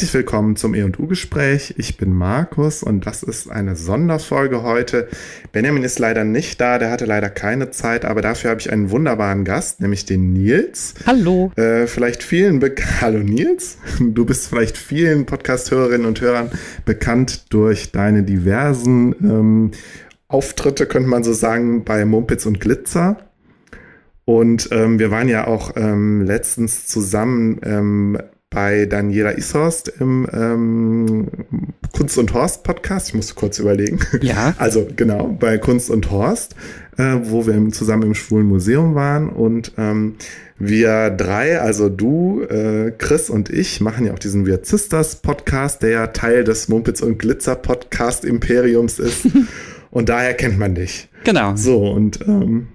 Herzlich willkommen zum E&U-Gespräch. Ich bin Markus und das ist eine Sonderfolge heute. Benjamin ist leider nicht da, der hatte leider keine Zeit, aber dafür habe ich einen wunderbaren Gast, nämlich den Nils. Hallo. Äh, vielleicht vielen, Be Hallo Nils. Du bist vielleicht vielen Podcast-Hörerinnen und Hörern bekannt durch deine diversen ähm, Auftritte, könnte man so sagen, bei Mumpitz und Glitzer. Und ähm, wir waren ja auch ähm, letztens zusammen ähm, bei Daniela Ishorst im ähm, Kunst und Horst Podcast. Ich musste kurz überlegen. Ja. Also genau, bei Kunst und Horst, äh, wo wir zusammen im Schwulen Museum waren und ähm, wir drei, also du, äh, Chris und ich, machen ja auch diesen Weird Sisters Podcast, der ja Teil des Mumpitz und Glitzer Podcast Imperiums ist. und daher kennt man dich. Genau. So, und ähm,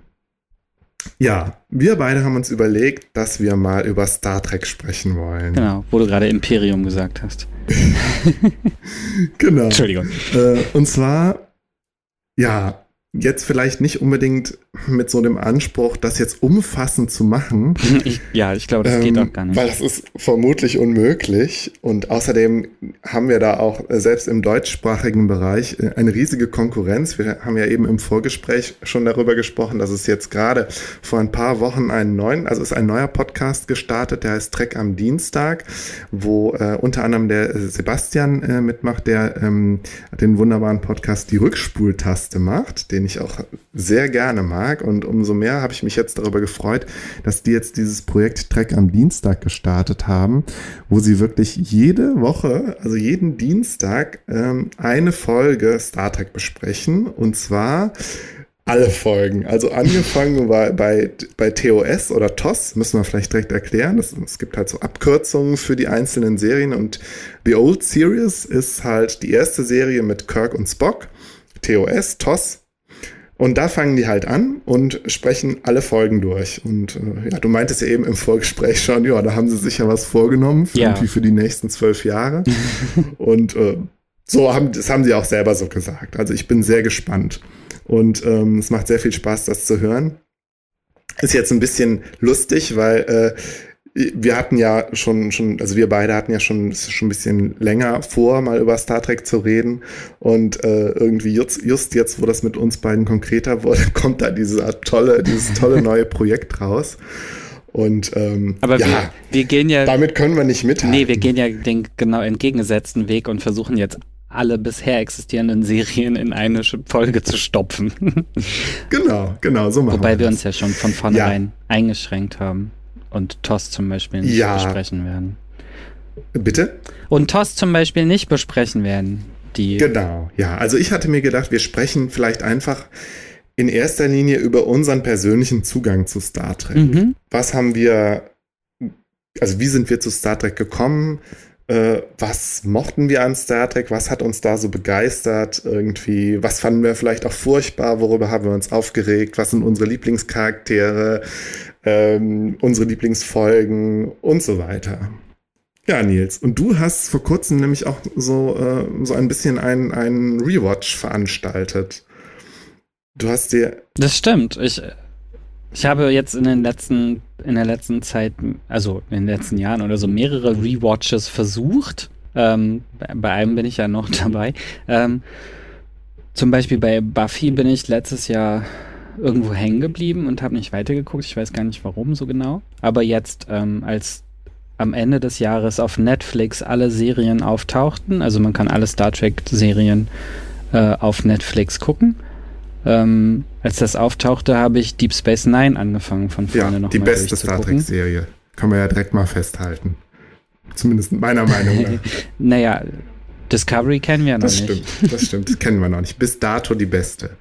ja, wir beide haben uns überlegt, dass wir mal über Star Trek sprechen wollen. Genau, wo du gerade Imperium gesagt hast. genau. Entschuldigung. Äh, und zwar, ja, jetzt vielleicht nicht unbedingt mit so dem Anspruch, das jetzt umfassend zu machen. Ich, ja, ich glaube, das ähm, geht auch gar nicht. Weil das ist vermutlich unmöglich. Und außerdem haben wir da auch äh, selbst im deutschsprachigen Bereich äh, eine riesige Konkurrenz. Wir haben ja eben im Vorgespräch schon darüber gesprochen, dass es jetzt gerade vor ein paar Wochen einen neuen, also ist ein neuer Podcast gestartet, der heißt Trek am Dienstag, wo äh, unter anderem der Sebastian äh, mitmacht, der ähm, den wunderbaren Podcast Die Rückspultaste macht, den ich auch sehr gerne mag mag. Und umso mehr habe ich mich jetzt darüber gefreut, dass die jetzt dieses Projekt Trek am Dienstag gestartet haben, wo sie wirklich jede Woche, also jeden Dienstag, ähm, eine Folge Star Trek besprechen. Und zwar alle Folgen. Also angefangen bei, bei, bei TOS oder TOS, müssen wir vielleicht direkt erklären. Das, es gibt halt so Abkürzungen für die einzelnen Serien und The Old Series ist halt die erste Serie mit Kirk und Spock. TOS, TOS und da fangen die halt an und sprechen alle Folgen durch. Und äh, ja, du meintest ja eben im Vorgespräch schon, ja, da haben sie sich ja was vorgenommen für, ja. irgendwie für die nächsten zwölf Jahre. und äh, so haben, das haben sie auch selber so gesagt. Also ich bin sehr gespannt. Und ähm, es macht sehr viel Spaß, das zu hören. Ist jetzt ein bisschen lustig, weil äh, wir hatten ja schon, schon, also wir beide hatten ja schon, schon ein bisschen länger vor, mal über Star Trek zu reden. Und äh, irgendwie just, just jetzt, wo das mit uns beiden konkreter wurde, kommt da dieser tolle, dieses tolle neue Projekt raus. Und ähm, aber ja, wir, wir gehen ja. Damit können wir nicht mithalten. Nee, wir gehen ja den genau entgegengesetzten Weg und versuchen jetzt alle bisher existierenden Serien in eine Folge zu stopfen. genau, genau, so machen Wobei wir, wir uns ja schon von vornherein ja. eingeschränkt haben und TOS zum Beispiel nicht ja. besprechen werden. Bitte? Und TOS zum Beispiel nicht besprechen werden. Die genau, ja. Also ich hatte mir gedacht, wir sprechen vielleicht einfach in erster Linie über unseren persönlichen Zugang zu Star Trek. Mhm. Was haben wir, also wie sind wir zu Star Trek gekommen? Äh, was mochten wir an Star Trek? Was hat uns da so begeistert? Irgendwie, was fanden wir vielleicht auch furchtbar? Worüber haben wir uns aufgeregt? Was sind unsere Lieblingscharaktere? Ähm, unsere Lieblingsfolgen und so weiter. Ja, Nils, und du hast vor kurzem nämlich auch so, äh, so ein bisschen einen, Rewatch veranstaltet. Du hast dir. Das stimmt. Ich, ich habe jetzt in den letzten, in der letzten Zeit, also in den letzten Jahren oder so mehrere Rewatches versucht. Ähm, bei einem bin ich ja noch dabei. Ähm, zum Beispiel bei Buffy bin ich letztes Jahr irgendwo hängen geblieben und habe nicht weitergeguckt. Ich weiß gar nicht warum so genau. Aber jetzt, ähm, als am Ende des Jahres auf Netflix alle Serien auftauchten, also man kann alle Star Trek-Serien äh, auf Netflix gucken. Ähm, als das auftauchte, habe ich Deep Space Nine angefangen von vorne ja, noch die beste Star Trek-Serie. Kann man ja direkt mal festhalten. Zumindest meiner Meinung nach. naja, Discovery kennen wir ja noch das nicht. Das stimmt, das stimmt, das kennen wir noch nicht. Bis dato die beste.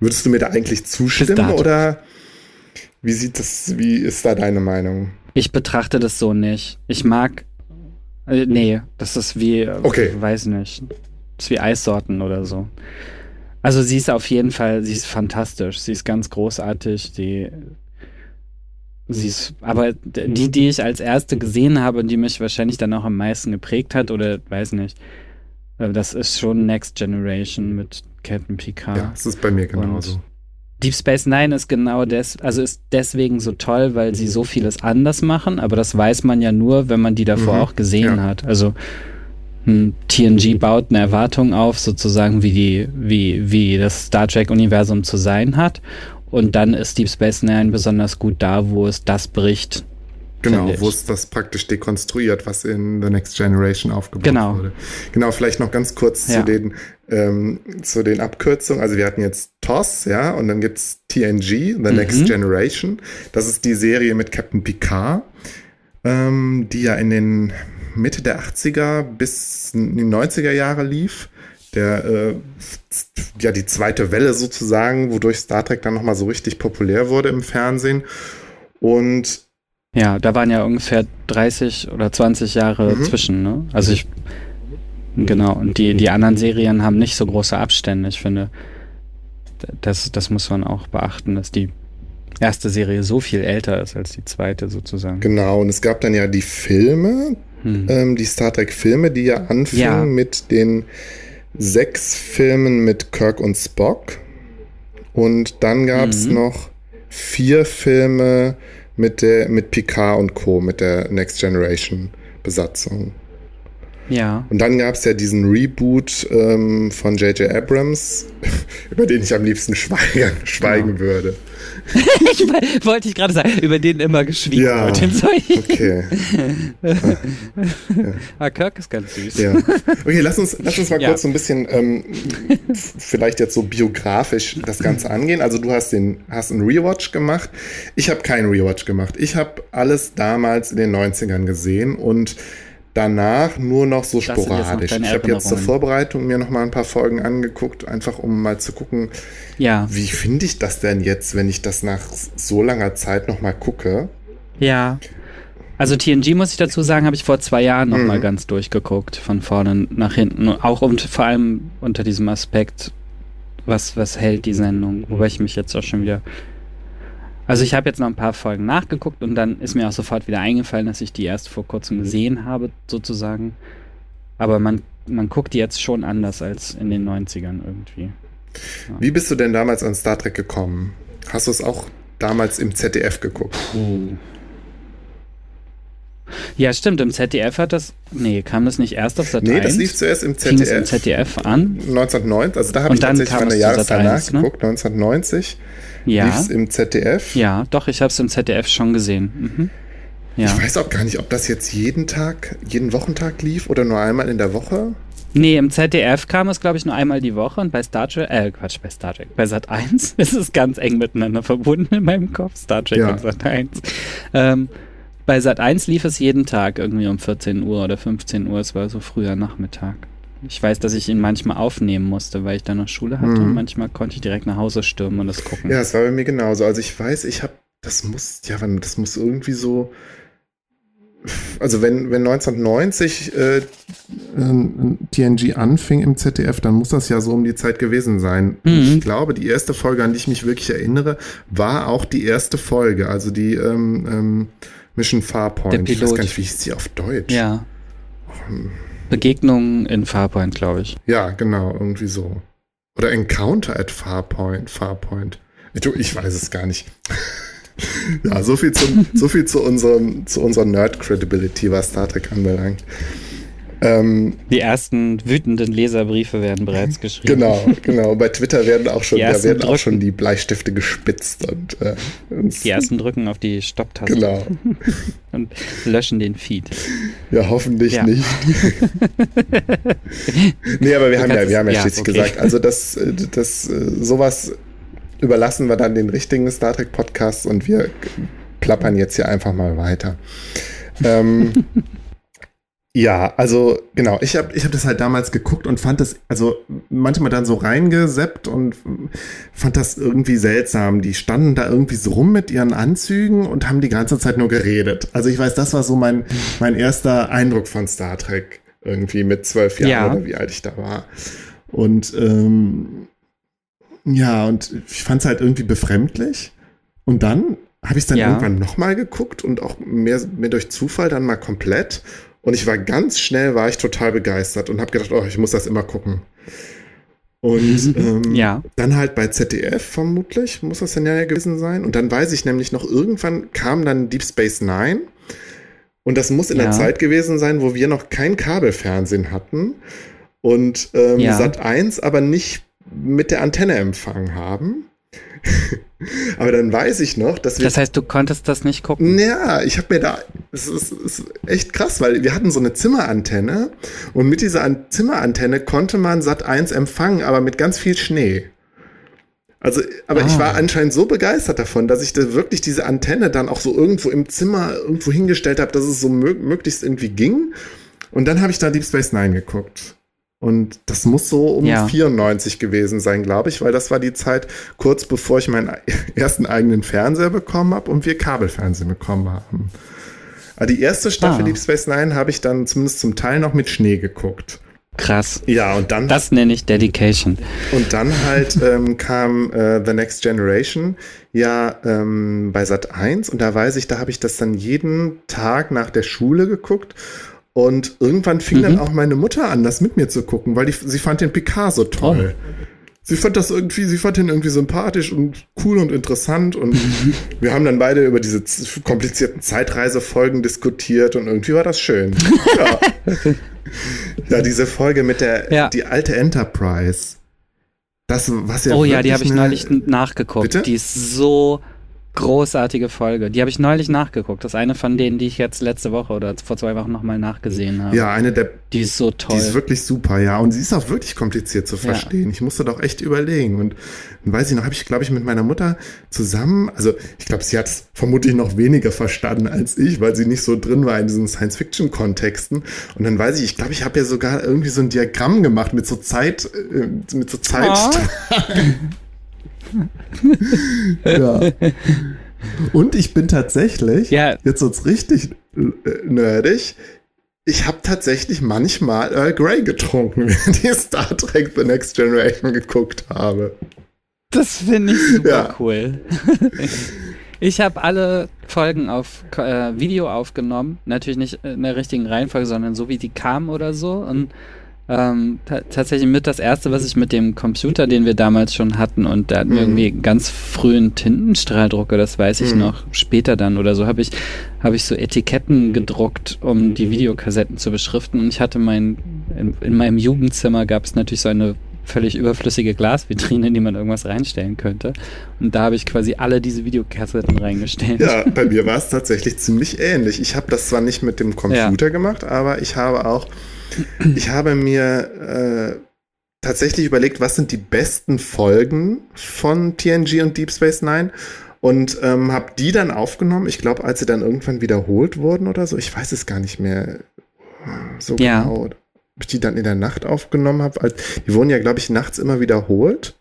Würdest du mir da eigentlich zustimmen oder wie sieht das, wie ist da deine Meinung? Ich betrachte das so nicht. Ich mag, äh, nee, das ist wie, okay. weiß nicht, das ist wie Eissorten oder so. Also sie ist auf jeden Fall, sie ist fantastisch, sie ist ganz großartig, die, sie ist, aber die, die ich als erste gesehen habe und die mich wahrscheinlich dann auch am meisten geprägt hat oder weiß nicht, äh, das ist schon Next Generation mit Captain Picard. Ja, das ist bei mir genauso. Deep Space Nine ist genau des, also ist deswegen so toll, weil sie so vieles anders machen, aber das weiß man ja nur, wenn man die davor mhm, auch gesehen ja. hat. Also hm, TNG baut eine Erwartung auf, sozusagen, wie die, wie, wie das Star Trek-Universum zu sein hat. Und dann ist Deep Space Nine besonders gut da, wo es das bricht. Genau, wo es das praktisch dekonstruiert, was in The Next Generation aufgebaut genau. wurde. Genau, vielleicht noch ganz kurz ja. zu den ähm, zu den Abkürzungen. Also wir hatten jetzt TOS, ja, und dann gibt's TNG, The mhm. Next Generation. Das ist die Serie mit Captain Picard, ähm, die ja in den Mitte der 80er bis in die 90er Jahre lief. Der, äh, ja, die zweite Welle sozusagen, wodurch Star Trek dann nochmal so richtig populär wurde im Fernsehen. Und ja, da waren ja ungefähr 30 oder 20 Jahre mhm. zwischen, ne? Also ich, genau, und die, die anderen Serien haben nicht so große Abstände. Ich finde, das, das muss man auch beachten, dass die erste Serie so viel älter ist als die zweite sozusagen. Genau, und es gab dann ja die Filme, hm. ähm, die Star Trek-Filme, die ja anfingen ja. mit den sechs Filmen mit Kirk und Spock. Und dann gab es mhm. noch vier Filme mit, der, mit Picard und Co., mit der Next Generation Besatzung. Ja. Und dann gab es ja diesen Reboot ähm, von J.J. Abrams, über den ich am liebsten schweigen, schweigen genau. würde. ich wollte ich gerade sagen, über den immer geschwiegen ja, wird. Okay. ja. Ah, Kirk ist ganz süß. Ja. Okay, lass uns, lass uns mal ja. kurz so ein bisschen ähm, vielleicht jetzt so biografisch das Ganze angehen. Also du hast den, hast einen Rewatch gemacht. Ich habe keinen Rewatch gemacht. Ich habe alles damals in den 90ern gesehen und danach nur noch so sporadisch. Noch ich habe jetzt zur Vorbereitung mir noch mal ein paar Folgen angeguckt, einfach um mal zu gucken, ja. wie finde ich das denn jetzt, wenn ich das nach so langer Zeit noch mal gucke. Ja. Also TNG muss ich dazu sagen, habe ich vor zwei Jahren noch mhm. mal ganz durchgeguckt, von vorne nach hinten, auch und vor allem unter diesem Aspekt, was was hält die Sendung, wobei ich mich jetzt auch schon wieder also ich habe jetzt noch ein paar Folgen nachgeguckt und dann ist mir auch sofort wieder eingefallen, dass ich die erst vor kurzem gesehen habe, sozusagen. Aber man, man guckt die jetzt schon anders als in den 90ern irgendwie. Ja. Wie bist du denn damals an Star Trek gekommen? Hast du es auch damals im ZDF geguckt? Oh. Ja, stimmt. Im ZDF hat das. Nee, kam das nicht erst auf Sat Nee, das lief zuerst im ZDF. Im ZDF an? 1990. Also da habe ich tatsächlich meine Jahreszahl nachgeguckt. Ne? 1990 ja. lief es im ZDF. Ja, doch, ich habe es im ZDF schon gesehen. Mhm. Ja. Ich weiß auch gar nicht, ob das jetzt jeden Tag, jeden Wochentag lief oder nur einmal in der Woche. Nee, im ZDF kam es, glaube ich, nur einmal die Woche und bei Star Trek, äh, Quatsch, bei Star Trek, bei Sat 1 ist es ganz eng miteinander verbunden in meinem Kopf, Star Trek ja. und Sat 1. Ähm, bei Sat 1 lief es jeden Tag irgendwie um 14 Uhr oder 15 Uhr, es war so früher Nachmittag. Ich weiß, dass ich ihn manchmal aufnehmen musste, weil ich da noch Schule hatte mhm. und manchmal konnte ich direkt nach Hause stürmen und das gucken. Ja, es war bei mir genauso. Also ich weiß, ich habe, das muss, ja, das muss irgendwie so, also wenn, wenn 1990 äh, TNG anfing im ZDF, dann muss das ja so um die Zeit gewesen sein. Mhm. Ich glaube, die erste Folge, an die ich mich wirklich erinnere, war auch die erste Folge, also die ähm, ähm, Mission Farpoint. Ich weiß gar nicht, wie hieß sie auf Deutsch. Ja. Um, Begegnungen in Farpoint, glaube ich. Ja, genau, irgendwie so. Oder Encounter at Farpoint, Farpoint. Ich, ich weiß es gar nicht. ja, so viel, zum, so viel zu, unserem, zu unserer Nerd-Credibility, was Star Trek anbelangt. Ähm, die ersten wütenden Leserbriefe werden bereits geschrieben. Genau, genau. Bei Twitter werden auch schon, da werden auch schon die Bleistifte gespitzt und äh, die ersten drücken auf die Stopptaste. Genau. und löschen den Feed. Ja, hoffentlich ja. nicht. nee, aber wir haben ja, wir haben ja, ja schließlich okay. gesagt, also das, das sowas überlassen wir dann den richtigen Star Trek Podcasts und wir plappern jetzt hier einfach mal weiter. Ähm, ja, also genau, ich habe ich hab das halt damals geguckt und fand das, also manchmal dann so reingeseppt und fand das irgendwie seltsam. Die standen da irgendwie so rum mit ihren Anzügen und haben die ganze Zeit nur geredet. Also ich weiß, das war so mein, mein erster Eindruck von Star Trek irgendwie mit zwölf Jahren ja. oder wie alt ich da war. Und ähm, ja, und ich fand es halt irgendwie befremdlich. Und dann habe ich es dann ja. irgendwann nochmal geguckt und auch mehr, mehr durch Zufall dann mal komplett. Und ich war ganz schnell, war ich total begeistert und habe gedacht, oh, ich muss das immer gucken. Und ähm, ja. dann halt bei ZDF vermutlich, muss das dann ja gewesen sein. Und dann weiß ich nämlich noch, irgendwann kam dann Deep Space Nine. Und das muss in ja. der Zeit gewesen sein, wo wir noch kein Kabelfernsehen hatten und ähm, ja. Sat 1 aber nicht mit der Antenne empfangen haben. Aber dann weiß ich noch, dass wir. Das heißt, du konntest das nicht gucken? Ja, ich habe mir da. Es ist, ist, echt krass, weil wir hatten so eine Zimmerantenne und mit dieser An Zimmerantenne konnte man Sat 1 empfangen, aber mit ganz viel Schnee. Also, aber ah. ich war anscheinend so begeistert davon, dass ich da wirklich diese Antenne dann auch so irgendwo im Zimmer irgendwo hingestellt habe, dass es so mö möglichst irgendwie ging. Und dann habe ich da Deep Space Nine geguckt. Und das muss so um ja. 94 gewesen sein, glaube ich, weil das war die Zeit kurz bevor ich meinen ersten eigenen Fernseher bekommen habe und wir Kabelfernsehen bekommen haben. Aber die erste Staffel ah. Deep Space Nine habe ich dann zumindest zum Teil noch mit Schnee geguckt. Krass. Ja, und dann. Das nenne ich Dedication. Und dann halt ähm, kam äh, The Next Generation ja ähm, bei Sat 1 und da weiß ich, da habe ich das dann jeden Tag nach der Schule geguckt. Und irgendwann fing mhm. dann auch meine Mutter an, das mit mir zu gucken, weil die, sie fand den Picard so toll. Oh. Sie fand das irgendwie, sie fand ihn irgendwie sympathisch und cool und interessant und wir haben dann beide über diese komplizierten Zeitreisefolgen diskutiert und irgendwie war das schön. Ja. Ja, diese Folge mit der ja. die alte Enterprise. Das, was ja oh ja, die habe ich neulich nachgeguckt. Bitte? Die ist so großartige Folge. Die habe ich neulich nachgeguckt. Das ist eine von denen, die ich jetzt letzte Woche oder vor zwei Wochen nochmal nachgesehen habe. Ja, eine der. Die ist so toll. Die ist wirklich super, ja. Und sie ist auch wirklich kompliziert zu verstehen. Ja. Ich musste doch echt überlegen. Und weiß ich noch, habe ich, glaube ich, mit meiner Mutter zusammen, also ich glaube, sie hat es vermutlich noch weniger verstanden als ich, weil sie nicht so drin war in diesen Science-Fiction-Kontexten. Und dann weiß ich, ich glaube, ich habe ja sogar irgendwie so ein Diagramm gemacht mit so Zeit, äh, mit so Zeit. Oh. ja. Und ich bin tatsächlich, ja. jetzt wird's richtig äh, nerdig, ich habe tatsächlich manchmal Earl Grey getrunken, während ich Star Trek The Next Generation geguckt habe. Das finde ich super ja. cool. ich habe alle Folgen auf äh, Video aufgenommen. Natürlich nicht in der richtigen Reihenfolge, sondern so wie die kamen oder so. Und ähm, tatsächlich mit das erste, was ich mit dem Computer, den wir damals schon hatten, und da hatten wir mhm. irgendwie ganz frühen Tintenstrahldrucker, das weiß ich mhm. noch, später dann oder so, habe ich, habe ich so Etiketten gedruckt, um die Videokassetten zu beschriften. Und ich hatte mein, in, in meinem Jugendzimmer gab es natürlich so eine völlig überflüssige Glasvitrine, in die man irgendwas reinstellen könnte. Und da habe ich quasi alle diese Videokassetten reingestellt. Ja, bei mir war es tatsächlich ziemlich ähnlich. Ich habe das zwar nicht mit dem Computer ja. gemacht, aber ich habe auch ich habe mir äh, tatsächlich überlegt, was sind die besten Folgen von TNG und Deep Space Nine und ähm, habe die dann aufgenommen. Ich glaube, als sie dann irgendwann wiederholt wurden oder so. Ich weiß es gar nicht mehr so ja. genau. Ob ich die dann in der Nacht aufgenommen habe. Die wurden ja, glaube ich, nachts immer wiederholt.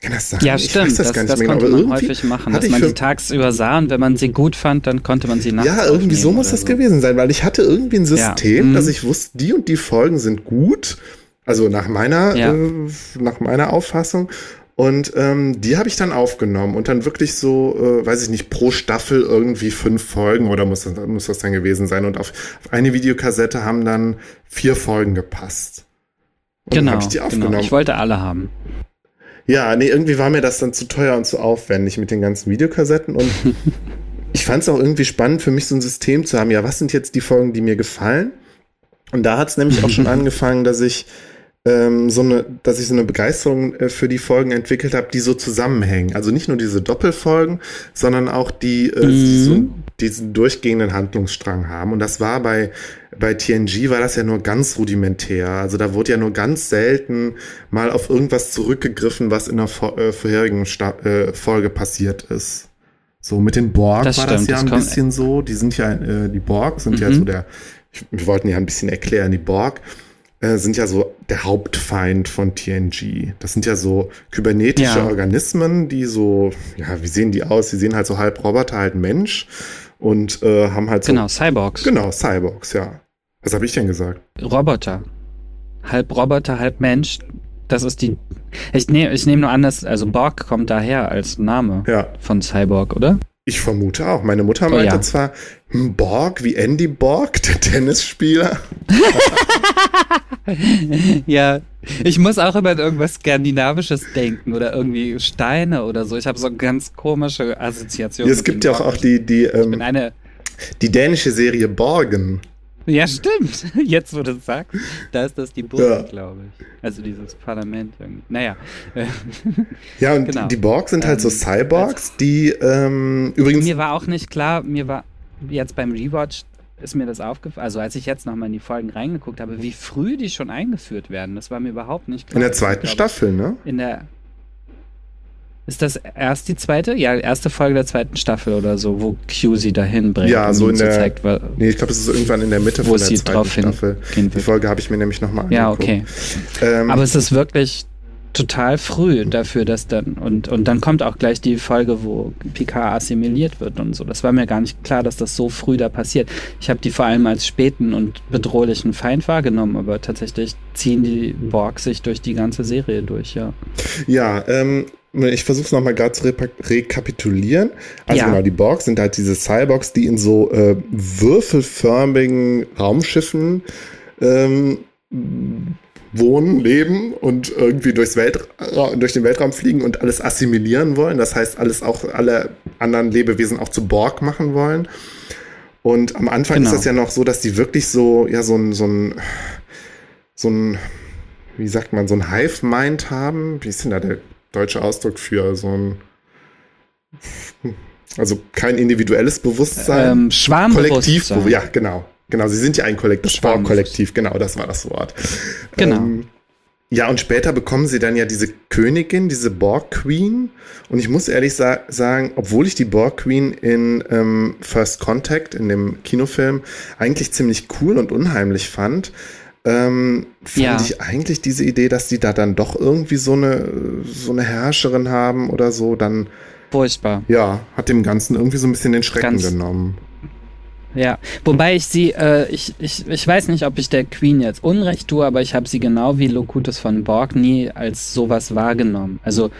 Kann das sein? Ja, stimmt. das, das, das genau, konnte man häufig machen, dass man die tagsüber sah und wenn man sie gut fand, dann konnte man sie nachts Ja, irgendwie so muss das so. gewesen sein, weil ich hatte irgendwie ein System, ja. dass mhm. ich wusste, die und die Folgen sind gut. Also nach meiner, ja. äh, nach meiner Auffassung. Und ähm, die habe ich dann aufgenommen und dann wirklich so, äh, weiß ich nicht, pro Staffel irgendwie fünf Folgen oder muss das, muss das dann gewesen sein. Und auf, auf eine Videokassette haben dann vier Folgen gepasst. Und genau, ich genau. Genau. Ich wollte alle haben. Ja, nee, irgendwie war mir das dann zu teuer und zu aufwendig mit den ganzen Videokassetten und ich fand es auch irgendwie spannend für mich so ein System zu haben. Ja, was sind jetzt die Folgen, die mir gefallen? Und da hat es nämlich auch schon angefangen, dass ich ähm, so eine, dass ich so eine Begeisterung äh, für die Folgen entwickelt habe, die so zusammenhängen. Also nicht nur diese Doppelfolgen, sondern auch die, äh, mhm. die so diesen durchgehenden Handlungsstrang haben. Und das war bei bei TNG war das ja nur ganz rudimentär. Also da wurde ja nur ganz selten mal auf irgendwas zurückgegriffen, was in der vor, äh, vorherigen Sta äh, Folge passiert ist. So mit den Borg das war stimmt, das ja ein bisschen so. Die sind ja, äh, die Borg sind mhm. ja so der, ich, wir wollten ja ein bisschen erklären, die Borg äh, sind ja so der Hauptfeind von TNG. Das sind ja so kybernetische ja. Organismen, die so, ja, wie sehen die aus? Die sehen halt so halb Roboter, halb Mensch und äh, haben halt so. Genau, Cyborgs. Genau, Cyborgs, ja. Was habe ich denn gesagt? Roboter. Halb Roboter, halb Mensch. Das ist die. Ich nehme ich nehm nur an, dass. Also Borg kommt daher als Name ja. von Cyborg, oder? Ich vermute auch. Meine Mutter meinte oh, ja. zwar hm, Borg wie Andy Borg, der Tennisspieler. ja, ich muss auch immer an irgendwas Skandinavisches denken oder irgendwie Steine oder so. Ich habe so ganz komische Assoziationen. Ja, es gibt ja auch, auch die, die. Ähm, Die dänische Serie Borgen. Ja, stimmt. Jetzt, wo du es sagst, da ist das die Burg, ja. glaube ich. Also dieses Parlament. Naja. Ja, und genau. die Borg sind halt ähm, so Cyborgs, also, die ähm, übrigens. Mir war auch nicht klar, mir war jetzt beim Rewatch ist mir das aufgefallen, also als ich jetzt nochmal in die Folgen reingeguckt habe, wie früh die schon eingeführt werden. Das war mir überhaupt nicht klar. In der zweiten glaube, Staffel, ne? In der ist das erst die zweite? Ja, erste Folge der zweiten Staffel oder so, wo Q sie dahin bringt. Ja, so in der. Zeigt, nee, ich glaube, es ist irgendwann in der Mitte von der sie zweiten Staffel. Die Folge habe ich mir nämlich nochmal angeguckt. Ja, okay. Ähm, Aber es ist wirklich total früh dafür, dass dann. Und, und dann kommt auch gleich die Folge, wo Picard assimiliert wird und so. Das war mir gar nicht klar, dass das so früh da passiert. Ich habe die vor allem als späten und bedrohlichen Feind wahrgenommen, aber tatsächlich ziehen die Borg sich durch die ganze Serie durch, ja. Ja, ähm ich versuche es nochmal gerade zu rekapitulieren. Also ja. genau, die Borgs sind halt diese Cyborgs, die in so äh, würfelförmigen Raumschiffen ähm, wohnen, leben und irgendwie durchs Weltra durch den Weltraum fliegen und alles assimilieren wollen. Das heißt, alles auch alle anderen Lebewesen auch zu Borg machen wollen. Und am Anfang genau. ist das ja noch so, dass die wirklich so, ja, so ein, so ein, so ein, wie sagt man, so ein Hive-Mind haben. Wie ist denn da der deutsche Ausdruck für so ein also kein individuelles Bewusstsein. Ähm, Schwarmbewusstsein. Kollektiv, ja, genau. Genau, sie sind ja ein Kollektiv, Sportkollektiv, genau, das war das Wort. Genau. Ähm, ja, und später bekommen sie dann ja diese Königin, diese Borg Queen. Und ich muss ehrlich sa sagen, obwohl ich die Borg Queen in ähm, First Contact, in dem Kinofilm, eigentlich ziemlich cool und unheimlich fand, ähm, fand ja. ich eigentlich diese Idee, dass die da dann doch irgendwie so eine, so eine Herrscherin haben oder so, dann. Furchtbar. Ja, hat dem Ganzen irgendwie so ein bisschen den Schrecken Ganz, genommen. Ja, wobei ich sie, äh, ich, ich, ich weiß nicht, ob ich der Queen jetzt Unrecht tue, aber ich habe sie genau wie Locutus von Borg nie als sowas wahrgenommen. Also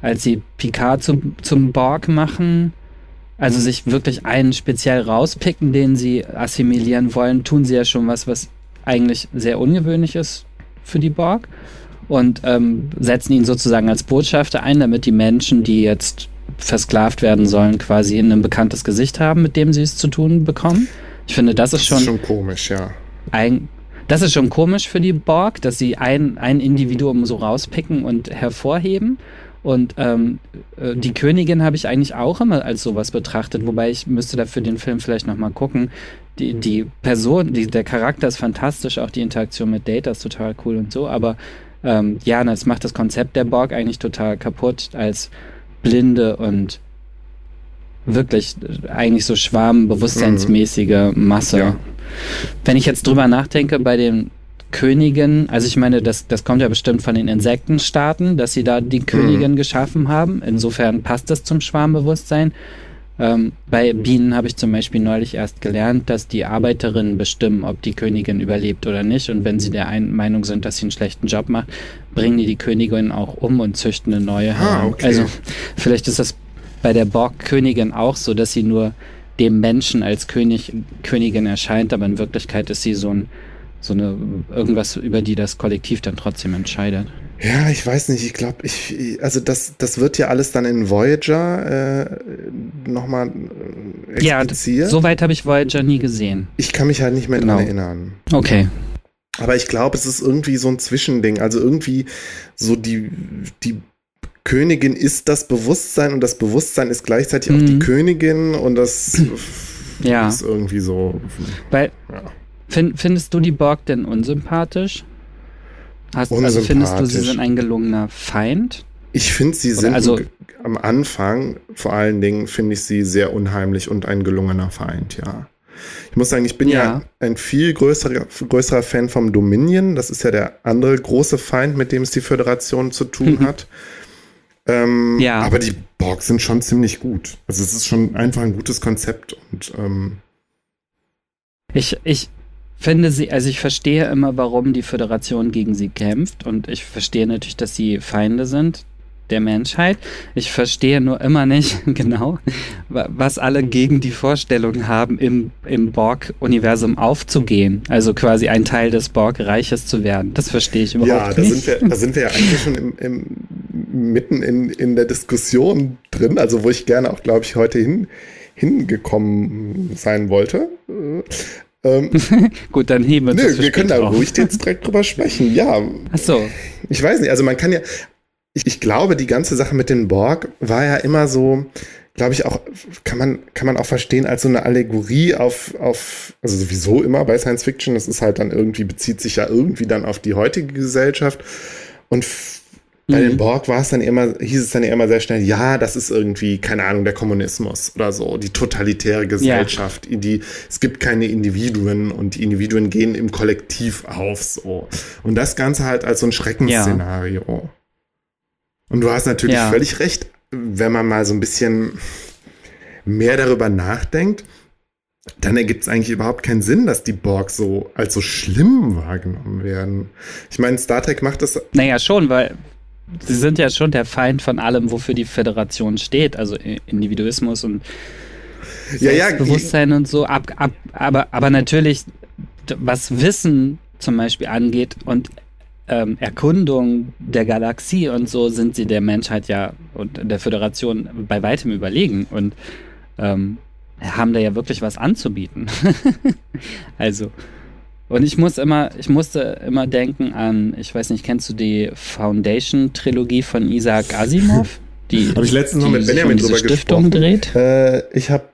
als sie Picard zum, zum Borg machen, also sich wirklich einen speziell rauspicken, den sie assimilieren wollen, tun sie ja schon was, was eigentlich sehr ungewöhnlich ist für die Borg und ähm, setzen ihn sozusagen als Botschafter ein, damit die Menschen, die jetzt versklavt werden sollen, quasi ein bekanntes Gesicht haben, mit dem sie es zu tun bekommen. Ich finde, das ist schon. Das ist schon komisch, ja. Ein, das ist schon komisch für die Borg, dass sie ein, ein Individuum so rauspicken und hervorheben. Und ähm, äh, die Königin habe ich eigentlich auch immer als sowas betrachtet, wobei ich müsste dafür den Film vielleicht nochmal gucken, die, die Person, die, der Charakter ist fantastisch, auch die Interaktion mit Data ist total cool und so, aber ähm, ja, das macht das Konzept der Borg eigentlich total kaputt als blinde und wirklich eigentlich so schwarmbewusstseinsmäßige mhm. Masse. Ja. Wenn ich jetzt drüber nachdenke, bei den Königen, also ich meine, das, das kommt ja bestimmt von den Insektenstaaten, dass sie da die Königin mhm. geschaffen haben. Insofern passt das zum Schwarmbewusstsein. Ähm, bei Bienen habe ich zum Beispiel neulich erst gelernt, dass die Arbeiterinnen bestimmen, ob die Königin überlebt oder nicht. Und wenn sie der ein Meinung sind, dass sie einen schlechten Job macht, bringen die die Königin auch um und züchten eine neue Ah, okay. Also vielleicht ist das bei der Borg-Königin auch so, dass sie nur dem Menschen als König, Königin erscheint, aber in Wirklichkeit ist sie so ein so eine irgendwas, über die das Kollektiv dann trotzdem entscheidet. Ja, ich weiß nicht. Ich glaube, ich, also das, das wird ja alles dann in Voyager äh, nochmal äh, expliziert. Ja, soweit habe ich Voyager nie gesehen. Ich kann mich halt nicht mehr genau. daran erinnern. Okay. Aber ich glaube, es ist irgendwie so ein Zwischending. Also irgendwie so die, die Königin ist das Bewusstsein und das Bewusstsein ist gleichzeitig mhm. auch die mhm. Königin und das ja. ist irgendwie so. Weil, ja. Find, findest du die Borg denn unsympathisch? Hast, also findest du, sie sind ein gelungener Feind? Ich finde, sie sind also, am Anfang, vor allen Dingen, finde ich sie sehr unheimlich und ein gelungener Feind, ja. Ich muss sagen, ich bin ja, ja ein viel größerer, größerer Fan vom Dominion. Das ist ja der andere große Feind, mit dem es die Föderation zu tun hat. Ähm, ja. Aber die Borg sind schon ziemlich gut. Also es ist schon einfach ein gutes Konzept und ähm, ich, ich, finde sie, also ich verstehe immer, warum die Föderation gegen sie kämpft und ich verstehe natürlich, dass sie Feinde sind der Menschheit. Ich verstehe nur immer nicht genau, was alle gegen die Vorstellung haben, im, im Borg-Universum aufzugehen. Also quasi ein Teil des Borg-Reiches zu werden. Das verstehe ich überhaupt ja, da nicht. Sind wir, da sind wir ja eigentlich schon im, im, mitten in, in der Diskussion drin, also wo ich gerne auch, glaube ich, heute hin, hingekommen sein wollte. Ähm, Gut, dann heben wir uns Nö, wir können da ruhig jetzt direkt drüber sprechen. Ja. Ach so. Ich weiß nicht, also man kann ja, ich, ich glaube, die ganze Sache mit den Borg war ja immer so, glaube ich, auch, kann man, kann man auch verstehen als so eine Allegorie auf, auf, also sowieso immer bei Science Fiction, das ist halt dann irgendwie, bezieht sich ja irgendwie dann auf die heutige Gesellschaft. Und bei mhm. den Borg war es dann immer, hieß es dann immer sehr schnell, ja, das ist irgendwie, keine Ahnung, der Kommunismus oder so, die totalitäre Gesellschaft. Ja. Die, es gibt keine Individuen und die Individuen gehen im Kollektiv auf, so. Und das Ganze halt als so ein Schreckensszenario. Ja. Und du hast natürlich ja. völlig recht, wenn man mal so ein bisschen mehr darüber nachdenkt, dann ergibt es eigentlich überhaupt keinen Sinn, dass die Borg so als so schlimm wahrgenommen werden. Ich meine, Star Trek macht das. Naja, schon, weil sie sind ja schon der Feind von allem, wofür die Föderation steht, also Individuismus und ja, ja, Bewusstsein und so. Ab, ab, aber, aber natürlich, was Wissen zum Beispiel angeht und ähm, Erkundung der Galaxie und so sind sie der Menschheit ja und der Föderation bei weitem überlegen und ähm, haben da ja wirklich was anzubieten. also, und ich muss immer, ich musste immer denken an, ich weiß nicht, kennst du die Foundation-Trilogie von Isaac Asimov? Die, habe ich letztens noch mit Benjamin drüber Stiftung gesprochen. Dreht? Äh, ich habe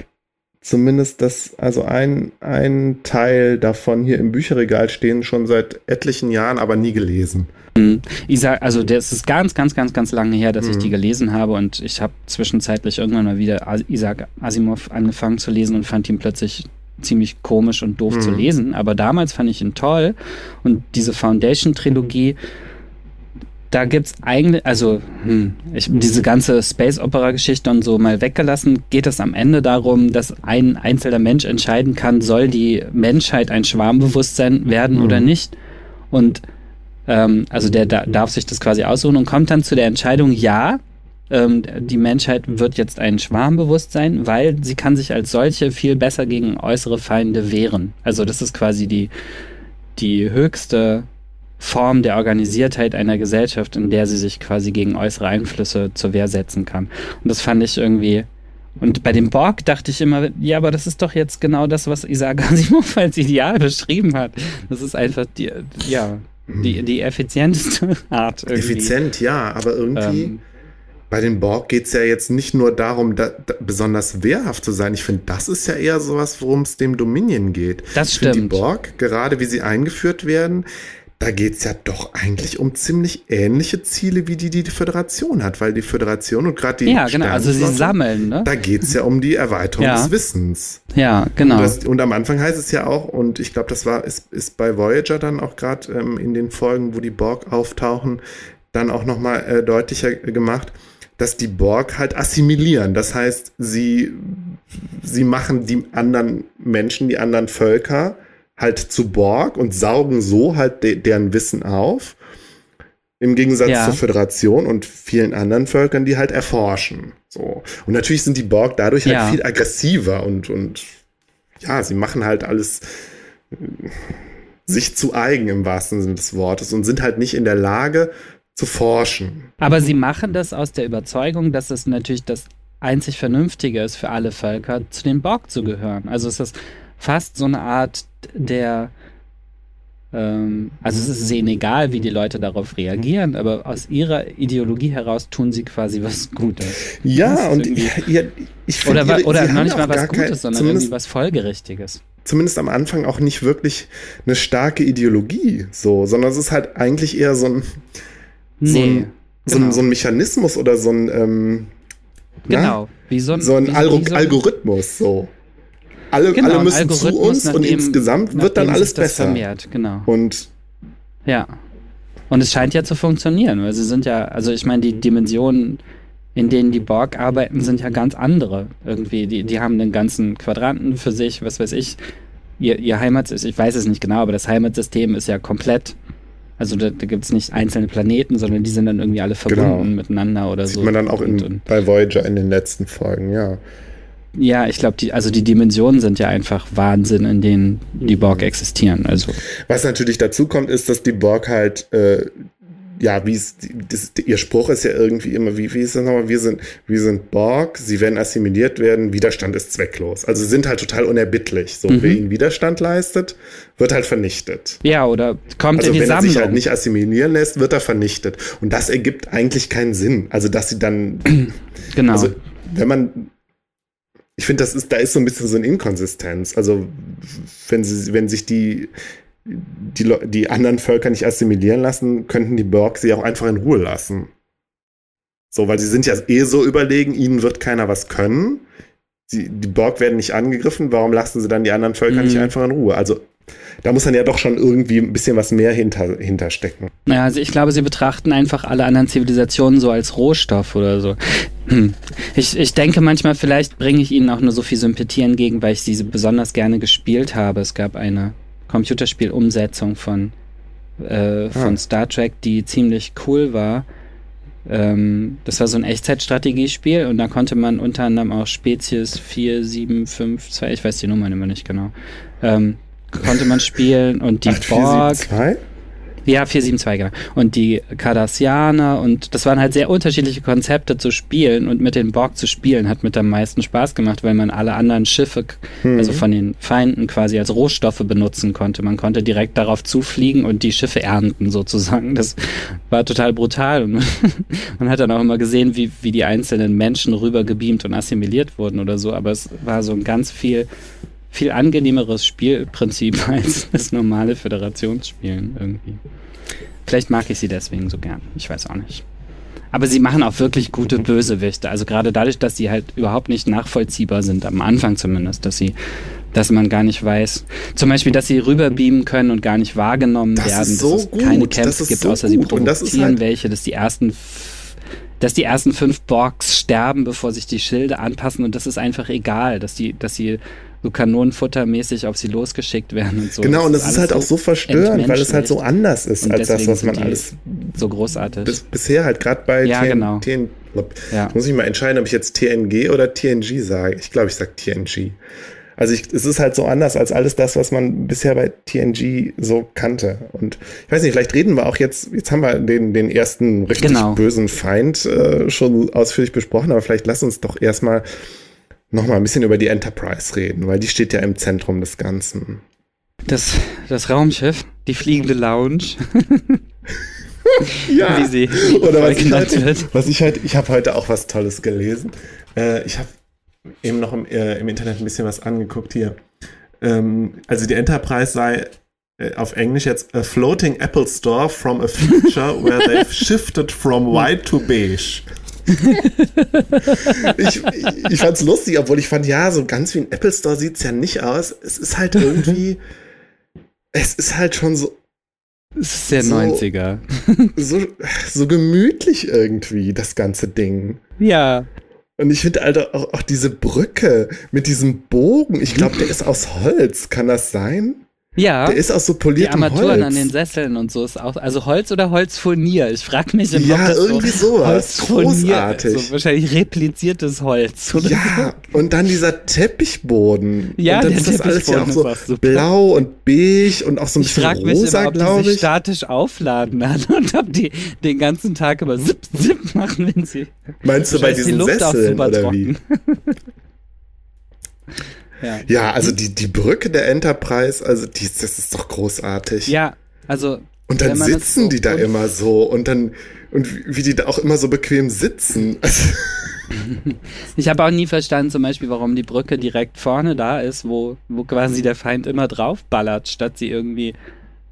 zumindest das, also ein, ein Teil davon hier im Bücherregal stehen, schon seit etlichen Jahren, aber nie gelesen. Mhm. Isaac, also das ist ganz, ganz, ganz, ganz lange her, dass mhm. ich die gelesen habe und ich habe zwischenzeitlich irgendwann mal wieder Isaac Asimov angefangen zu lesen und fand ihn plötzlich ziemlich komisch und doof mhm. zu lesen. Aber damals fand ich ihn toll und diese Foundation-Trilogie da gibt es eigentlich, also hm, ich, diese ganze Space-Opera-Geschichte und so mal weggelassen, geht es am Ende darum, dass ein einzelner Mensch entscheiden kann, soll die Menschheit ein Schwarmbewusstsein werden mhm. oder nicht. Und ähm, also der da, darf sich das quasi aussuchen und kommt dann zu der Entscheidung, ja, ähm, die Menschheit wird jetzt ein Schwarmbewusstsein, weil sie kann sich als solche viel besser gegen äußere Feinde wehren. Also das ist quasi die, die höchste Form der Organisiertheit einer Gesellschaft, in der sie sich quasi gegen äußere Einflüsse zur Wehr setzen kann. Und das fand ich irgendwie. Und bei dem Borg dachte ich immer, ja, aber das ist doch jetzt genau das, was Isaac Asimov als Ideal beschrieben hat. Das ist einfach die, ja, die, die effizienteste Art. Irgendwie. Effizient, ja, aber irgendwie. Ähm, bei den Borg geht es ja jetzt nicht nur darum, da, da besonders wehrhaft zu sein. Ich finde, das ist ja eher sowas, worum es dem Dominion geht. Das ich stimmt. Die Borg, gerade wie sie eingeführt werden, da geht es ja doch eigentlich um ziemlich ähnliche Ziele, wie die die, die Föderation hat, weil die Föderation und gerade die Ja, genau, also sie sammeln, ne? Da geht es ja um die Erweiterung ja. des Wissens. Ja, genau. Und, das, und, am Anfang heißt es ja auch, und ich glaube, das war, ist, ist bei Voyager dann auch gerade ähm, in den Folgen, wo die Borg auftauchen, dann auch nochmal äh, deutlicher gemacht, dass die Borg halt assimilieren. Das heißt, sie, sie machen die anderen Menschen, die anderen Völker, halt zu Borg und saugen so halt de deren Wissen auf. Im Gegensatz ja. zur Föderation und vielen anderen Völkern, die halt erforschen. So. Und natürlich sind die Borg dadurch halt ja. viel aggressiver und, und ja, sie machen halt alles äh, sich zu eigen im wahrsten Sinne des Wortes und sind halt nicht in der Lage zu forschen. Aber sie machen das aus der Überzeugung, dass es natürlich das einzig Vernünftige ist für alle Völker, zu den Borg zu gehören. Also es ist fast so eine Art der, ähm, also es ist ihnen egal, wie die Leute darauf reagieren, aber aus ihrer Ideologie heraus tun sie quasi was Gutes. Ja, und ja, ich finde, oder, oder noch nicht mal was Gutes, sondern irgendwie was Folgerichtiges zumindest am Anfang auch nicht wirklich eine starke Ideologie, so, sondern es ist halt eigentlich eher so ein, nee, so, ein, so, ein, genau. so ein Mechanismus oder so ein, ähm, genau, na? wie so ein, so ein, Alg so Algorithmus, so alle, genau, alle müssen zu uns und dem, insgesamt wird dann alles besser. Vermehrt, genau. Und ja. Und es scheint ja zu funktionieren, weil sie sind ja, also ich meine, die Dimensionen, in denen die Borg arbeiten, sind ja ganz andere. Irgendwie, die, die haben den ganzen Quadranten für sich, was weiß ich. Ihr, ihr Heimatsystem, ich weiß es nicht genau, aber das Heimatsystem ist ja komplett also da, da gibt es nicht einzelne Planeten, sondern die sind dann irgendwie alle verbunden genau. miteinander oder Sieht so. Sieht man dann auch in, und, bei Voyager in den letzten Folgen, ja. Ja, ich glaube, die, also die Dimensionen sind ja einfach Wahnsinn, in denen die Borg existieren. Also. Was natürlich dazu kommt, ist, dass die Borg halt äh, ja, wie es, das, ihr Spruch ist ja irgendwie immer, wie, wie ist das nochmal? Wir sind, wir sind Borg, sie werden assimiliert werden, Widerstand ist zwecklos. Also sind halt total unerbittlich. So, mhm. wer ihnen Widerstand leistet, wird halt vernichtet. Ja, oder kommt also in die wenn Sammlung. er sich halt nicht assimilieren lässt, wird er vernichtet. Und das ergibt eigentlich keinen Sinn. Also, dass sie dann, genau. Also, wenn man, ich finde, das ist, da ist so ein bisschen so eine Inkonsistenz. Also, wenn sie, wenn sich die, die, die anderen Völker nicht assimilieren lassen, könnten die Borg sie auch einfach in Ruhe lassen. So, weil sie sind ja eh so überlegen, ihnen wird keiner was können. Sie, die Borg werden nicht angegriffen, warum lassen sie dann die anderen Völker mhm. nicht einfach in Ruhe? Also, da muss dann ja doch schon irgendwie ein bisschen was mehr hinter, hinterstecken. Ja, also ich glaube, sie betrachten einfach alle anderen Zivilisationen so als Rohstoff oder so. Hm. Ich, ich denke manchmal, vielleicht bringe ich ihnen auch nur so viel Sympathie entgegen, weil ich sie besonders gerne gespielt habe. Es gab eine Computerspielumsetzung von, äh, von ah. Star Trek, die ziemlich cool war. Ähm, das war so ein Echtzeitstrategiespiel und da konnte man unter anderem auch Spezies 4752, ich weiß die Nummern immer nicht genau, ähm, konnte man spielen und die 8, Borg. 4, ja, 472, genau. Und die Cardassianer und das waren halt sehr unterschiedliche Konzepte zu spielen und mit den Borg zu spielen hat mit am meisten Spaß gemacht, weil man alle anderen Schiffe, mhm. also von den Feinden quasi als Rohstoffe benutzen konnte. Man konnte direkt darauf zufliegen und die Schiffe ernten sozusagen. Das war total brutal und man hat dann auch immer gesehen, wie, wie die einzelnen Menschen rübergebeamt und assimiliert wurden oder so, aber es war so ein ganz viel viel angenehmeres Spielprinzip als das normale Föderationsspielen irgendwie. Vielleicht mag ich sie deswegen so gern. Ich weiß auch nicht. Aber sie machen auch wirklich gute Bösewichte. Also gerade dadurch, dass sie halt überhaupt nicht nachvollziehbar sind, am Anfang zumindest, dass sie, dass man gar nicht weiß, zum Beispiel, dass sie rüberbeamen können und gar nicht wahrgenommen das werden, so dass es gut. keine Camps gibt, so außer sie provozieren halt welche, dass die ersten dass die ersten fünf Borgs sterben, bevor sich die Schilde anpassen und das ist einfach egal, dass die, dass sie so kanonenfuttermäßig auf sie losgeschickt werden und so. Genau, und das ist halt auch so verstörend, weil es halt so anders ist als das, was man alles so großartig bis, bisher halt gerade bei ja, TN, genau. TN, ja. muss ich mal entscheiden, ob ich jetzt TNG oder TNG sage. Ich glaube, ich sage TNG. Also ich, es ist halt so anders als alles das, was man bisher bei TNG so kannte. Und ich weiß nicht, vielleicht reden wir auch jetzt, jetzt haben wir den, den ersten richtig genau. bösen Feind äh, schon ausführlich besprochen, aber vielleicht lass uns doch erstmal noch mal ein bisschen über die Enterprise reden, weil die steht ja im Zentrum des Ganzen. Das, das Raumschiff, die fliegende Lounge. ja. Wie sie Oder was ich, halt, wird. was ich halt, ich habe heute auch was Tolles gelesen. Äh, ich habe eben noch im, äh, im, Internet ein bisschen was angeguckt hier. Ähm, also die Enterprise sei äh, auf Englisch jetzt a floating Apple Store from a future where they've shifted from white to beige ich, ich fand es lustig, obwohl ich fand, ja, so ganz wie ein Apple Store sieht es ja nicht aus. Es ist halt irgendwie, es ist halt schon so. Es ist der so, 90er. so, so gemütlich irgendwie, das ganze Ding. Ja. Und ich finde, Alter, auch, auch diese Brücke mit diesem Bogen, ich glaube, der ist aus Holz. Kann das sein? Ja. Der ist aus so poliertem. Die Armaturen Holz. an den Sesseln und so ist auch, also Holz oder Holzfurnier. Ich frage mich, ob ja, das irgendwie so sowas. Großartig. So wahrscheinlich repliziertes Holz. Oder ja, so. und dann dieser Teppichboden. Ja, und dann der ist das alles ja auch so super. blau und beige und auch so ein ich bisschen frag mich rosa, immer, ob glaube die sich ich. statisch aufladen an und ob die den ganzen Tag immer zip, zip machen, wenn sie. Meinst du bei diesen die Sesseln oder wie? Ja. ja, also die, die Brücke der Enterprise, also die, das ist doch großartig. Ja, also. Und dann sitzen so die da immer so und dann, und wie die da auch immer so bequem sitzen. ich habe auch nie verstanden, zum Beispiel, warum die Brücke direkt vorne da ist, wo, wo quasi der Feind immer draufballert, statt sie irgendwie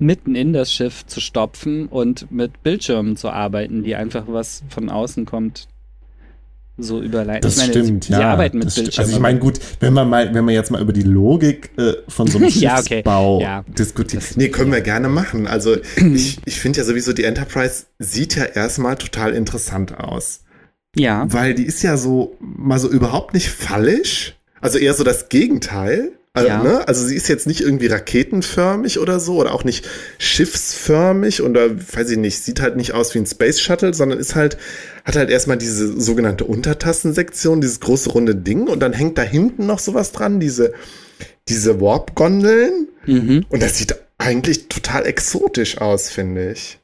mitten in das Schiff zu stopfen und mit Bildschirmen zu arbeiten, die einfach was von außen kommt so überleiten. Das meine, stimmt, sie, ja. Sie arbeiten mit Bildschirmen. Also ich meine, gut, wenn man mal, wenn man jetzt mal über die Logik äh, von so einem ja, Schiffsbau okay. ja. diskutiert. Nee, können wir gerne machen. Also ich, ich finde ja sowieso, die Enterprise sieht ja erstmal total interessant aus. Ja. Weil die ist ja so mal so überhaupt nicht fallisch. Also eher so das Gegenteil. Also, Ja. ne? also sie ist jetzt nicht irgendwie raketenförmig oder so oder auch nicht schiffsförmig oder weiß ich nicht, sieht halt nicht aus wie ein Space Shuttle, sondern ist halt, hat halt erstmal diese sogenannte Untertassensektion, dieses große runde Ding und dann hängt da hinten noch sowas dran, diese, diese Warp-Gondeln Mhm. und das sieht eigentlich total exotisch aus, finde ich.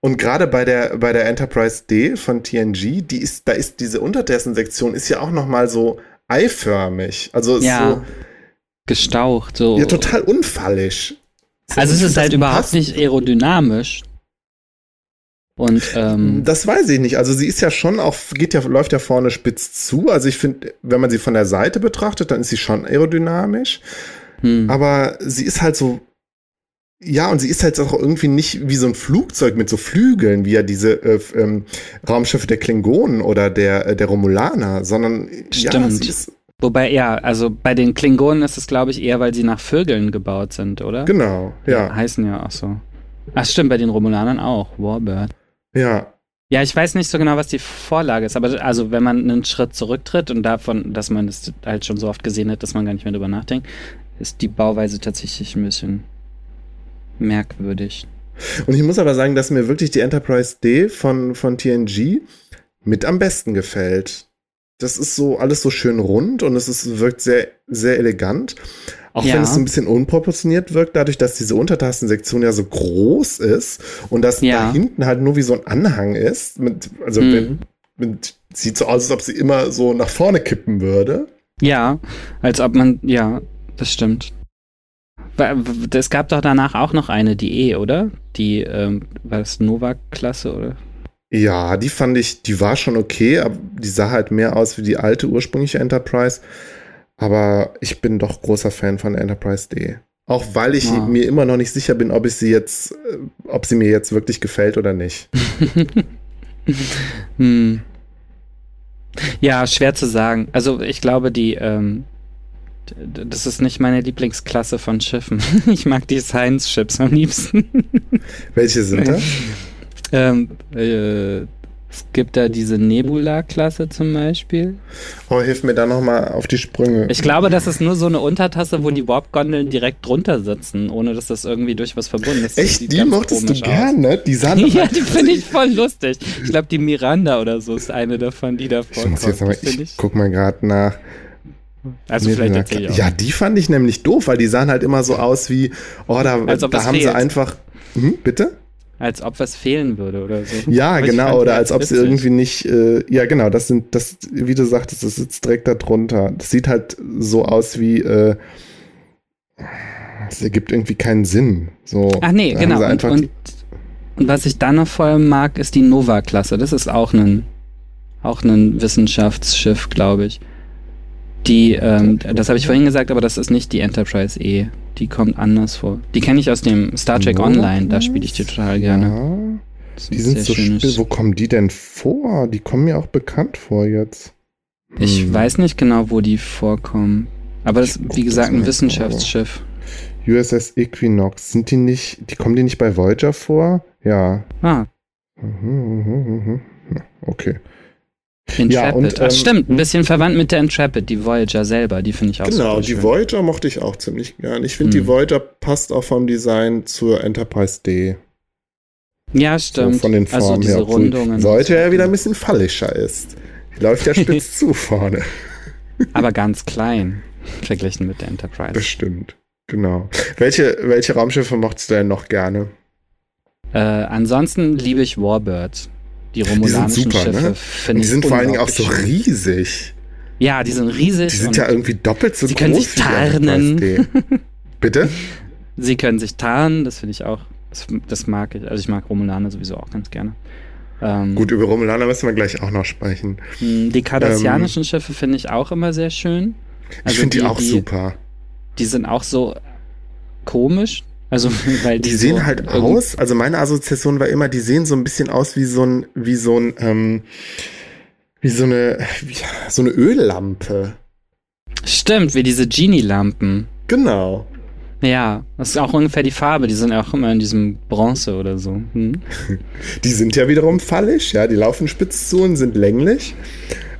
Und gerade bei der, bei der Enterprise D von TNG, die ist, da ist diese Untertassensektion ist ja auch noch mal so eiförmig. Also ist Ja. so, Gestaucht, so. ja, total unfallig. Also es ist halt überhaupt passt- nicht aerodynamisch. Und ähm, Das weiß ich nicht. Also sie ist ja schon auch, geht ja, läuft ja vorne spitz zu. Also ich finde, wenn man sie von der Seite betrachtet, dann ist sie schon aerodynamisch. hm. Aber sie ist halt so, ja, und sie ist halt auch irgendwie nicht wie so ein Flugzeug mit so Flügeln, wie ja diese äh, ähm, Raumschiffe der Klingonen oder der, äh, der Romulaner, sondern ja, Stimmt. sie ist, Wobei, ja, also bei den Klingonen ist es, glaube ich, eher, weil sie nach Vögeln gebaut sind, oder? genau, ja, Heißen ja auch so. Ach stimmt, bei den Romulanern auch. Warbird. ja. Ja, ich weiß nicht so genau, was die Vorlage ist, aber also wenn man einen Schritt zurücktritt und davon, dass man es halt schon so oft gesehen hat, dass man gar nicht mehr drüber nachdenkt, ist die Bauweise tatsächlich ein bisschen merkwürdig. Und ich muss aber sagen, dass mir wirklich die Enterprise D von, von TNG mit am besten gefällt. Das ist so alles so schön rund und es ist, wirkt sehr, sehr elegant. Auch Ja. wenn es so ein bisschen unproportioniert wirkt, dadurch, dass diese Untertassensektion ja so groß ist und dass Ja. da hinten halt nur wie so ein Anhang ist. Mit, also Mhm. wenn, mit, sieht so aus, als ob sie immer so nach vorne kippen würde. Ja, als ob man, ja, das stimmt. Es gab doch danach auch noch eine, die E, oder? Die, ähm, war das Nova-Klasse, oder? Ja, die fand ich, die war schon okay, aber die sah halt mehr aus wie die alte ursprüngliche Enterprise. Aber ich bin doch großer Fan von Enterprise D. Auch weil ich Ah. mir immer noch nicht sicher bin, ob ich sie jetzt, äh, ob sie mir jetzt wirklich gefällt oder nicht. Hm. Ja, schwer zu sagen. Also ich glaube, die, ähm, das ist nicht meine Lieblingsklasse von Schiffen. Ich mag die Science-Ships am liebsten. Welche sind das? ähm, äh, es gibt da diese Nebula-Klasse zum Beispiel. Oh, hilf mir da nochmal auf die Sprünge. Ich glaube, das ist nur so eine Untertasse, wo die Warp-Gondeln direkt drunter sitzen, ohne dass das irgendwie durch was verbunden ist. Echt, die mochtest du aus. gerne? Die sahen Ja, halt- die finde ich voll lustig. Ich glaube, die Miranda oder so ist eine davon, die da Ich vorkommt. muss jetzt aber, Das find ich guck mal gerade nach. also vielleicht ich auch. Ja, die fand ich nämlich doof, weil die sahen halt immer so aus wie, oh, da, da haben sie fehlt. einfach, hm, bitte? Als ob was fehlen würde oder so. Ja, fand genau, oder ganz als ob sie irgendwie nicht, äh, ja, genau, das sind, das, wie du sagtest, das sitzt direkt da drunter. Das sieht halt so aus wie, äh, es ergibt irgendwie keinen Sinn. So, Ach nee, genau. Und, und, und was ich dann noch voll mag, ist die Nova-Klasse. Das ist auch ein, auch ein Wissenschaftsschiff, glaube ich. Die, ähm, das habe ich vorhin gesagt, aber das ist nicht die Enterprise E. Die kommt anders vor. Die kenne ich aus dem Star Trek Online, da spiele ich die total gerne. Ja, ist die sind so still. Wo kommen die denn vor? Die kommen mir auch bekannt vor jetzt. Ich Hm. weiß nicht genau, wo die vorkommen. Aber das Ich guck wie gesagt, ein Wissenschaftsschiff. USS Equinox, sind die nicht, die kommen die nicht bei Voyager vor? Ja. Ah, Mhm, mhm, mhm. Okay. Intrepid. Ja, und, Ach, ähm, stimmt, ein bisschen verwandt mit der Intrepid, die Voyager selber, die finde ich auch Genau, die schön. Voyager mochte ich auch ziemlich gern. Ich finde, Hm. die Voyager passt auch vom Design zur Enterprise D. Ja, So stimmt. von den also Formen diese her. Rundungen. Voyager ja wieder ein bisschen fallischer ist. Die läuft ja spitz zu vorne. Aber ganz klein, verglichen mit der Enterprise. Das stimmt. Genau. Welche, welche Raumschiffe mochtest du denn noch gerne? Äh, ansonsten liebe ich Warbirds. Die sind romulanischen super, Schiffe ne? finde Und ich die sind vor allen Dingen auch so riesig. Ja, die sind riesig. Die sind ja irgendwie doppelt so sie groß können sich wie die tarnen. Bitte? sie können sich tarnen, das finde ich auch. Das, das mag ich. Also ich mag Romulaner sowieso auch ganz gerne. Ähm, Gut, über Romulaner müssen wir gleich auch noch sprechen. mh, Die kardassianischen Schiffe finde ich auch immer sehr schön. ich Also finde die, auch super. Die sind auch so komisch. Also, weil die, Die sehen so halt aus, also meine Assoziation war immer, die sehen so ein bisschen aus wie so ein, wie so ein, ähm, wie so eine, wie, so eine Öllampe. Stimmt, wie diese Genie-Lampen. Genau. Ja, das ist auch ungefähr die Farbe. Die sind auch immer in diesem Bronze oder so. Hm? Die sind ja wiederum fallisch, ja, die laufen spitz zu und sind länglich.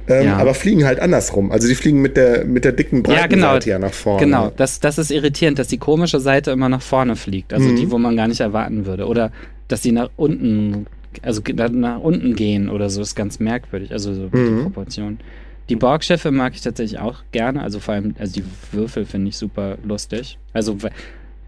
Ähm, Ja. Aber fliegen halt andersrum. Also die fliegen mit der, mit der dicken breiten Ja, genau. Seite ja nach vorne. Genau, das, das ist irritierend, dass die komische Seite immer nach vorne fliegt. Also Mhm. die, wo man gar nicht erwarten würde. Oder dass sie nach unten, also nach unten gehen oder so, ist ganz merkwürdig. Also so Mhm. die Proportion. Die Borgschiffe mag ich tatsächlich auch gerne. Also vor allem, also die Würfel finde ich super lustig. Also we-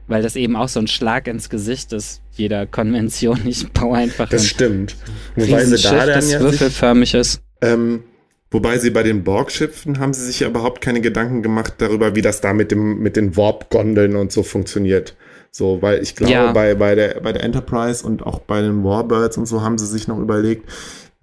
weil das eben auch so ein Schlag ins Gesicht ist, jeder Konvention. Ich baue einfach Das ein stimmt. Wobei sie da dann das ja würfelförmig ist. ähm, wobei sie bei den Borg-Schiffen haben sie sich ja überhaupt keine Gedanken gemacht darüber, wie das da mit dem mit den Warp-Gondeln und so funktioniert. So, weil ich glaube, Ja. bei, bei, der, bei der Enterprise und auch bei den Warbirds und so haben sie sich noch überlegt,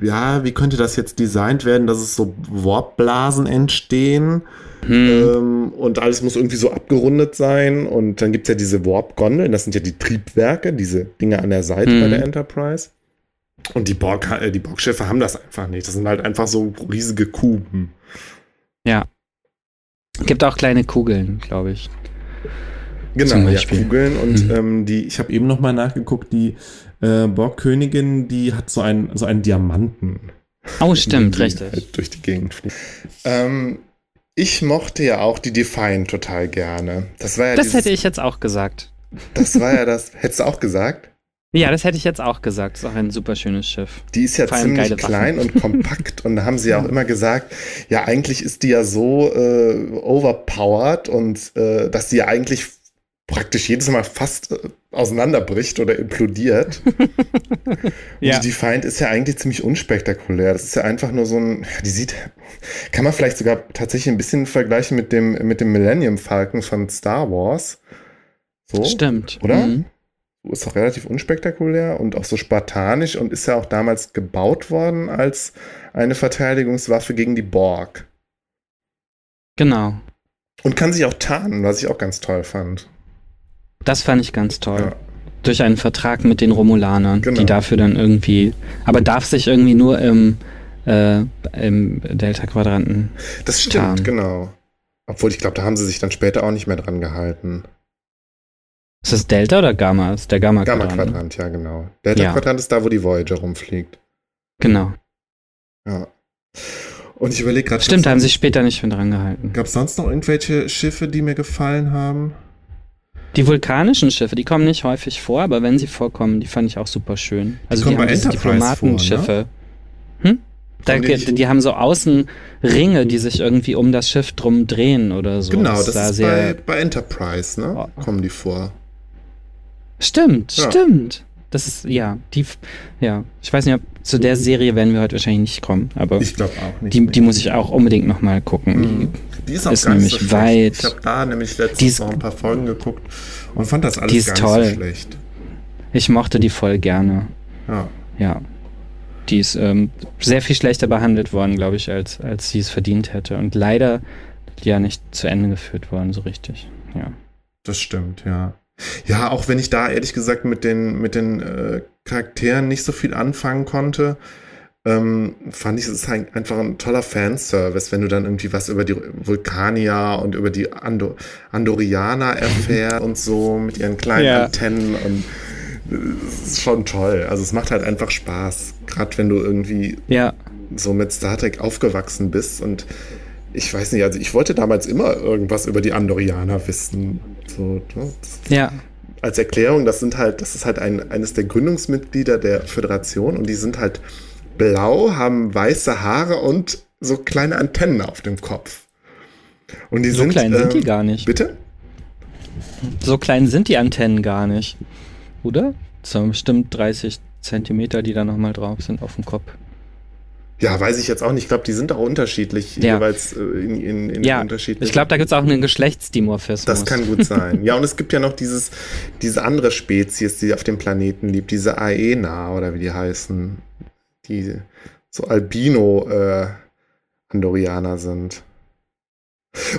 ja, wie könnte das jetzt designt werden, dass es so Warpblasen entstehen Hm. ähm, und alles muss irgendwie so abgerundet sein und dann gibt's ja diese Warp-Gondeln, das sind ja die Triebwerke, diese Dinge an der Seite Mhm. bei der Enterprise. Und die Borg, äh, die Borg-Schiffe haben das einfach nicht. Das sind halt einfach so riesige Kuben. Gibt auch kleine Kugeln, glaube ich. Genau, ja. Kugeln und Mhm. ähm, die, Ich habe eben noch mal nachgeguckt, die äh, Borgkönigin, die hat so einen, so einen Diamanten. Oh, stimmt, die richtig. Halt durch die Gegend fliegen. Ähm, ich mochte ja auch die Defiant total gerne. Das war ja Das dieses, hätte ich jetzt auch gesagt. das war ja das, hättest du auch gesagt? Ja, das hätte ich jetzt auch gesagt. Ist auch ein super schönes Schiff. Die ist ja ziemlich Waffen. klein und kompakt und da haben sie ja auch immer gesagt, ja eigentlich ist die ja so äh, overpowered und äh, dass die ja eigentlich praktisch jedes Mal fast äh, auseinanderbricht oder implodiert. Ja. Und die Defiant ist ja eigentlich ziemlich unspektakulär. Das ist ja einfach nur so ein, die sieht, kann man vielleicht sogar tatsächlich ein bisschen vergleichen mit dem, mit dem Millennium Falcon von Star Wars. So, Stimmt. oder? Mhm. Ist auch relativ unspektakulär und auch so spartanisch und ist ja auch damals gebaut worden als eine Verteidigungswaffe gegen die Borg. Genau. Und kann sich auch tarnen, was ich auch ganz toll fand. Das fand ich ganz toll. Ja. Durch einen Vertrag mit den Romulanern, Genau. die dafür dann irgendwie, aber darf sich irgendwie nur im, äh, im Delta-Quadranten. Das stimmt, Tarn. genau. Obwohl ich glaube, da haben sie sich dann später auch nicht mehr dran gehalten. Ist das Delta oder Gamma? Ist der Gamma-Quadrant. Gamma-Quadrant, ja, genau. Delta-Quadrant ist da, wo die Voyager rumfliegt. Genau. Ja. Und ich überlege gerade. Stimmt, da haben sie sich später nicht mehr dran gehalten. Gab es sonst noch irgendwelche Schiffe, die mir gefallen haben? Die vulkanischen Schiffe, die kommen nicht häufig vor, aber wenn sie vorkommen, die fand ich auch super schön. Also die, kommen haben bei diese Diplomatenschiffe. Hm? Da, die die, die haben so außen Ringe, die sich irgendwie um das Schiff drum drehen oder so. genau, das sah ist bei, bei Enterprise, ne? Oh. Kommen die vor. Stimmt, Ja. stimmt. Das ist, ja, die, ja. Ich weiß nicht, ob zu der Serie werden wir heute wahrscheinlich nicht kommen, aber Ich glaube auch nicht. die, die muss ich auch unbedingt nochmal gucken. Mhm. Die ist auch Ist nämlich so weit. Ich habe da nämlich letztens noch ein paar Folgen geguckt und fand das alles Die ist gar toll. nicht so schlecht. Ich mochte die voll gerne. Ja. Ja. Die ist ähm, sehr viel schlechter behandelt worden, glaube ich, als, als sie es verdient hätte. Und leider ja nicht zu Ende geführt worden, so richtig. Ja. Das stimmt, ja. Ja, auch wenn ich da ehrlich gesagt mit den, mit den äh, Charakteren nicht so viel anfangen konnte, ähm, fand ich es einfach ein toller Fanservice, wenn du dann irgendwie was über die Vulkanier und über die Ando Andorianer erfährst und so mit ihren kleinen Ja. Antennen und es ist schon toll. Also es macht halt einfach Spaß, gerade wenn du irgendwie Ja, so mit Star Trek aufgewachsen bist und ich weiß nicht, also ich wollte damals immer irgendwas über die Andorianer wissen. So, ne? ja, als Erklärung, das sind halt, das ist halt ein, eines der Gründungsmitglieder der Föderation und die sind halt blau, haben weiße Haare und so kleine Antennen auf dem Kopf. Und die so sind, klein sind die ähm, gar nicht. Bitte? So klein sind die Antennen gar nicht. Oder? Das sind bestimmt 30 Zentimeter, die da nochmal drauf sind auf dem Kopf. Ja, weiß ich jetzt auch nicht. Ich glaube, die sind auch unterschiedlich, Ja. jeweils äh, in, in, in Ja, unterschiedlichen. Ich glaube, da gibt es auch einen Geschlechtsdimorphismus. Das kann gut sein. Ja, und es gibt ja noch dieses, diese andere Spezies, die auf dem Planeten lebt, diese Aena oder wie die heißen, die so Albino-Andorianer sind.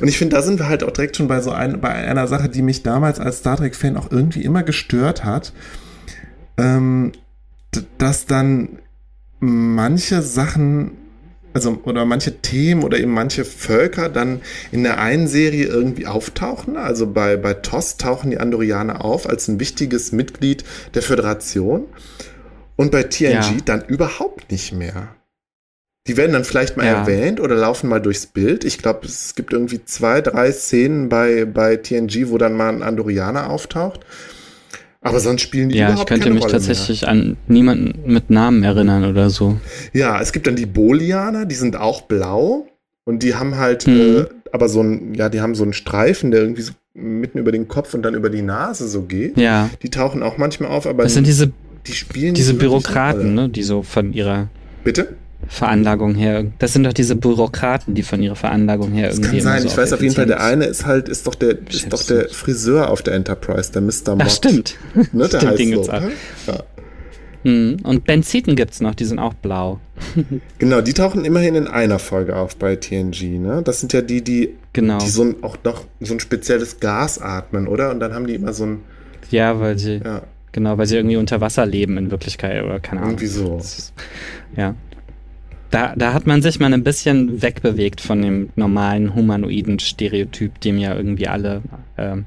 Und ich finde, da sind wir halt auch direkt schon bei so ein, bei einer Sache, die mich damals als Star Trek-Fan auch irgendwie immer gestört hat, ähm, dass dann manche Sachen, also oder manche Themen oder eben manche Völker dann in der einen Serie irgendwie auftauchen. Also bei, bei TOS tauchen die Andorianer auf als ein wichtiges Mitglied der Föderation und bei TNG Ja. dann überhaupt nicht mehr. Die werden dann vielleicht mal Ja. erwähnt oder laufen mal durchs Bild. Ich glaube, es gibt irgendwie zwei, drei Szenen bei, bei TNG, wo dann mal ein Andorianer auftaucht. Aber sonst spielen die Ja, ich überhaupt könnte keine mich Rolle tatsächlich an niemanden mit Namen erinnern oder so. Mehr. Ja, es gibt dann die Bolianer, die sind auch blau und die haben halt, Mhm. äh, aber so ein, ja, die haben so einen Streifen, der irgendwie so mitten über den Kopf und dann über die Nase so geht. Ja. Die tauchen auch manchmal auf, aber Das sind diese, die spielen diese Bürokraten, ne, die so von ihrer Bitte? Veranlagung her. Das sind doch diese Bürokraten, die von ihrer Veranlagung her Das irgendwie. kann immer sein. so ich weiß auf jeden Fall, der eine ist halt, ist doch der, ist doch der Friseur auf der Enterprise, der Mr. Mott. Ach, stimmt. Ne, der Stimmt, heißt den so. gibt's auch. Ja. Mhm. Und Benziten gibt's noch, die sind auch blau. Genau, die tauchen immerhin in einer Folge auf bei TNG, ne? Das sind ja die, die, Genau. die so ein, auch noch so ein spezielles Gas atmen, oder? Und dann haben die immer so ein, Ja, weil sie, ja, genau, weil sie irgendwie unter Wasser leben in Wirklichkeit oder keine Ahnung. irgendwie so. Das ist- Ja. Da, da hat man sich mal ein bisschen wegbewegt von dem normalen humanoiden Stereotyp, dem ja irgendwie alle ähm,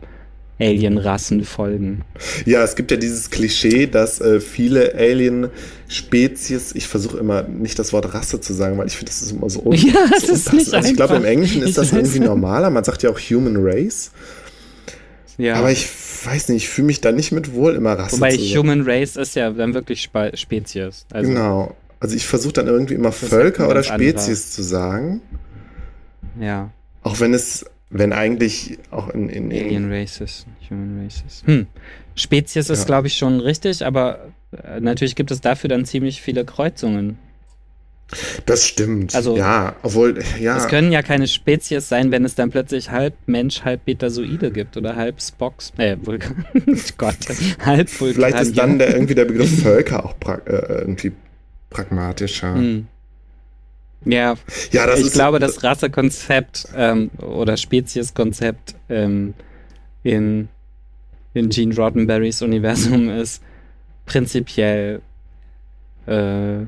Alien-Rassen folgen. Ja, es gibt ja dieses Klischee, dass äh, viele Alien-Spezies, ich versuche immer nicht das Wort Rasse zu sagen, weil ich finde, das ist immer so un Ja, es so ist nicht Also ich glaube, im. Englischen ist das irgendwie normaler. Man sagt ja auch Human Race. Ja. Aber ich weiß nicht, ich fühle mich da nicht mit wohl, immer Rasse Wobei zu sagen. Human Race ist ja dann wirklich Spe Spezies. Also, genau. Also ich versuche dann irgendwie immer ist Völker oder. Spezies zu sagen. Ja. Auch wenn es, wenn eigentlich auch in, in, in Alien Races, Human Races. Hm. Spezies ist, Ja. glaube ich, schon richtig, aber äh, natürlich gibt es dafür dann ziemlich viele Kreuzungen. das stimmt. Also- ja, obwohl, ja. Es können ja keine Spezies sein, wenn es dann plötzlich halb Mensch, halb Betasoide gibt oder halb Spocks, äh, Vulkan, Gott, halb Vulkan. Vielleicht ist dann der, irgendwie der Begriff Völker auch pra äh, irgendwie pragmatischer. Hm. Ja, Ja, das ich ist, glaube, das Rassekonzept ähm, oder Spezieskonzept ähm, in, in Gene Roddenberrys Universum ist prinzipiell äh,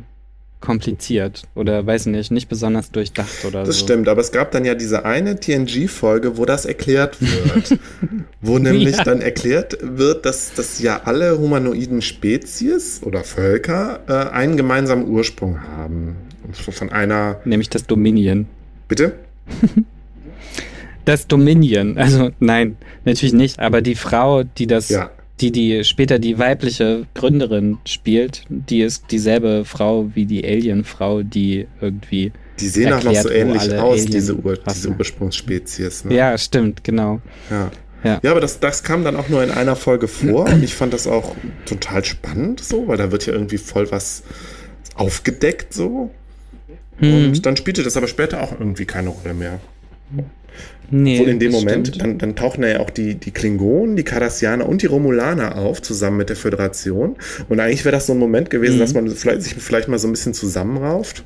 kompliziert oder weiß nicht, nicht besonders durchdacht oder Das so. stimmt, aber es gab dann ja diese eine TNG-Folge, wo das erklärt wird. wo nämlich Ja. dann erklärt wird, dass, dass ja alle humanoiden Spezies oder Völker äh, einen gemeinsamen Ursprung haben. Von einer. Nämlich das Dominion. Bitte? Das Dominion, also nein, natürlich nicht, aber die Frau, die das, Ja. Die die später die weibliche Gründerin spielt, die ist dieselbe Frau wie die Alien-Frau, die irgendwie Die sehen auch noch so Erklärt, ähnlich aus, Alien- diese, Ur diese? Ursprungsspezies. Ne? Ja, stimmt, genau. Ja. Ja. Ja, aber das, das kam dann auch nur in einer Folge vor und ich fand das auch total spannend so, weil da wird ja irgendwie voll was aufgedeckt so. Hm, Und dann spielte das aber später auch irgendwie keine Rolle mehr. Nee, Wohl in dem Moment, stimmt. dann, dann tauchen ja auch die, die Klingonen, die Cardassianer und die Romulaner auf, zusammen mit der Föderation. Und eigentlich wäre das so ein Moment gewesen, Mhm. dass man vielleicht, sich vielleicht mal so ein bisschen zusammenrauft.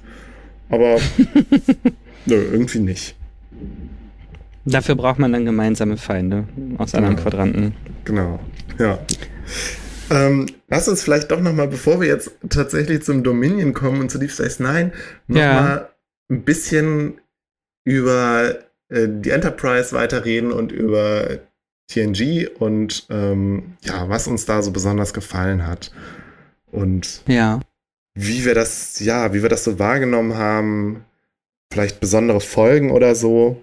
Aber nö, irgendwie nicht. Dafür braucht man dann gemeinsame Feinde aus anderen Genau. Quadranten. Genau, ja. Ähm, lass uns vielleicht doch nochmal, bevor wir jetzt tatsächlich zum Dominion kommen und zu Deep Space Nine, nochmal Ja. ein bisschen über äh, die Enterprise weiterreden und über TNG und ähm, ja, was uns da so besonders gefallen hat. Und Ja. wie wir das, ja, wie wir das so wahrgenommen haben, vielleicht besondere Folgen oder so.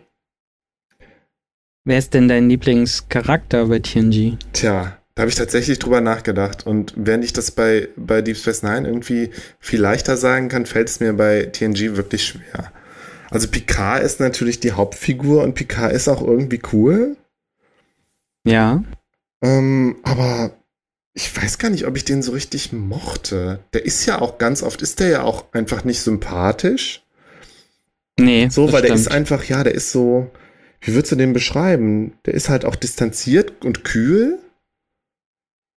Wer ist denn dein Lieblingscharakter bei TNG? Tja, da habe ich tatsächlich drüber nachgedacht. Und während ich das bei, bei Deep Space Nine irgendwie viel leichter sagen kann, fällt es mir bei TNG wirklich schwer. Also Picard ist natürlich die Hauptfigur und Picard ist auch irgendwie cool. Ja. Ähm, aber ich weiß gar nicht, ob ich den so richtig mochte. Der ist ja auch ganz oft, ist der ja auch einfach nicht sympathisch. Nee. So, weil der stimmt. ist einfach, ja, der ist so, wie würdest du den beschreiben? Der ist halt auch distanziert und kühl.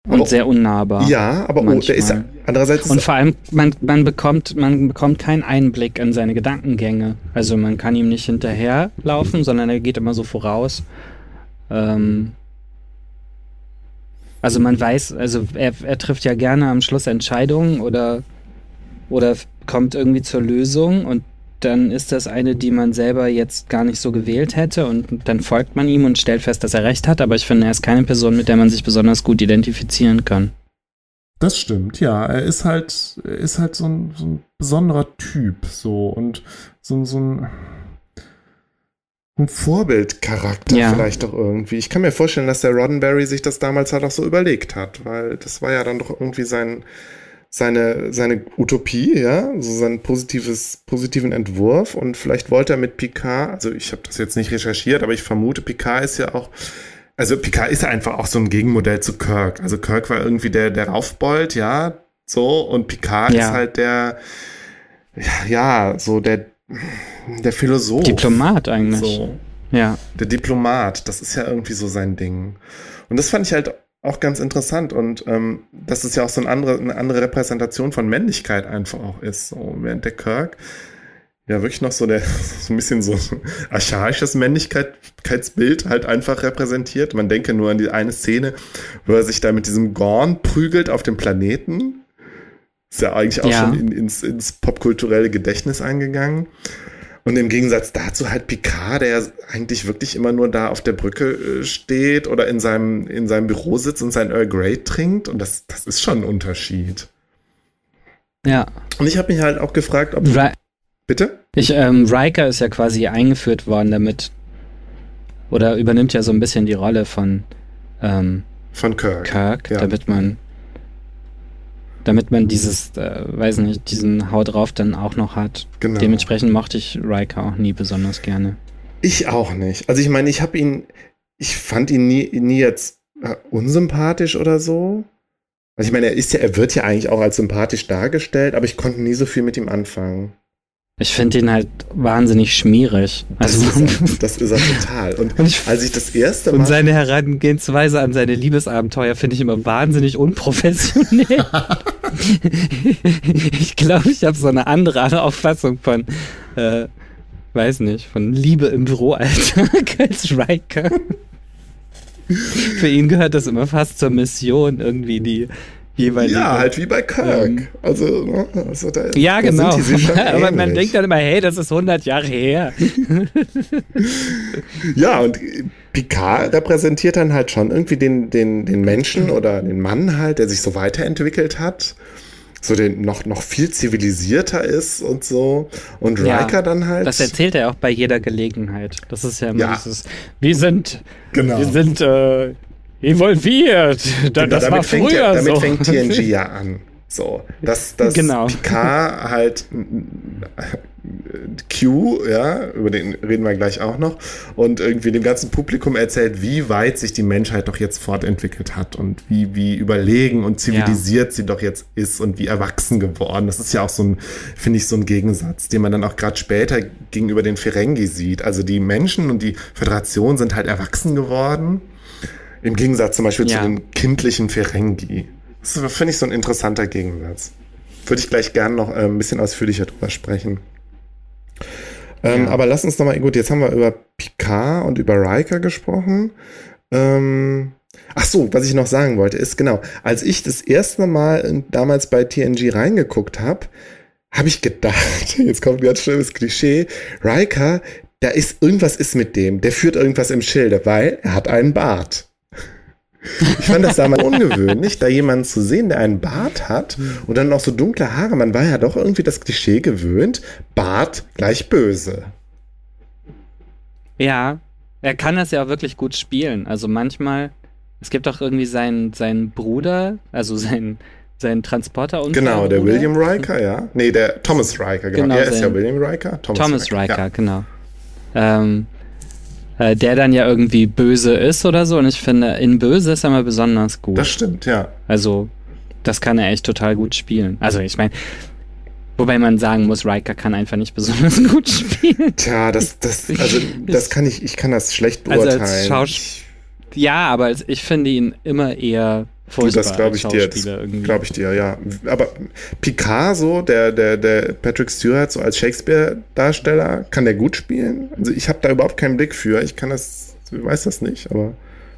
Und aber- sehr unnahbar. Ja, aber oh, der ist andererseits Und vor allem, man, man, bekommt, man bekommt keinen Einblick in seine Gedankengänge. Also man kann ihm nicht hinterherlaufen, sondern er geht immer so voraus. Ähm, also man weiß, also er, er trifft ja gerne am Schluss Entscheidungen oder, oder kommt irgendwie zur Lösung und dann ist das eine, die man selber jetzt gar nicht so gewählt hätte und dann folgt man ihm und stellt fest, dass er recht hat, aber ich finde, er ist keine Person, mit der man sich besonders gut identifizieren kann. Das stimmt, ja. Er ist halt, er ist halt so ein, so ein besonderer Typ, so und so, ein- so ein. ein Vorbildcharakter Ja. vielleicht doch irgendwie. Ich kann mir vorstellen, dass der Roddenberry sich das damals halt auch so überlegt hat, weil das war ja dann doch irgendwie sein, seine, seine Utopie, ja, so sein positives, positiven Entwurf und vielleicht wollte er mit Picard, also ich habe das jetzt nicht recherchiert, aber ich vermute, Picard ist ja auch also Picard ist einfach auch so ein Gegenmodell zu Kirk. Also Kirk war irgendwie der, der Raufbold, ja, so, und Picard ja. ist halt der, ja, so der, der Philosoph. Diplomat eigentlich. So. Ja. Der Diplomat, das ist ja irgendwie so sein Ding. Und das fand ich halt auch ganz interessant und ähm, dass es ja auch so eine andere, eine andere Repräsentation von Männlichkeit einfach auch ist. So, während der Kirk ja wirklich noch so der so ein bisschen so archaisches Männlichkeitsbild halt einfach repräsentiert. Man denke nur an die eine Szene, wo er sich da mit diesem Gorn prügelt auf dem Planeten. Ist ja eigentlich auch ja. schon in, ins, ins popkulturelle Gedächtnis eingegangen. Und im Gegensatz dazu halt Picard, der eigentlich wirklich immer nur da auf der Brücke äh, steht oder in seinem, in seinem Büro sitzt und sein Earl Grey trinkt. Und das, das ist schon ein Unterschied. Ja. Und ich habe mich halt auch gefragt, ob. Ra Bitte? Ich, ähm, Riker ist ja quasi eingeführt worden damit. Oder übernimmt ja so ein bisschen die Rolle von. Ähm, von Kirk. Kirk, ja. damit man. Damit man dieses, äh, weiß nicht, diesen Hau drauf dann auch noch hat. Genau. Dementsprechend mochte ich Riker auch nie besonders gerne. Ich auch nicht. Also ich meine, ich habe ihn, ich fand ihn nie, nie jetzt äh, unsympathisch oder so. Also ich meine, er ist ja, er wird ja eigentlich auch als sympathisch dargestellt, aber ich konnte nie so viel mit ihm anfangen. Ich finde ihn halt wahnsinnig schmierig. Also, das, ist er, das ist er total. Und, und ich, als ich das erste Mal. Und seine Herangehensweise an seine Liebesabenteuer finde ich immer wahnsinnig unprofessionell. ich glaube, ich habe so eine andere Auffassung von, äh, weiß nicht, von Liebe im Büroalltag als Riker. Für ihn gehört das immer fast zur Mission, irgendwie die jeweilige. Ja, halt wie bei Kirk. Ähm, also, ne, also da, ja, da genau. Aber man denkt dann immer, hey, das ist 100 Jahre her. ja, und Picard repräsentiert dann halt schon irgendwie den, den, den Menschen oder den Mann halt, der sich so weiterentwickelt hat so den noch, noch viel zivilisierter ist und so. Und Riker ja, dann halt. Das erzählt er auch bei jeder Gelegenheit. Das ist ja immer ja. dieses, wir sind, genau. wir sind äh, evolviert. Da, genau, das war früher ja, damit so. fängt TNG ja an. So, dass, dass genau. Picard halt Q, ja, über den reden wir gleich auch noch, und irgendwie dem ganzen Publikum erzählt, wie weit sich die Menschheit doch jetzt fortentwickelt hat und wie, wie überlegen und zivilisiert ja. sie doch jetzt ist und wie erwachsen geworden. Das ist ja auch so ein, finde ich, so ein Gegensatz, den man dann auch gerade später gegenüber den Ferengi sieht. Also die Menschen und die Föderation sind halt erwachsen geworden im Gegensatz zum Beispiel ja. zu den kindlichen Ferengi. Das finde ich so ein interessanter Gegensatz. Würde ich gleich gerne noch äh, ein bisschen ausführlicher drüber sprechen. Ähm, ja. Aber lass uns nochmal, gut, jetzt haben wir über Picard und über Riker gesprochen. Ähm, ach so, was ich noch sagen wollte, ist genau, als ich das erste Mal damals bei TNG reingeguckt habe, habe ich gedacht, jetzt kommt ein ganz schlimmes Klischee, Riker, da ist irgendwas ist mit dem, der führt irgendwas im Schilde, weil er hat einen Bart. Ich fand das damals ungewöhnlich, da jemanden zu sehen, der einen Bart hat und dann noch so dunkle Haare. Man war ja doch irgendwie das Klischee gewöhnt. Bart gleich böse. Ja, er kann das ja auch wirklich gut spielen. Also manchmal, es gibt auch irgendwie seinen, seinen Bruder, also seinen, seinen Transporter und Genau, der William Riker, ja. Nee, der Thomas Riker, genau. genau er ist ja William Riker. Thomas, Thomas Riker, Riker ja. genau. Ähm, äh, der dann ja irgendwie böse ist oder so. Und ich finde, in Böse ist er mal besonders gut. Das stimmt, ja. Also, das kann er echt total gut spielen. Also, ich meine, wobei man sagen muss, Riker kann einfach nicht besonders gut spielen. Tja, das, das, also, das kann ich, ich kann das schlecht beurteilen. Also als ja, aber ich finde ihn immer eher Furchtbar das glaube ich dir, glaube ich dir, ja. Aber Picasso, der, der, der Patrick Stewart, so als Shakespeare-Darsteller, kann der gut spielen? Also ich habe da überhaupt keinen Blick für. Ich kann das, weiß das nicht, aber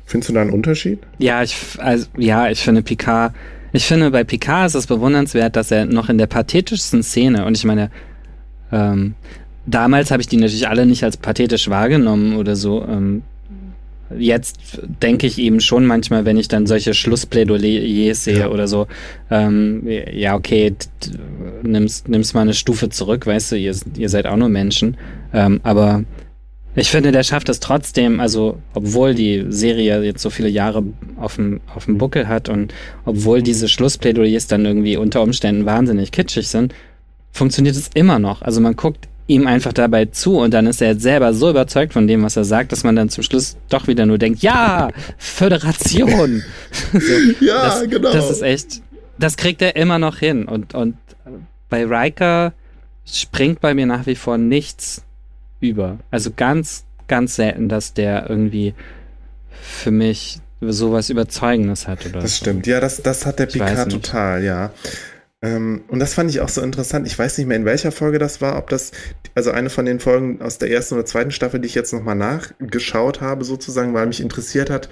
findest du da einen Unterschied? Ja, ich, also, ja, ich finde Picard, ich finde bei Picard ist es bewundernswert, dass er noch in der pathetischsten Szene, und ich meine, ähm, damals habe ich die natürlich alle nicht als pathetisch wahrgenommen oder so, ähm, jetzt denke ich eben schon manchmal, wenn ich dann solche Schlussplädoyers sehe ja. oder so, ähm, ja, okay, nimmst, nimmst mal eine Stufe zurück, weißt du, ihr, ihr seid auch nur Menschen. Ähm, aber ich finde, der schafft es trotzdem, also obwohl die Serie jetzt so viele Jahre auf dem, auf dem Buckel hat und obwohl diese Schlussplädoyers dann irgendwie unter Umständen wahnsinnig kitschig sind, funktioniert es immer noch. Also man guckt ihm einfach dabei zu und dann ist er selber so überzeugt von dem, was er sagt, dass man dann zum Schluss doch wieder nur denkt, ja, Föderation. so, ja, das, genau. Das ist echt, das kriegt er immer noch hin und, und bei Riker springt bei mir nach wie vor nichts über. Also ganz, ganz selten, dass der irgendwie für mich sowas Überzeugendes hat oder Das so. stimmt, ja, das, das hat der Ich Picard total, ja. Ähm, und das fand ich auch so interessant. Ich weiß nicht mehr, in welcher Folge das war, ob das, also eine von den Folgen aus der ersten oder zweiten Staffel, die ich jetzt nochmal nachgeschaut habe, sozusagen, weil mich interessiert hat,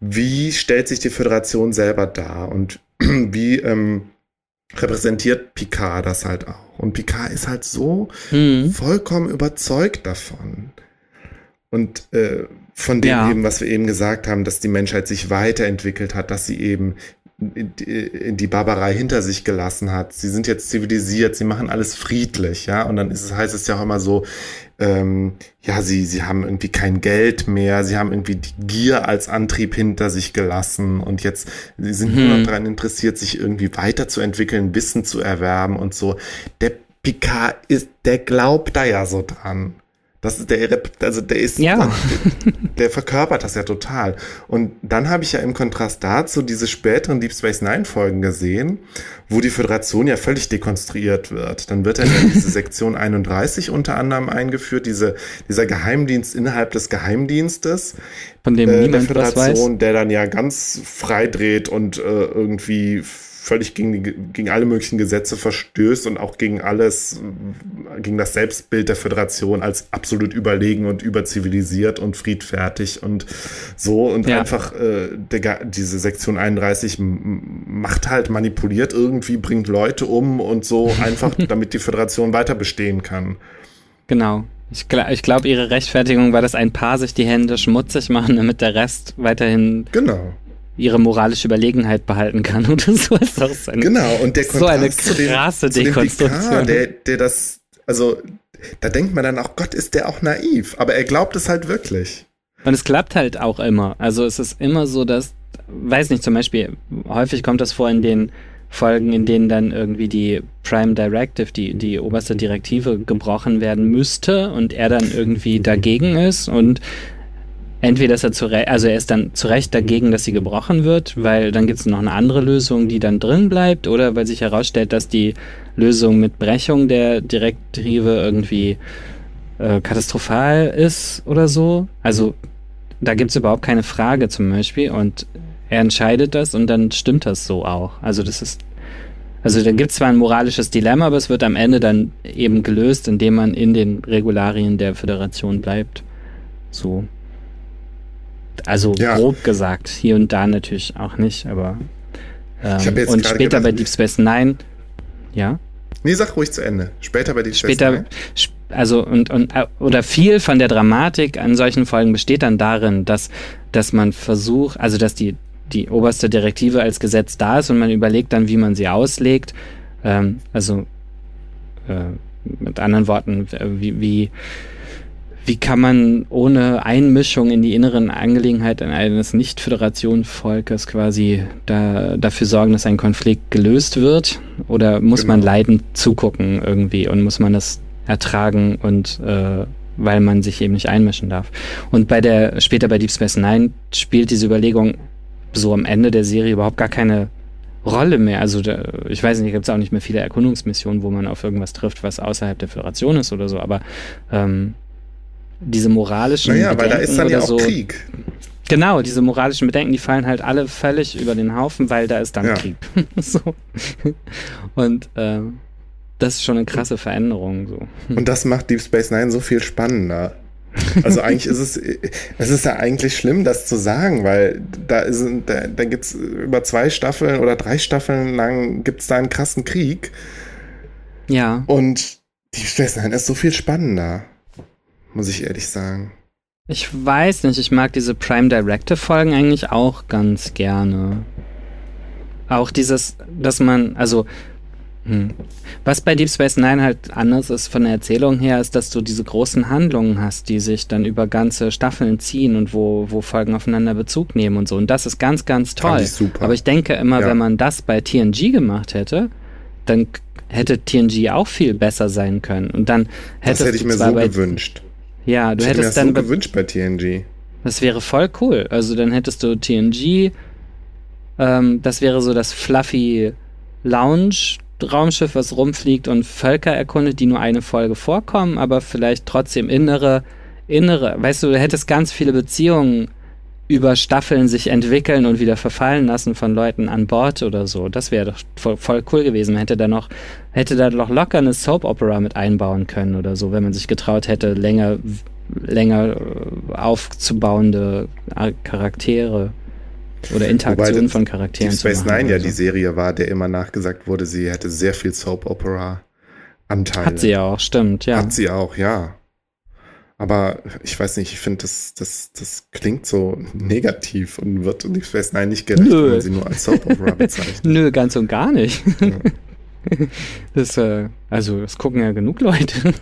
wie stellt sich die Föderation selber dar und wie ähm, repräsentiert Picard das halt auch. Und Picard ist halt so Hm. vollkommen überzeugt davon. Und äh, von dem Ja. eben, was wir eben gesagt haben, dass die Menschheit sich weiterentwickelt hat, dass sie eben die Barbarei hinter sich gelassen hat. Sie sind jetzt zivilisiert, sie machen alles friedlich, ja. Und dann ist es, heißt es ja auch immer so, ähm, ja, sie, sie haben irgendwie kein Geld mehr, sie haben irgendwie die Gier als Antrieb hinter sich gelassen und jetzt, sie sind nur Mhm. noch daran interessiert, sich irgendwie weiterzuentwickeln, Wissen zu erwerben und so. Der Picard ist, der glaubt da ja so dran. Das ist der, also der ist, Ja. der, der verkörpert das ja total. Und dann habe ich ja im Kontrast dazu diese späteren Deep Space Nine Folgen gesehen, wo die Föderation ja völlig dekonstruiert wird. Dann wird dann ja diese Sektion 31 unter anderem eingeführt, diese, dieser Geheimdienst innerhalb des Geheimdienstes Von dem äh, der niemand weiß. Föderation, der dann ja ganz frei dreht und äh, irgendwie völlig gegen, gegen alle möglichen Gesetze verstößt und auch gegen alles, gegen das Selbstbild der Föderation als absolut überlegen und überzivilisiert und friedfertig und so und Ja. einfach äh, der, diese Sektion 31 m- macht halt, manipuliert irgendwie, bringt Leute um und so einfach, damit die Föderation weiter bestehen kann. Genau. Ich, gl ich glaube, ihre Rechtfertigung war, dass ein Paar sich die Hände schmutzig machen, damit der Rest weiterhin Genau. Ihre moralische Überlegenheit behalten kann oder so. Ist auch so eine, Genau, und der So eine Kontrast zu dem- krasse zu dem Dekonstruktion. Picard, der, der das, also da denkt man dann auch, Gott, ist der auch naiv, aber er glaubt es halt wirklich. Und es klappt halt auch immer. Also es ist immer so, dass, weiß nicht, zum Beispiel, häufig kommt das vor in den Folgen, in denen dann irgendwie die Prime Directive, die, die oberste Direktive gebrochen werden müsste und er dann irgendwie dagegen ist und entweder ist er zu Recht, also er ist dann zu Recht dagegen, dass sie gebrochen wird, weil dann gibt es noch eine andere Lösung, die dann drin bleibt, oder weil sich herausstellt, dass die Lösung mit Brechung der Direktive irgendwie äh, katastrophal ist oder so. Also da gibt es überhaupt keine Frage zum Beispiel und er entscheidet das und dann stimmt das so auch. Also das ist, also da gibt es zwar ein moralisches Dilemma, aber es wird am Ende dann eben gelöst, indem man in den Regularien der Föderation bleibt. So. Also Ja. grob gesagt, hier und da natürlich auch nicht, aber ähm, und später bei Deep Space Nine, ja. Nee, sag ruhig zu Ende. Später bei die später, sp- also und, und äh, oder viel von der Dramatik an solchen Folgen besteht dann darin, dass, dass man versucht, also dass die, die oberste Direktive als Gesetz da ist und man überlegt dann, wie man sie auslegt. Ähm, also äh, mit anderen Worten, wie, wie, wie kann man ohne Einmischung in die inneren Angelegenheiten eines Nicht-Föderation-Volkes quasi da, dafür sorgen, dass ein Konflikt gelöst wird? Oder muss man Genau. leidend zugucken irgendwie und muss man das ertragen und äh, weil man sich eben nicht einmischen darf? Und bei der, später bei Deep Space Nine spielt diese Überlegung so am Ende der Serie überhaupt gar keine Rolle mehr. Also da, ich weiß nicht, gibt es auch nicht mehr viele Erkundungsmissionen, wo man auf irgendwas trifft, was außerhalb der Föderation ist oder so, aber ähm, diese moralischen Naja, weil da Bedenken ist dann ja auch so, Krieg. Genau, diese moralischen Bedenken, die fallen halt alle völlig über den Haufen, weil da ist dann Ja. Krieg. so. Und ähm, das ist schon eine krasse Veränderung. So. Und das macht Deep Space Nine so viel spannender. Also eigentlich ist es, es ist ja eigentlich schlimm, das zu sagen, weil da ist, da, da gibt's über zwei Staffeln oder drei Staffeln lang gibt's da einen krassen Krieg Ja, und Deep Space Nine ist so viel spannender, muss ich ehrlich sagen. ich weiß nicht, ich mag diese Prime Directive Folgen eigentlich auch ganz gerne. Auch dieses, dass man, also, hm. was bei Deep Space Nine halt anders ist von der Erzählung her, ist, dass du diese großen Handlungen hast, die sich dann über ganze Staffeln ziehen und wo, wo Folgen aufeinander Bezug nehmen und so. Und das ist ganz, ganz toll. ich super. Aber ich denke immer, Ja. wenn man das bei TNG gemacht hätte, dann hätte TNG auch viel besser sein können. Und dann hätte ich mir so gewünscht. Ja, du ich hättest hätte dann mir das so gewünscht bei TNG. Das wäre voll cool. Also dann hättest du TNG, ähm, das wäre so das fluffy Lounge Raumschiff, was rumfliegt und Völker erkundet, die nur eine Folge vorkommen, aber vielleicht trotzdem innere, innere, weißt du, du hättest ganz viele Beziehungen über Staffeln sich entwickeln und wieder verfallen lassen von Leuten an Bord oder so. Das wäre doch voll, voll, cool gewesen. Man hätte da noch, hätte da noch locker eine Soap Opera mit einbauen können oder so, wenn man sich getraut hätte, länger, länger äh, aufzubauende Charaktere oder Interaktionen von Charakteren Deep Space zu machen. Nine ja so. die Serie war, der immer nachgesagt wurde, sie hätte sehr viel Soap Opera Anteile. Hat sie ja auch, stimmt, ja. Hat sie auch, ja. Aber ich weiß nicht, ich finde, das, das, das klingt so negativ und wird Deep Space Nine nicht gerecht, Nö. wenn man sie nur als Soap Opera bezeichnet. Nö, ganz und gar nicht. Ja. Das, äh, also, das gucken ja genug Leute.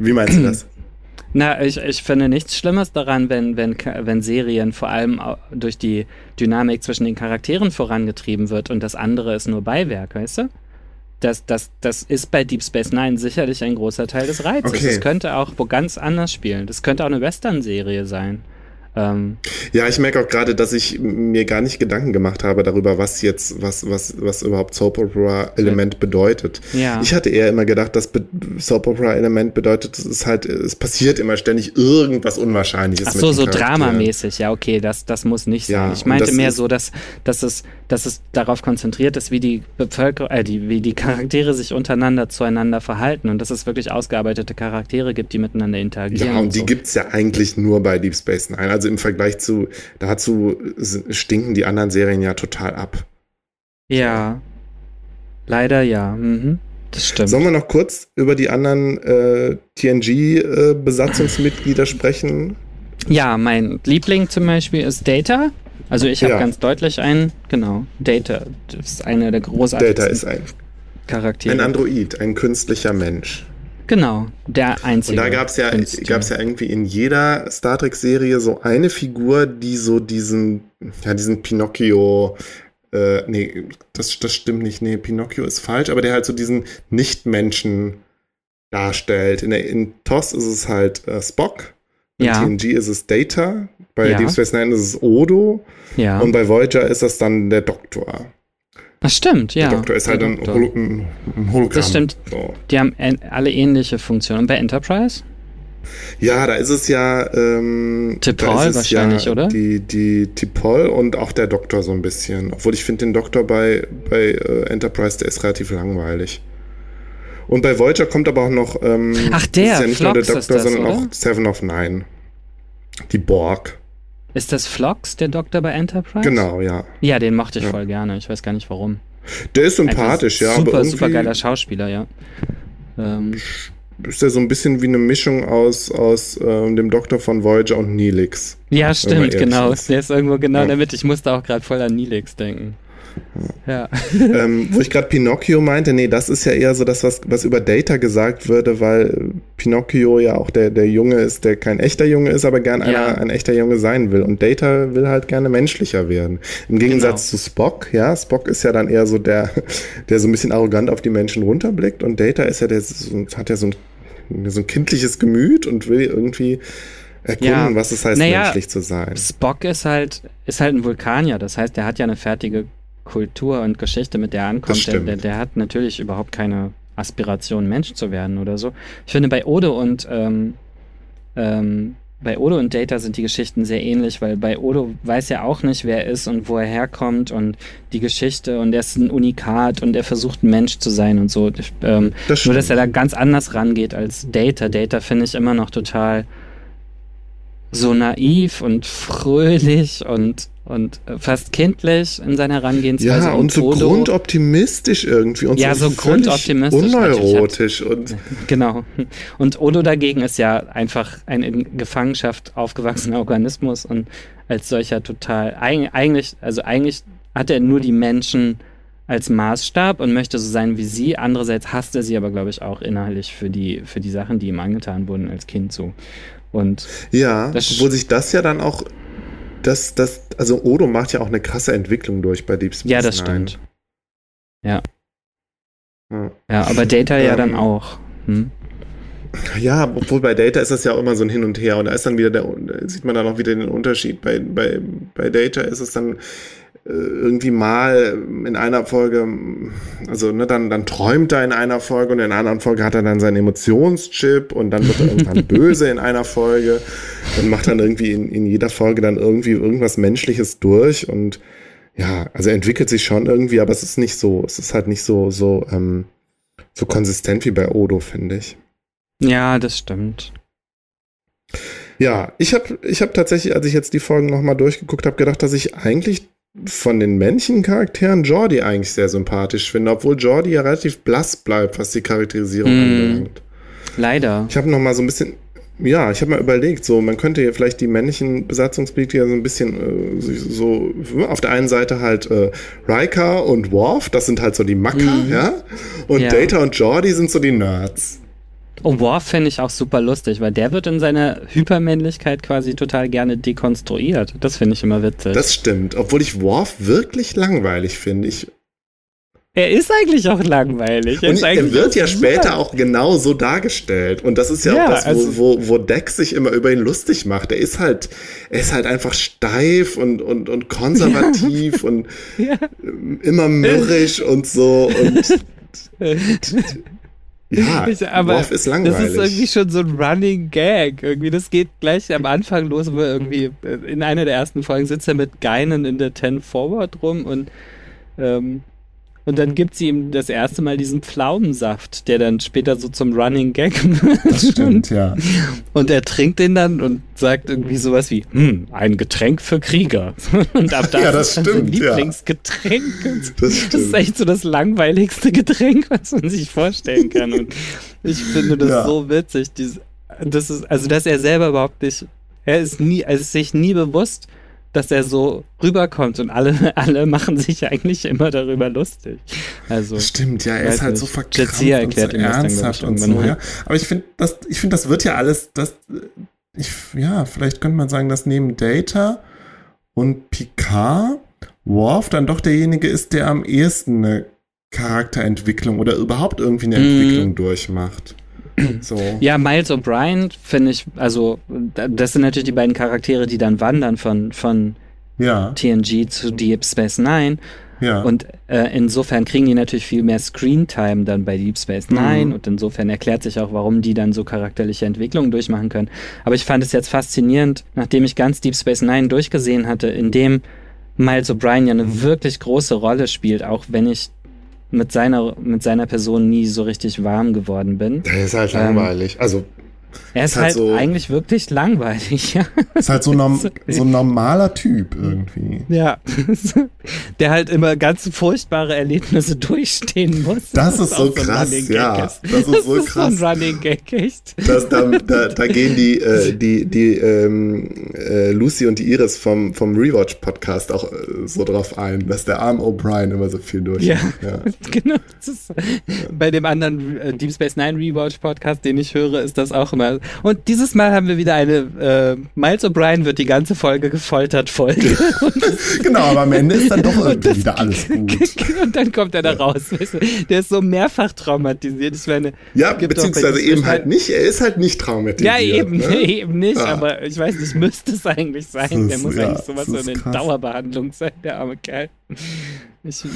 Wie meinst du das? Na, ich, ich finde nichts Schlimmes daran, wenn, wenn, wenn Serien vor allem durch die Dynamik zwischen den Charakteren vorangetrieben wird und das andere ist nur Beiwerk, weißt du? Das, das, das ist bei Deep Space Nine sicherlich ein großer Teil des Reizes. Okay. Es könnte auch wo ganz anders spielen. Das könnte auch eine Western-Serie sein. Ähm, Ja, ich merke auch gerade, dass ich mir gar nicht Gedanken gemacht habe darüber, was jetzt, was, was, was überhaupt Soap Opera Element bedeutet. ja. Ich hatte eher immer gedacht, dass Be Soap Opera Element bedeutet, es ist halt, es passiert immer ständig irgendwas Unwahrscheinliches. Ach so, so dramamäßig, ja, okay, das, das muss nicht sein. Ja, ich und meinte mehr so, dass, dass, es, dass es darauf konzentriert ist, wie die Bevölkerung, äh, die, wie die Charaktere sich untereinander zueinander verhalten und dass es wirklich ausgearbeitete Charaktere gibt, die miteinander interagieren. Ja, und die so. gibt's ja eigentlich nur bei Deep Space Nine. Also im Vergleich zu, dazu stinken die anderen Serien ja total ab. Ja. Leider ja. Mhm. Das stimmt. Sollen wir noch kurz über die anderen äh, TNG-Besatzungsmitglieder sprechen? Ja, mein Liebling zum Beispiel ist Data. Also ich habe Ja. ganz deutlich einen, genau, Data. Das ist einer der großartigsten Data ist ein, Charaktere. ein Android, ein künstlicher Mensch. Genau, der einzige. Und da gab's ja, Künstler. gab's ja irgendwie in jeder Star Trek-Serie so eine Figur, die so diesen, ja, diesen Pinocchio, äh, nee, das, das stimmt nicht, nee, Pinocchio ist falsch, aber der halt so diesen Nicht-Menschen darstellt. In, der, in TOS ist es halt äh, Spock, in Ja. TNG ist es Data, bei Ja. Deep Space Nine ist es Odo Ja. und bei Voyager ist das dann der Doktor. Das stimmt, ja. der Doktor ist halt der ein, Doktor. Holo ein, Hologramm. Das stimmt. So. Die haben alle ähnliche Funktionen. Und bei Enterprise? Ja, da ist es ja. Ähm, es wahrscheinlich, ja oder? Die, die T'Pol und auch der Doktor so ein bisschen. Obwohl ich finde den Doktor bei, bei äh, Enterprise, der ist relativ langweilig. Und bei Voyager kommt aber auch noch. Ähm, Ach, der, das ist ja nicht nur der Doktor, das, sondern oder? auch Seven of Nine. Die Borg. Ist das Phlox, der Doktor bei Enterprise? Genau, ja. Ja, den mochte ich Ja. voll gerne. Ich weiß gar nicht warum. Der ist sympathisch, ja. Super, aber super geiler Schauspieler, ja. Ähm, ist der so ein bisschen wie eine Mischung aus, aus ähm, dem Doktor von Voyager und Neelix. ja, stimmt, genau. ist. Der ist irgendwo genau Ja. Mitte. Ich musste auch gerade voll an Nilix denken. Ja. ähm, wo ich gerade Pinocchio meinte, nee, das ist ja eher so das, was, was über Data gesagt würde, weil Pinocchio ja auch der, der Junge ist, der kein echter Junge ist, aber gern Ja. einer, ein echter Junge sein will. Und Data will halt gerne menschlicher werden. Im Gegensatz Genau. zu Spock, ja, Spock ist ja dann eher so der, der so ein bisschen arrogant auf die Menschen runterblickt und Data ist ja der, hat ja so ein, so ein kindliches Gemüt und will irgendwie erkunden, Ja. was es heißt, Naja, menschlich zu sein. Spock ist halt, ist halt ein Vulkanier. Das heißt, der hat ja eine fertige Kultur und Geschichte, mit der er ankommt. Der, der, der hat natürlich überhaupt keine Aspiration, Mensch zu werden oder so. Ich finde, bei Odo und ähm, ähm, bei Odo und Data sind die Geschichten sehr ähnlich, weil bei Odo weiß er auch nicht, wer er ist und wo er herkommt und die Geschichte und er ist ein Unikat und er versucht ein Mensch zu sein und so. Ähm, Das nur, dass er da ganz anders rangeht als Data. Data finde ich immer noch total so naiv und fröhlich und, und äh, fast kindlich in seiner Herangehensweise. Ja, und so Odo- grundoptimistisch irgendwie und Ja, so, so grundoptimistisch Unneurotisch und Genau. Und Odo dagegen ist ja einfach ein in Gefangenschaft aufgewachsener Organismus und als solcher total eig- eigentlich, also eigentlich hat er nur die Menschen als Maßstab und möchte so sein wie sie. Andererseits hasst er sie aber, glaube ich, auch innerlich für die, für die Sachen, die ihm angetan wurden als Kind so. Und ja, obwohl sich das ja dann auch das, das, also Odo macht ja auch eine krasse Entwicklung durch bei Deep Space ja, das Nine. stimmt. Ja. Ja, ja aber Data ja dann ähm. auch. Hm? Ja, obwohl bei Data ist das ja auch immer so ein Hin und Her und da ist dann wieder der, sieht man dann auch wieder den Unterschied. Bei, bei, bei Data ist es dann irgendwie mal in einer Folge, also ne, dann, dann träumt er in einer Folge und in einer anderen Folge hat er dann seinen Emotionschip und dann wird er irgendwann böse in einer Folge und macht dann irgendwie in, in jeder Folge dann irgendwie irgendwas Menschliches durch und ja, also entwickelt sich schon irgendwie, aber es ist nicht so, es ist halt nicht so, so, ähm, so konsistent wie bei Odo, finde ich. Ja, das stimmt. Ja, ich habe ich hab tatsächlich, als ich jetzt die Folgen nochmal durchgeguckt habe, gedacht, dass ich eigentlich von den männlichen Charakteren Jordi eigentlich sehr sympathisch finde, obwohl Jordi ja relativ blass bleibt, was die Charakterisierung mm, anbelangt. Leider. Ich habe noch mal so ein bisschen, ja, ich habe mal überlegt, so man könnte ja vielleicht die männlichen Besatzungsmitglieder so ein bisschen äh, so auf der einen Seite halt äh, Riker und Worf, das sind halt so die Macker, mm. ja, und ja. Data und Jordi sind so die Nerds. Oh, Worf fände ich auch super lustig, weil der wird in seiner Hypermännlichkeit quasi total gerne dekonstruiert. Das finde ich immer witzig. Das stimmt, obwohl ich Worf wirklich langweilig finde. Ich er ist eigentlich auch langweilig. Er, und er wird ja später auch genau so dargestellt. Und das ist ja, ja auch das, wo, also, wo, wo Dex sich immer über ihn lustig macht. Er ist halt, er ist halt einfach steif und, und, und konservativ ja. und ja. immer mürrisch und so. Und Ja, ich, aber Worf ist langweilig. Das ist irgendwie schon so ein Running Gag. Irgendwie, das geht gleich am Anfang los, wo irgendwie äh, in einer der ersten Folgen sitzt er mit Geinen in der Ten Forward rum und ähm, und dann gibt sie ihm das erste Mal diesen Pflaumensaft, der dann später so zum Running Gag wird. Das stimmt, ja. Und er trinkt den dann und sagt irgendwie sowas wie, hm, ein Getränk für Krieger. Und ab da ja, das ist stimmt, sein Lieblingsgetränk. Ja. Das, das ist echt so das langweiligste Getränk, was man sich vorstellen kann. Und ich finde das ja. so witzig. das ist, also, dass er selber überhaupt nicht, er ist nie, er ist sich nie bewusst, dass er so rüberkommt und alle, alle machen sich eigentlich immer darüber lustig. Also, Stimmt, ja, er ist halt nicht. so verkrampft und so ernsthaft und so, ja. Aber ich finde, das, ich finde, das wird ja alles, das, ich, ja, vielleicht könnte man sagen, dass neben Data und Picard Worf dann doch derjenige ist, der am ehesten eine Charakterentwicklung oder überhaupt irgendwie eine mhm. Entwicklung durchmacht. So. Ja, Miles O'Brien finde ich, also das sind natürlich die beiden Charaktere, die dann wandern von, von ja. TNG zu Deep Space Nine. Ja. Und äh, insofern kriegen die natürlich viel mehr Screentime dann bei Deep Space Nine mhm. und insofern erklärt sich auch, warum die dann so charakterliche Entwicklungen durchmachen können. Aber ich fand es jetzt faszinierend, nachdem ich ganz Deep Space Nine durchgesehen hatte, in dem Miles O'Brien ja eine mhm. wirklich große Rolle spielt, auch wenn ich mit seiner, mit seiner Person nie so richtig warm geworden bin. Der ist halt ähm, langweilig. Also er ist, ist halt, halt so, eigentlich wirklich langweilig, ja. Ist halt so, norm, so ein normaler Typ irgendwie. Ja. Der halt immer ganz furchtbare Erlebnisse durchstehen muss. Das, das ist so krass, ja. Ist. Das ist das so ist krass. So ein Running Gag, echt. Das, da, da, da gehen die, äh, die, die ähm, äh, Lucy und die Iris vom, vom Rewatch-Podcast auch äh, so drauf ein, dass der arm O'Brien immer so viel durch. Ja, ja. genau. Ist, bei dem anderen äh, Deep Space Nine Rewatch-Podcast, den ich höre, ist das auch immer. Und dieses Mal haben wir wieder eine äh, Miles O'Brien wird die ganze Folge gefoltert Folge. genau, aber am Ende ist dann doch irgendwie wieder alles gut. Und dann kommt er da raus. Weißt du? Der ist so mehrfach traumatisiert. Ich meine, ja, beziehungsweise eben halt nicht. Er ist halt nicht traumatisiert. Ja, eben, ne? eben nicht. Ja. Aber ich weiß nicht, müsste es eigentlich sein. der muss ja, eigentlich sowas so eine krass. Dauerbehandlung sein, der arme Kerl.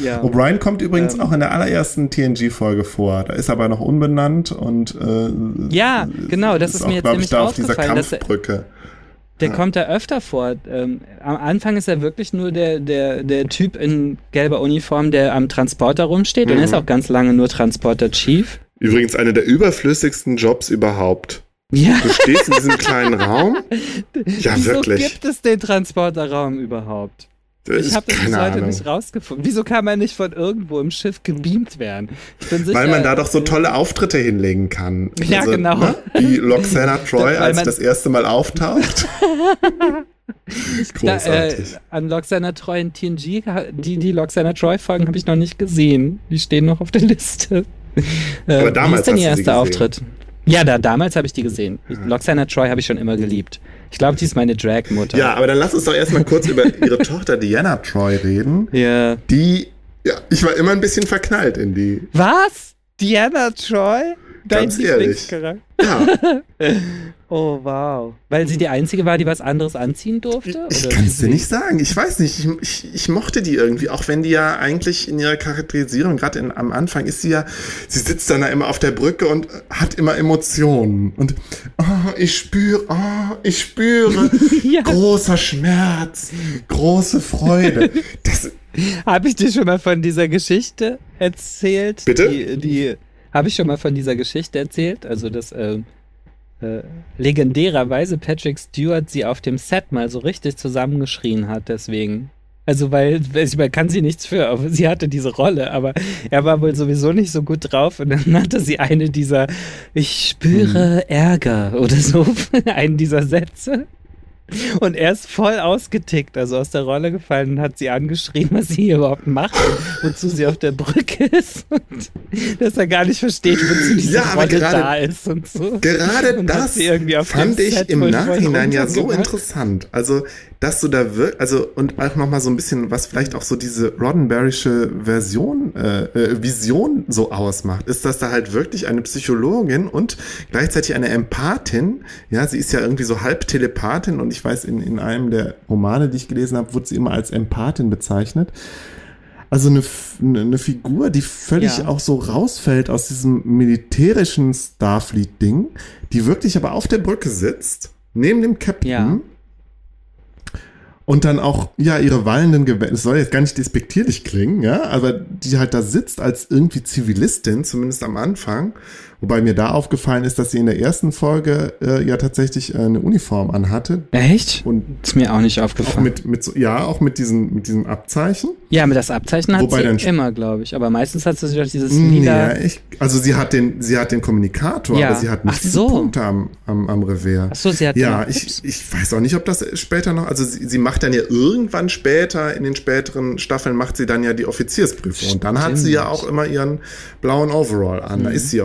Ja. O'Brien kommt übrigens ähm, auch in der allerersten TNG-Folge vor. Da ist aber noch unbenannt und äh, ja, genau, das ist, ist mir jetzt nämlich da auf dieser Kampfbrücke. Der ja. kommt da öfter vor. Ähm, am Anfang ist er wirklich nur der, der, der Typ in gelber Uniform, der am Transporter rumsteht. Mhm. Und er ist mhm. auch ganz lange nur Transporter Chief. Übrigens einer der überflüssigsten Jobs überhaupt. Ja. Du stehst in diesem kleinen Raum. Ja, Wieso wirklich. gibt es den Transporterraum überhaupt? Ich habe das bis heute nicht rausgefunden. Wieso kann man nicht von irgendwo im Schiff gebeamt werden? Sicher, Weil man da doch so tolle Auftritte hinlegen kann. Ja, also, genau. Ne? Wie Loxana Troy, als das erste Mal auftaucht. Großartig. Da, äh, an Loxana Troy in TNG, die, die Loxana Troy-Folgen habe ich noch nicht gesehen. Die stehen noch auf der Liste. Äh, Aber damals wie ist denn ihr erster Auftritt? Ja, da, damals habe ich die gesehen. Mhm. Loxana Troy habe ich schon immer geliebt. Ich glaube, die ist meine Drag-Mutter. Ja, aber dann lass uns doch erstmal kurz über ihre Tochter Diana Troy reden. Ja. Die, ja, ich war immer ein bisschen verknallt in die. Was? Diana Troy? Dein Ganz ehrlich. Ja, Oh, wow. Weil sie die einzige war, die was anderes anziehen durfte? ich kann es dir nicht sagen. Ich weiß nicht. Ich, ich, ich mochte die irgendwie, auch wenn die ja eigentlich in ihrer Charakterisierung, gerade am Anfang ist sie ja, sie sitzt dann da immer auf der Brücke und hat immer Emotionen. Und oh, ich spüre, oh, ich spüre Ja. großer Schmerz, große Freude. Das, Habe ich dir schon mal von dieser Geschichte erzählt? Bitte? Die, die habe ich schon mal von dieser Geschichte erzählt? Also, dass ähm, äh, legendärerweise Patrick Stewart sie auf dem Set mal so richtig zusammengeschrien hat, deswegen. Also, weil, ich meine, kann sie nichts für, aber sie hatte diese Rolle, aber er war wohl sowieso nicht so gut drauf und dann hatte sie eine dieser, ich spüre Ärger oder so, einen dieser Sätze. Und er ist voll ausgetickt, also aus der Rolle gefallen und hat sie angeschrien, was sie hier überhaupt macht und wozu sie auf der Brücke ist und dass er gar nicht versteht, wozu diese Ja, aber Rolle gerade- da ist und so. Gerade Und das sie irgendwie auf fand ich Set im Nachhinein ja so interessant. Also, dass du da wirklich, also, und auch nochmal so ein bisschen, was vielleicht auch so diese Roddenberrysche Version, äh, äh, Vision so ausmacht, ist, dass da halt wirklich eine Psychologin und gleichzeitig eine Empathin, ja, sie ist ja irgendwie so halb Telepathin und ich weiß, in, in einem der Romane, die ich gelesen habe, wurde sie immer als Empathin bezeichnet. Also eine, eine Figur, die völlig Ja. auch so rausfällt aus diesem militärischen Starfleet-Ding, die wirklich aber auf der Brücke sitzt, neben dem Captain. Ja. Und dann auch, ja, ihre wallenden Gewänder, es soll jetzt gar nicht despektierlich klingen, ja, aber die halt da sitzt als irgendwie Zivilistin, zumindest am Anfang. Wobei mir da aufgefallen ist, dass sie in der ersten Folge äh, ja tatsächlich äh, eine Uniform anhatte. Echt? Und Ist mir auch nicht auch aufgefallen. mit, mit so, ja, auch mit diesem, mit diesem Abzeichen. ja, mit das Abzeichen hat Wobei sie dann- immer, glaube ich. Aber meistens hat sie doch dieses Nee, lila. ich, also sie hat den, sie hat den Kommunikator, Ja. aber sie hat nicht Ach so. Punkte am, am, am Revers. Ach so, sie hat Ja, noch ich, ich weiß auch nicht, ob das später noch, also sie, sie macht dann ja irgendwann später, in den späteren Staffeln macht sie dann ja die Offiziersprüfung. Und dann hat sie ja auch immer ihren blauen Overall an, Mhm. da ist sie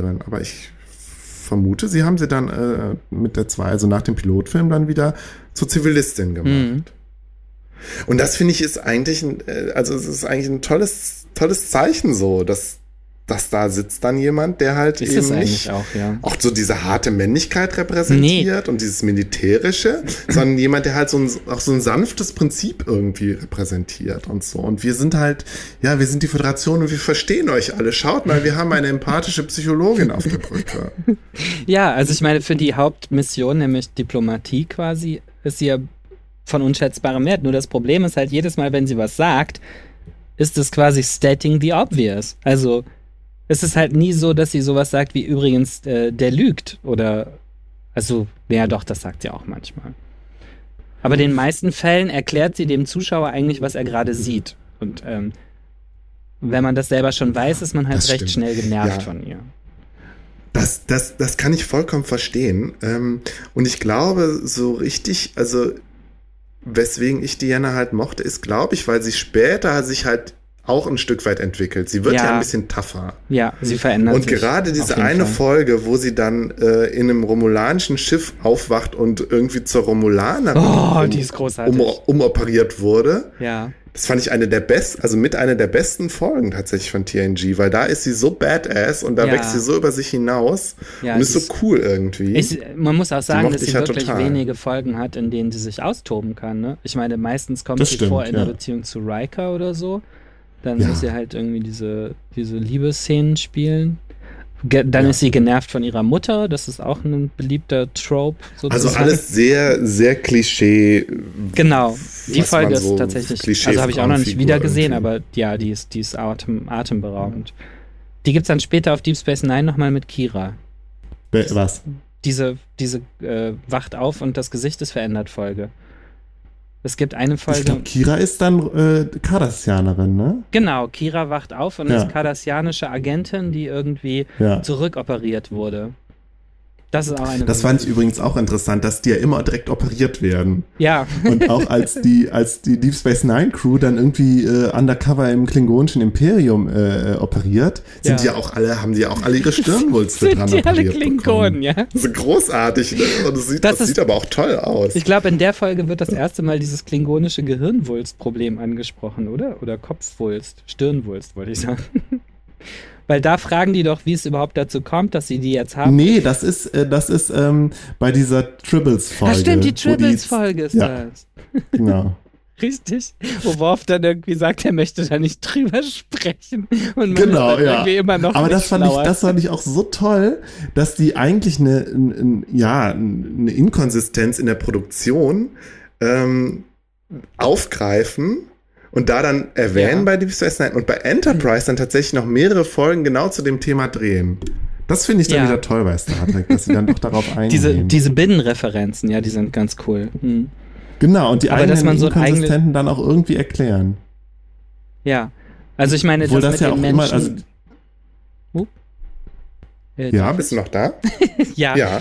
Offizierin. Aber ich vermute, sie haben sie dann äh, mit der zwei, also nach dem Pilotfilm dann wieder zur Zivilistin gemacht. Mhm. Und das finde ich ist eigentlich ein, äh, also es ist eigentlich ein tolles, tolles Zeichen so, dass, dass da sitzt dann jemand, der halt Ist eben nicht auch, ja. auch so diese harte Männlichkeit repräsentiert und dieses Militärische, sondern jemand, der halt so ein, auch so ein sanftes Prinzip irgendwie repräsentiert und so. Und wir sind halt, ja, wir sind die Föderation und wir verstehen euch alle. Schaut mal, wir haben eine empathische Psychologin auf der Brücke. Ja, also ich meine, für die Hauptmission, nämlich Diplomatie quasi, ist sie ja von unschätzbarem Wert. Nur das Problem ist halt, jedes Mal, wenn sie was sagt, ist es quasi stating the obvious. Also es ist halt nie so, dass sie sowas sagt wie übrigens, äh, der lügt oder also, ja doch, das sagt sie auch manchmal. Aber in den meisten Fällen erklärt sie dem Zuschauer eigentlich, was er gerade sieht. Und ähm, wenn man das selber schon weiß, ist man halt Das recht stimmt. schnell genervt Ja. von ihr. Das, das, das kann ich vollkommen verstehen. Ähm, und ich glaube, so richtig, also weswegen ich Diana halt mochte, ist, glaube ich, weil sie später sich halt auch ein Stück weit entwickelt. Sie wird ja, Ja. ein bisschen tougher. Ja, sie verändert Und sich. gerade auf diese eine Fall. Folge, wo sie dann äh, in einem romulanischen Schiff aufwacht und irgendwie zur Romulanerin Oh, um, um, umoperiert wurde, Ja. das fand ich eine der besten, also mit einer der besten Folgen tatsächlich von TNG, weil da ist sie so badass und da Ja. wächst sie so über sich hinaus Ja, und ist so cool irgendwie. Ich, man muss auch sagen, dass sie halt wirklich total. wenige Folgen hat, in denen sie sich austoben kann. Ne? Ich meine, meistens kommt Das sie stimmt, vor in der Beziehung zu Riker oder so. Dann Ja. muss sie halt irgendwie diese, diese Liebesszenen spielen. Ge dann Ja. ist sie genervt von ihrer Mutter. Das ist auch ein beliebter Trope. Sozusagen. also alles sehr, sehr Klischee. Genau. Die Folge man ist so tatsächlich. Klischee Also habe ich auch noch nicht Frauenfigur wieder gesehen, irgendwie. aber ja, die ist, die ist atem, atemberaubend. Die gibt es dann später auf Deep Space Nine nochmal mit Kira. Was? diese, diese äh, Wacht auf und das Gesicht ist verändert Folge. Es gibt eine Ich Folge. glaube, Kira ist dann äh, Cardassianerin, ne? genau, Kira wacht auf und Ja. ist kardassianische Agentin, die irgendwie Ja. zurückoperiert wurde. Das ist auch eine. Das fand ich übrigens auch interessant, dass die ja immer direkt operiert werden. Ja, Und auch als die, als die Deep Space Nine Crew dann irgendwie äh, undercover im klingonischen Imperium äh, operiert, Sind Ja. die ja auch alle, haben die ja auch alle ihre Stirnwulste dran sind die alle Klingonen, bekommen. ja. So großartig, ne? Und das sieht, Das das, ist- sieht aber auch toll aus. Ich glaube, in der Folge wird das erste Mal dieses klingonische Gehirnwulstproblem angesprochen, oder? Oder Kopfwulst, Stirnwulst, wollte ich sagen. Weil da fragen die doch, wie es überhaupt dazu kommt, dass sie die jetzt haben. Nee, das ist, äh, das ist ähm, bei dieser Tribbles-Folge. Ach stimmt, die Tribbles-Folge ist ja. das. Genau. Richtig. Wo Worf dann irgendwie sagt, er möchte da nicht drüber sprechen. Und man Genau, ist ja. irgendwie immer noch Aber nicht das fand, ich, das fand ich auch so toll, dass die eigentlich eine, ein- ein- ja, eine Inkonsistenz in der Produktion ähm, aufgreifen und da dann erwähnen Ja. bei Deep Space Nine und bei Enterprise dann tatsächlich noch mehrere Folgen genau zu dem Thema drehen. Das finde ich dann Ja. wieder toll bei Star Trek, dass sie dann doch darauf eingehen. diese, diese Binnenreferenzen, ja, die sind ganz cool. Hm. genau, und die Aber eigenen so Inkonsistenten dann auch irgendwie erklären. Ja. Also ich meine, Obwohl das, das mit ja den auch immer, Menschen. also, Äh, ja, Bist du noch da? ja. Ja.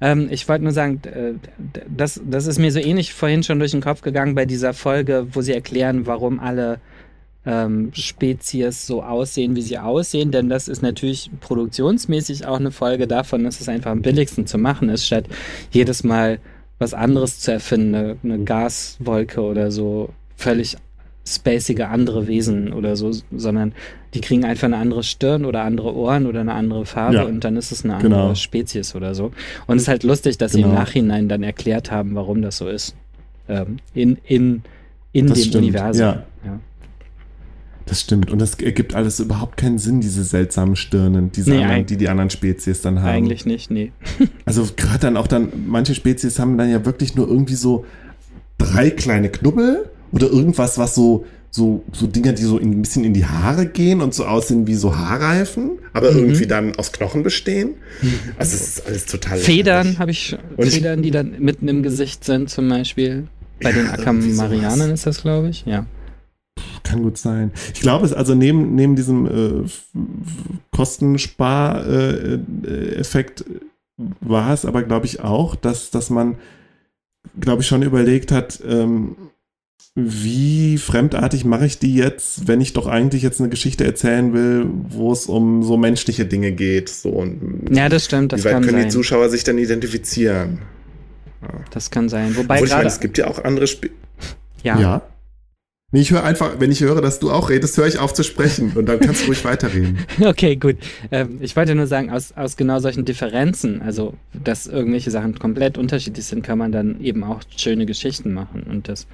Ähm, ich wollte nur sagen, das, das ist mir so ähnlich vorhin schon durch den Kopf gegangen bei dieser Folge, wo sie erklären, warum alle ähm, Spezies so aussehen, wie sie aussehen. Denn das ist natürlich produktionsmäßig auch eine Folge davon, dass es einfach am billigsten zu machen ist, statt jedes Mal was anderes zu erfinden, eine, eine Gaswolke oder so, völlig spacige andere Wesen oder so, sondern die kriegen einfach eine andere Stirn oder andere Ohren oder eine andere Farbe Ja. und dann ist es eine andere Genau. Spezies oder so. Und es ist halt lustig, dass sie im Genau. Nachhinein dann erklärt haben, warum das so ist. Ähm, in in, in Das dem stimmt, Universum. ja. Ja. das stimmt. Und das ergibt alles überhaupt keinen Sinn, diese seltsamen Stirnen, diese Nee, anderen, die die anderen Spezies dann haben. Eigentlich nicht, nee. Also gerade dann auch dann, manche Spezies haben dann ja wirklich nur irgendwie so drei kleine Knubbel oder irgendwas, was so, so, so Dinger, die so in, ein bisschen in die Haare gehen und so aussehen wie so Haarreifen. Aber Mhm. irgendwie dann aus Knochen bestehen. Also es ist alles total Federn habe ich, Und Federn, die dann mitten im Gesicht sind zum Beispiel. Bei den Ja, irgendwie Akamarianern ist das, glaube ich. Ja. Kann gut sein. Ich glaube, es also neben, neben diesem äh, F- F- Kostenspar-Effekt war es aber, glaube ich, auch, dass, dass man, glaube ich, schon überlegt hat, ähm, wie fremdartig mache ich die jetzt, wenn ich doch eigentlich jetzt eine Geschichte erzählen will, wo es um so menschliche Dinge geht. So, und ja, das stimmt, das wie weit kann können die sein. Zuschauer sich dann identifizieren? Das kann sein. Wobei Obwohl ich meine, gerade. es gibt ja auch andere Spiele. Ja, Ja. Nee, ich höre einfach, wenn ich höre, dass du auch redest, höre ich auf zu sprechen und dann kannst du ruhig weiterreden. Okay, gut. Ähm, ich wollte nur sagen, aus, aus genau solchen Differenzen, also dass irgendwelche Sachen komplett unterschiedlich sind, kann man dann eben auch schöne Geschichten machen. Und das,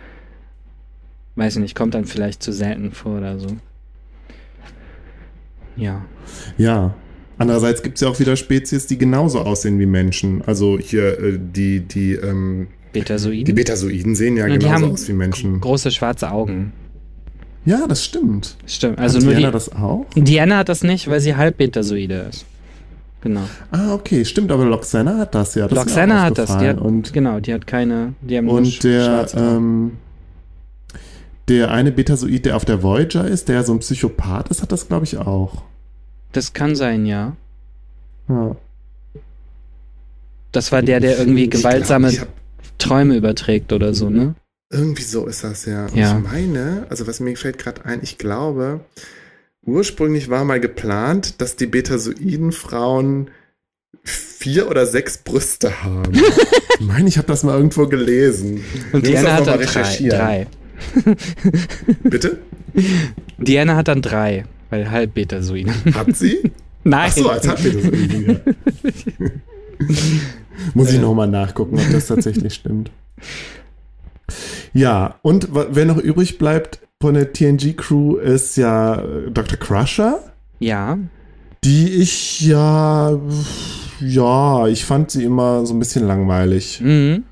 weiß ich nicht, kommt dann vielleicht zu selten vor oder so. Ja. Ja. Andererseits gibt es ja auch wieder Spezies, die genauso aussehen wie Menschen. Also hier äh, die, die, ähm, Betasoiden. die Betasoiden sehen ja Ja, die genauso haben aus wie Menschen. Große schwarze Augen. Ja, das stimmt. Stimmt. Also Hat nur Diana die. das auch? Diana hat das nicht, weil sie halb Betasoide ist. Genau. Ah, okay, stimmt, aber Loxana hat das ja. Das Loxana hat das. Die hat, und, genau, die hat keine. Die haben nur und der, schwarze Augen. ähm, der eine Betasoid, der auf der Voyager ist, der so ein Psychopath ist, hat das, glaube ich, auch. Das kann sein, ja. Ja. Das war der, der irgendwie Ich glaub, gewaltsame ich hab- Träume überträgt oder so, ne? Irgendwie so ist das ja. Und Ja. Ich meine, also was mir fällt gerade ein, ich glaube, ursprünglich war mal geplant, dass die Betasoiden-Frauen vier oder sechs Brüste haben. Ich meine, ich habe das mal irgendwo gelesen. Und Diana das hat mal drei, recherchieren. drei. Bitte? Diana hat dann drei, weil halb Betasoide. Hat sie? Nein. Ach so, als hat wir das irgendwie. Muss ich Äh. nochmal nachgucken, ob das tatsächlich stimmt. Ja, und wer noch übrig bleibt von der TNG-Crew ist ja äh, Dr. Crusher, Ja, die ich ja, ja, ich fand sie immer so ein bisschen langweilig. mhm.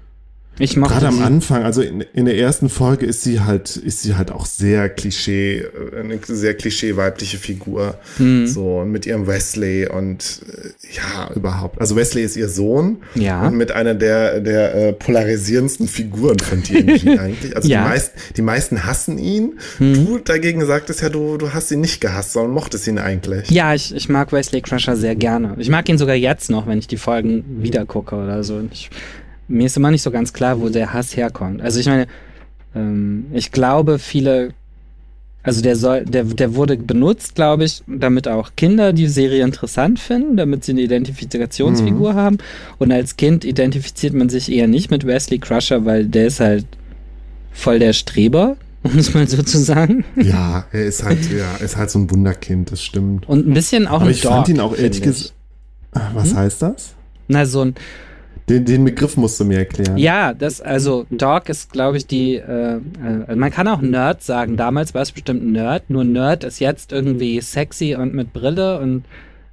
Ich mochte Gerade am. Anfang, also in, in der ersten Folge ist sie halt, ist sie halt auch sehr Klischee, äh, eine sehr Klischee weibliche Figur. Mhm. So, und mit ihrem Wesley und äh, ja, überhaupt. Also Wesley ist ihr Sohn Ja. Und mit einer der, der äh, polarisierendsten Figuren von TNG eigentlich. Also Ja. die, meisten, die meisten hassen ihn. Mhm. Du dagegen sagtest ja, du, du hast ihn nicht gehasst, sondern mochtest ihn eigentlich. Ja, ich, ich mag Wesley Crusher sehr gerne. Ich mag ihn sogar jetzt noch, wenn ich die Folgen wieder gucke oder so. Ich, mir ist immer nicht so ganz klar, wo der Hass herkommt. Also ich meine, ähm, ich glaube, viele, also der soll, der, der wurde benutzt, glaube ich, damit auch Kinder die Serie interessant finden, damit sie eine Identifikationsfigur haben. Und als Kind identifiziert man sich eher nicht mit Wesley Crusher, weil der ist halt voll der Streber, um es mal so zu sagen. Ja, er ist halt, ja, ist halt so ein Wunderkind, das stimmt. Und ein bisschen auch Aber ein ich Dog, fand ihn auch ehrlich gesagt. Was heißt das? Na, so ein, Den, den Begriff musst du mir erklären. ja, das, also Dog ist, glaube ich, die, äh, äh, man kann auch Nerd sagen. Damals war es bestimmt Nerd, nur Nerd ist jetzt irgendwie sexy und mit Brille und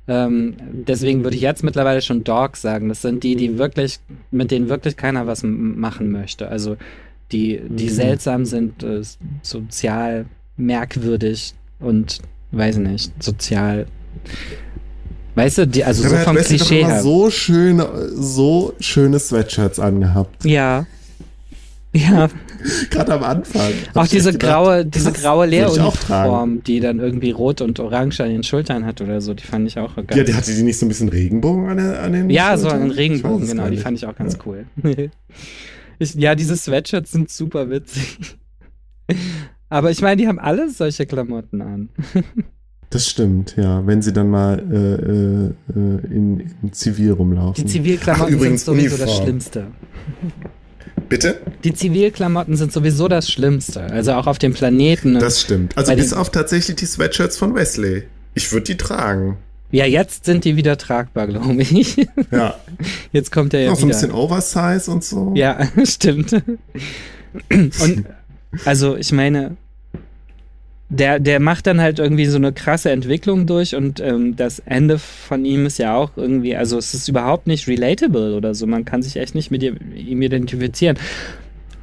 ähm, deswegen würde ich jetzt mittlerweile schon Dog sagen. Das sind die, die wirklich, mit denen wirklich keiner was machen möchte. Also die, die Mhm. seltsam sind, äh, sozial merkwürdig und weiß nicht, sozial. Weißt du, die, also so er hat vom Klischee her. so schöne, so schöne Sweatshirts angehabt. Ja. Ja, Gerade am Anfang. Auch diese gedacht, graue, diese graue. Lehruniform, die dann irgendwie rot und orange an den Schultern hat oder so, die fand ich auch geil. Ja, die hatte die nicht so ein bisschen Regenbogen an, der, an den Ja, so Schultern? einen Ich Regenbogen, genau, die fand ich auch ganz Ja. cool. ich, ja, diese Sweatshirts sind super witzig. Aber ich meine, die haben alle solche Klamotten an. Das stimmt, ja. Wenn sie dann mal äh, äh, äh, in, in Zivil rumlaufen. Die Zivilklamotten Ach, übrigens, sind sowieso das Uniform. Schlimmste. Bitte? Die Zivilklamotten sind sowieso das Schlimmste. Also auch auf dem Planeten. das stimmt. Also bis auf tatsächlich die Sweatshirts von Wesley. Ich würde die tragen. ja, jetzt sind die wieder tragbar, glaube ich. Ja. Jetzt kommt er ja Noch so ein bisschen Oversize und so. Ja, stimmt. Und also, ich meine, der, der macht dann halt irgendwie so eine krasse Entwicklung durch und ähm, das Ende von ihm ist ja auch irgendwie, also es ist überhaupt nicht relatable oder so. Man kann sich echt nicht mit ihm identifizieren.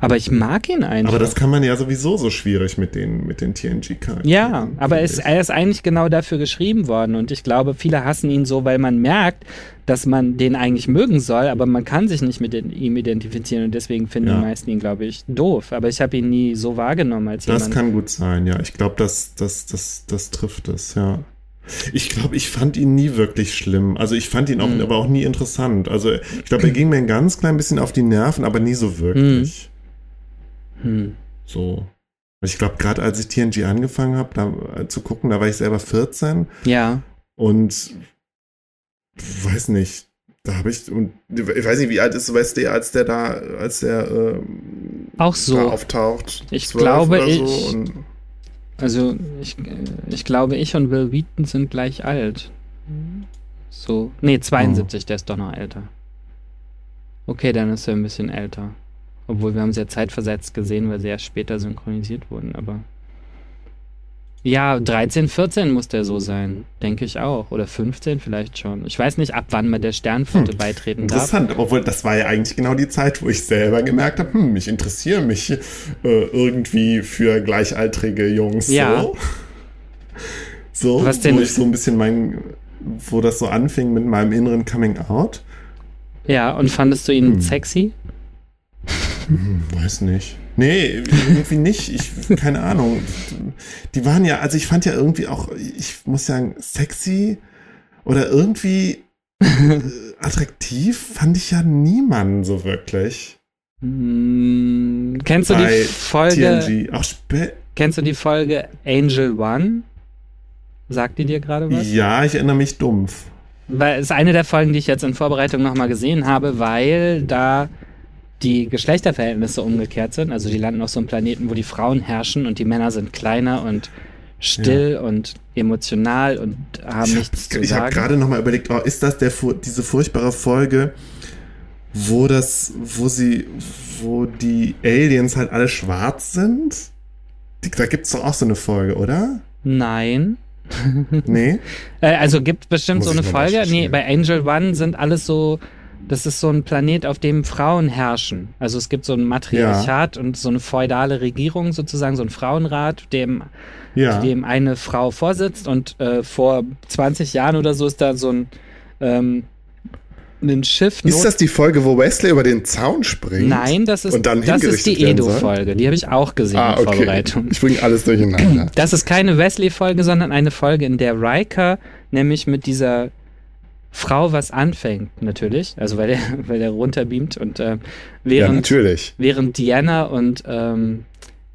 Aber ich mag ihn einfach. Aber das kann man ja sowieso so schwierig mit den, mit den TNG-Charakteren. Ja, aber es, er ist eigentlich genau dafür geschrieben worden und ich glaube, viele hassen ihn so, weil man merkt, dass man den eigentlich mögen soll, aber man kann sich nicht mit den, ihm identifizieren und deswegen finden Ja. die meisten ihn, glaube ich, doof. Aber ich habe ihn nie so wahrgenommen als Das jemand. kann gut sein, ja. Ich glaube, das, das, das, das trifft es, ja. Ich glaube, ich fand ihn nie wirklich schlimm. Also ich fand ihn auch, Hm. aber auch nie interessant. Also ich glaube, er ging mir ein ganz klein bisschen auf die Nerven, aber nie so wirklich. Hm. So. Ich glaube, gerade als ich TNG angefangen habe, da äh, zu gucken, da war ich selber 14 Ja, und weiß nicht, da habe ich und ich weiß nicht, wie alt ist Wesley, als der da, als der ähm, auch so. da auftaucht. Ich 12 glaube, so ich- und Also ich, äh, ich glaube, ich und Will Wheaton sind gleich alt. So. Nee, 72, der ist doch noch älter. Okay, dann ist er ein bisschen älter. Obwohl wir haben sehr zeitversetzt gesehen, weil sie erst später synchronisiert wurden, aber. Ja, 13, 14 muss der so sein, denke ich auch. Oder 15 vielleicht schon. Ich weiß nicht, ab wann man der Sternflotte Hm, beitreten darf. Interessant, obwohl das war ja eigentlich genau die Zeit, wo ich selber gemerkt habe, hm, ich interessiere mich äh, irgendwie für gleichaltrige Jungs. Ja. So, so Was denn- wo ich so ein bisschen mein, wo das so anfing mit meinem inneren Coming Out. Ja, und fandest du ihn Hm. sexy? Hm, weiß nicht. Nee, irgendwie nicht. Ich, keine Ahnung. Die waren ja, also ich fand ja irgendwie auch, ich muss sagen, sexy oder irgendwie äh, attraktiv fand ich ja niemanden so wirklich. Hm, kennst du die Folge? TNG. Auch Kennst du die Folge Angel One? Sagt die dir gerade was? Ja, ich erinnere mich dumpf. Weil es ist eine der Folgen, die ich jetzt in Vorbereitung nochmal gesehen habe, weil da die Geschlechterverhältnisse umgekehrt sind. Also die landen auf so einem Planeten, wo die Frauen herrschen und die Männer sind kleiner und still und emotional und haben Ich nichts zu habe hab sagen. gerade noch mal überlegt, oh, ist das der diese furchtbare Folge, wo das, wo sie, wo die Aliens halt alle schwarz sind? Da gibt's doch auch so eine Folge, oder? Nein. Nee? Äh, also gibt bestimmt Muss so eine ich Folge. Nee, bei Angel One sind alles so, das ist so ein Planet, auf dem Frauen herrschen. Also es gibt so ein Matriarchat und so eine feudale Regierung sozusagen, so ein Frauenrat, dem, Ja. dem eine Frau vorsitzt und äh, vor 20 Jahren oder so ist da so ein, ähm, ein Schiff. Ist das die Folge, wo Wesley über den Zaun springt? Nein, das ist, das ist die? Edo-Folge. Die habe ich auch gesehen Ah, in okay. Vorbereitung. Ich bringe alles durcheinander. Das ist keine Wesley-Folge, sondern eine Folge, in der Riker nämlich mit dieser Frau was anfängt, natürlich. Also weil der, weil der runterbeamt und äh, ja, während, natürlich. während Diana und ähm,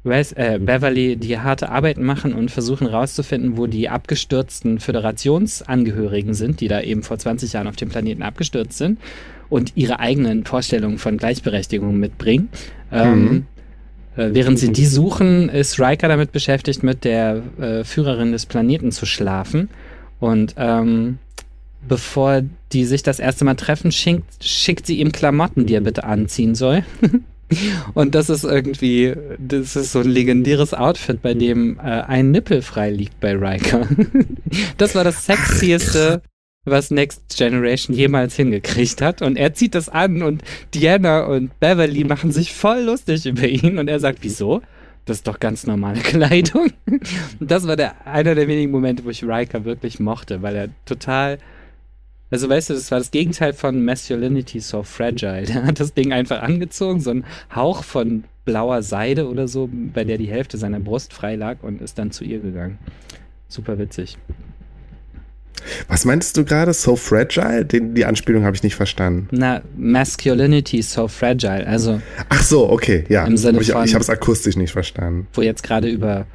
Wes, äh, Beverly die harte Arbeit machen und versuchen rauszufinden, wo die abgestürzten Föderationsangehörigen sind, die da eben vor 20 Jahren auf dem Planeten abgestürzt sind und ihre eigenen Vorstellungen von Gleichberechtigung mitbringen. Ähm, Mhm. äh, während sie die suchen, ist Riker damit beschäftigt, mit der äh, Führerin des Planeten zu schlafen. Und ähm, bevor die sich das erste Mal treffen, schickt, schickt sie ihm Klamotten, die er bitte anziehen soll. Und das ist irgendwie, das ist so ein legendäres Outfit, bei dem äh, ein Nippel frei liegt bei Riker. das war das sexieste, was Next Generation jemals hingekriegt hat. Und er zieht das an und Diana und Beverly machen sich voll lustig über ihn. Und er sagt, wieso? Das ist doch ganz normale Kleidung. Und das war der, einer der wenigen Momente, wo ich Riker wirklich mochte, weil er total also weißt du, das war das Gegenteil von Masculinity so fragile. Der hat das Ding einfach angezogen, so ein Hauch von blauer Seide oder so, bei der die Hälfte seiner Brust frei lag und ist dann zu ihr gegangen. Super witzig. Was meintest du gerade? So fragile? Den, die Anspielung habe ich nicht verstanden. Na, Masculinity so fragile. Also. Ach so, okay, ja. Im Sinne ich, von, ich habe es akustisch nicht verstanden. Wo jetzt gerade über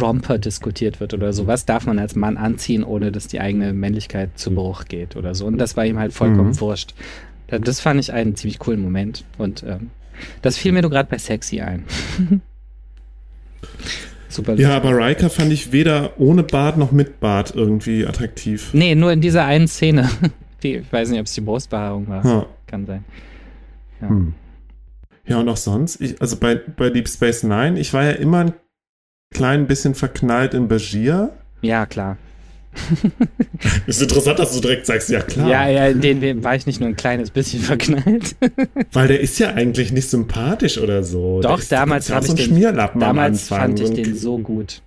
Romper diskutiert wird oder so. Was darf man als Mann anziehen, ohne dass die eigene Männlichkeit zu Bruch geht oder so. Und das war ihm halt vollkommen mhm. wurscht. Das fand ich einen ziemlich coolen Moment. Und ähm, das fiel mir nur gerade bei Sexy ein. Super. Ja, aber Riker fand ich weder ohne Bart noch mit Bart irgendwie attraktiv. Nee, nur in dieser einen Szene. Die, ich weiß nicht, ob es die Brustbehaarung war. Ja. Kann sein. Ja. Hm. Ja, und auch sonst, ich, also bei, bei Deep Space Nine, ich war ja immer ein klein bisschen verknallt in Bashir. Ja, klar. ist interessant, dass du direkt sagst, ja klar. Ja, ja, in den war ich nicht nur ein kleines bisschen verknallt. Weil der ist ja eigentlich nicht sympathisch oder so. Doch, damals habe ich den, damals fand ich den so gut.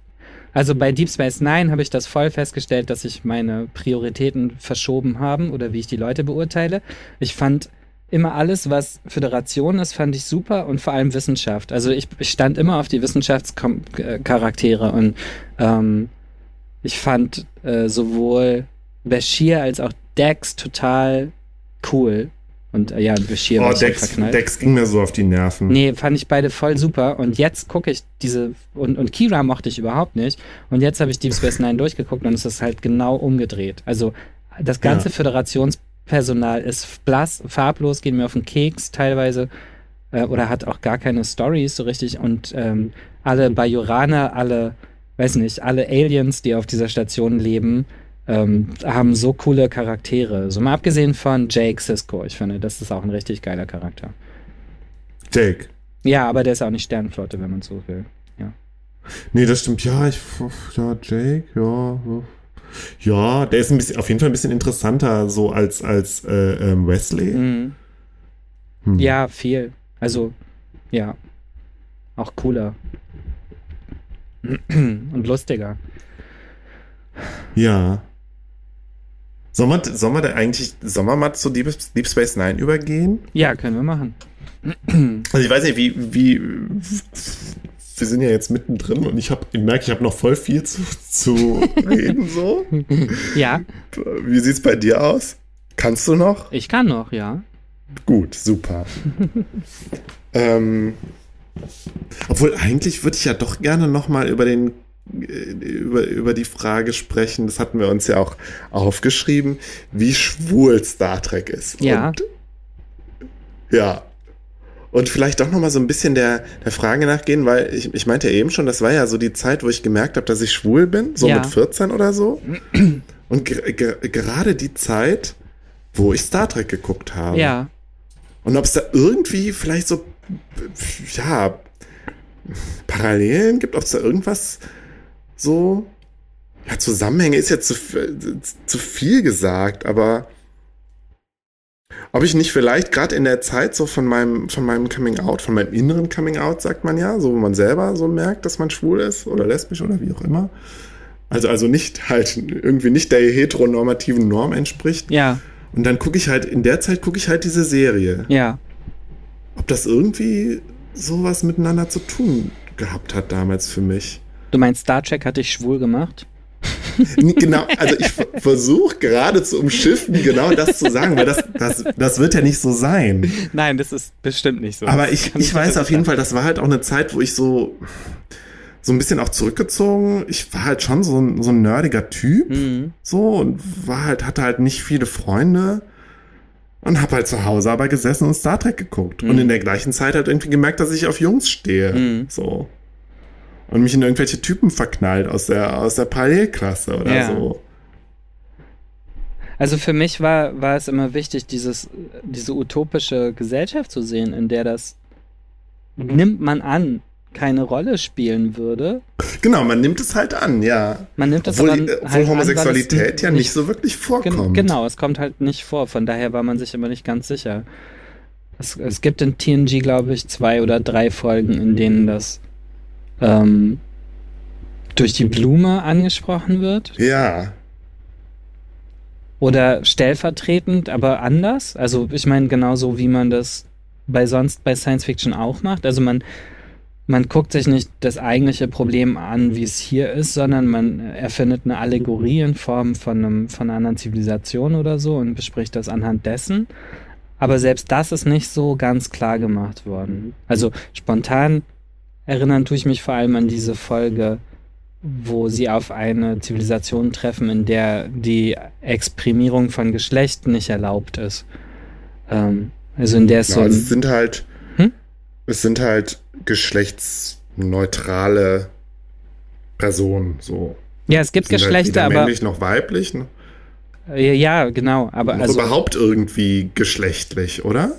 Also bei Deep Space Nine habe ich das voll festgestellt, dass sich meine Prioritäten verschoben haben oder wie ich die Leute beurteile. Ich fand immer alles, was Föderation ist, fand ich super und vor allem Wissenschaft. Also ich, ich stand immer auf die Wissenschaftscharaktere und ähm, ich fand äh, sowohl Bashir als auch Dex total cool. Und äh, ja, Bashir oh, war Dex, verknallt. Dex ging mir so auf die Nerven. Nee, fand ich beide voll super. Und jetzt gucke ich diese, und, und Kira mochte ich überhaupt nicht. Und jetzt habe ich Deep Space Nine durchgeguckt und es ist halt genau umgedreht. Also das ganze ja. Föderations Personal ist blass, farblos, geht mir auf den Keks teilweise äh, oder hat auch gar keine Stories so richtig und ähm, alle Bajoraner, alle, weiß nicht, alle Aliens, die auf dieser Station leben, ähm, haben so coole Charaktere. So mal abgesehen von Jake Sisko, ich finde, das ist auch ein richtig geiler Charakter. Jake? Ja, aber der ist auch nicht Sternflotte, wenn man so will. Ja. Nee, das stimmt. Ja, ich, ja, Jake, ja, ja, der ist ein bisschen, auf jeden Fall ein bisschen interessanter so als, als äh, ähm, Wesley. Mhm. Hm. Ja, viel. Also, ja. Auch cooler. Und lustiger. Ja. Sollen wir, sollen wir da eigentlich, sollen wir mal zu Deep, Deep Space Nine übergehen? Ja, können wir machen. Also ich weiß nicht, wie, wie wir sind ja jetzt mittendrin und ich habe, ich merke, ich habe noch voll viel zu, zu reden so. ja. Wie sieht's bei dir aus? Kannst du noch? Ich kann noch, ja. Gut, super. ähm, obwohl eigentlich würde ich ja doch gerne noch mal über den äh, über, über die Frage sprechen, das hatten wir uns ja auch aufgeschrieben, wie schwul Star Trek ist. Ja. Und, ja, und vielleicht doch nochmal so ein bisschen der, der Frage nachgehen, weil ich, ich meinte ja eben schon, das war ja so die Zeit, wo ich gemerkt habe, dass ich schwul bin, so ja. mit 14 oder so. Und gerade die Zeit, wo ich Star Trek geguckt habe. Ja. Und ob es da irgendwie vielleicht so, ja, Parallelen gibt, ob es da irgendwas so, ja, Zusammenhänge ist jetzt zu, zu viel gesagt, aber ob ich nicht vielleicht gerade in der Zeit so von meinem, von meinem Coming Out, von meinem inneren Coming Out, sagt man ja, so wo man selber so merkt, dass man schwul ist oder lesbisch oder wie auch immer. Also, also nicht halt irgendwie nicht der heteronormativen Norm entspricht. Ja. Und dann gucke ich halt, in der Zeit gucke ich halt diese Serie. Ja. Ob das irgendwie sowas miteinander zu tun gehabt hat damals für mich. Du meinst, Star Trek hat dich schwul gemacht? Genau, also ich versuche gerade zu umschiffen, genau das zu sagen, weil das, das, das wird ja nicht so sein. Nein, das ist bestimmt nicht so. Aber ich, ich weiß auf jeden Fall, das war halt auch eine Zeit, wo ich so, so ein bisschen auch zurückgezogen. Ich war halt schon so ein, so ein nerdiger Typ, mhm. so, und war halt, hatte halt nicht viele Freunde. Und hab halt zu Hause aber gesessen und Star Trek geguckt. Und Mhm. in der gleichen Zeit halt irgendwie gemerkt, dass ich auf Jungs stehe. Mhm. So. Und mich in irgendwelche Typen verknallt aus der, aus der Parallelklasse oder Ja. so. Also für mich war, war es immer wichtig, dieses, diese utopische Gesellschaft zu sehen, in der das, nimmt man an, keine Rolle spielen würde. Genau, man nimmt es halt an, ja. Man nimmt das Obwohl, aber halt obwohl an, Homosexualität es ja nicht so wirklich Gen vorkommt. genau, es kommt halt nicht vor. Von daher war man sich immer nicht ganz sicher. Es, es gibt in TNG, glaube ich, zwei oder drei Folgen, in denen das ähm, durch die Blume angesprochen wird. Ja. Oder stellvertretend, aber anders. Also ich meine genauso, wie man das bei sonst bei Science Fiction auch macht. Also man, man guckt sich nicht das eigentliche Problem an, wie es hier ist, sondern man erfindet eine Allegorie in Form von, einem, von einer anderen Zivilisation oder so und bespricht das anhand dessen. Aber selbst das ist nicht so ganz klar gemacht worden. Also spontan erinnern tue ich mich vor allem an diese Folge, wo sie auf eine Zivilisation treffen, in der die Exprimierung von Geschlecht nicht erlaubt ist. Ähm, also in der es ja so ein, es sind halt, Hm? es sind halt geschlechtsneutrale Personen, so. ja, es gibt halt Geschlechter, weder aber männlich noch weiblich, ne? ja, ja, genau, aber noch also überhaupt irgendwie geschlechtlich, oder?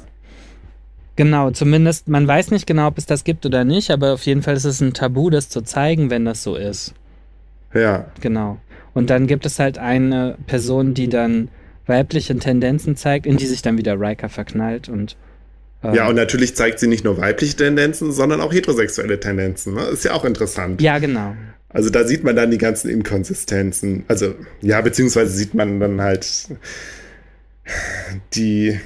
Genau, zumindest man weiß nicht genau, ob es das gibt oder nicht, aber auf jeden Fall ist es ein Tabu, das zu zeigen, wenn das so ist. Ja. Genau. Und dann gibt es halt eine Person, die dann weibliche Tendenzen zeigt, in die sich dann wieder Riker verknallt und ähm, Ja, und natürlich zeigt sie nicht nur weibliche Tendenzen, sondern auch heterosexuelle Tendenzen. Ne? Ist ja auch interessant. ja, genau. Also da sieht man dann die ganzen Inkonsistenzen. Also, ja, beziehungsweise sieht man dann halt die.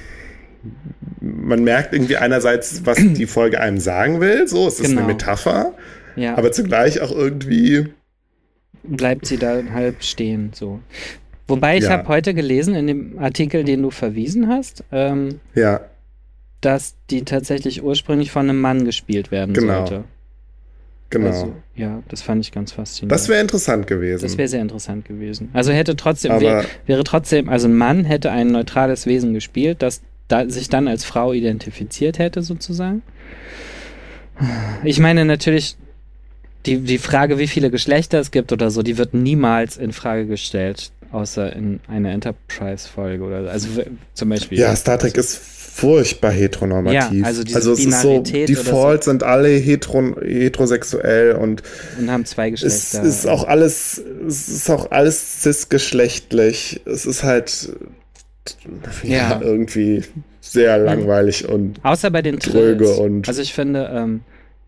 Man merkt irgendwie einerseits, was die Folge einem sagen will. So, es ist Genau. eine Metapher, Ja, aber zugleich auch irgendwie. bleibt sie da halb stehen. So. Wobei ich Ja. habe heute gelesen in dem Artikel, den du verwiesen hast, ähm, Ja, dass die tatsächlich ursprünglich von einem Mann gespielt werden Genau. sollte. genau. Also, ja, das fand ich ganz faszinierend. das wäre interessant gewesen. das wäre sehr interessant gewesen. Also hätte trotzdem, wär, wäre trotzdem, also ein Mann hätte ein neutrales Wesen gespielt, das da, sich dann als Frau identifiziert hätte, sozusagen. Ich meine natürlich, die, die Frage, wie viele Geschlechter es gibt oder so, die wird niemals in Frage gestellt, außer in einer Enterprise-Folge oder so. Also zum Beispiel. ja, Star Trek ist furchtbar heteronormativ. Ja, also diese es ist so, Binarität Default sind alle hetero, heterosexuell und Und haben zwei es Geschlechter. ist auch alles, es ist auch alles cisgeschlechtlich. Es ist halt ja, Ja. irgendwie sehr langweilig und Außer bei den Trills. und- Also ich finde, ähm,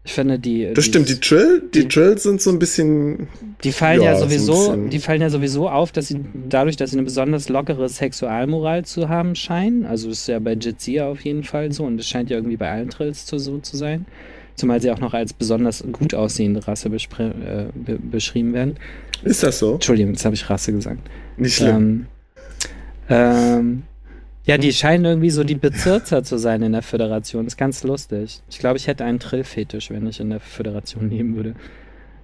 ich finde die. das stimmt, die Trill, die die- Trills sind so ein bisschen Die fallen ja, Ja, sowieso, die fallen ja sowieso auf, dass sie dadurch, dass sie eine besonders lockere Sexualmoral zu haben scheinen. Also ist ja bei Jizia auf jeden Fall so und es scheint ja irgendwie bei allen Trills zu, so zu sein. Zumal sie auch noch als besonders gut aussehende Rasse äh, be beschrieben werden. ist das so? Entschuldigung, jetzt habe ich Rasse gesagt. Nicht schlimm. Ähm, ähm, ja, die scheinen irgendwie so die Bezirzer zu sein in der Föderation. Ist ganz lustig. Ich glaube, ich hätte einen Trill-Fetisch, wenn ich in der Föderation leben würde.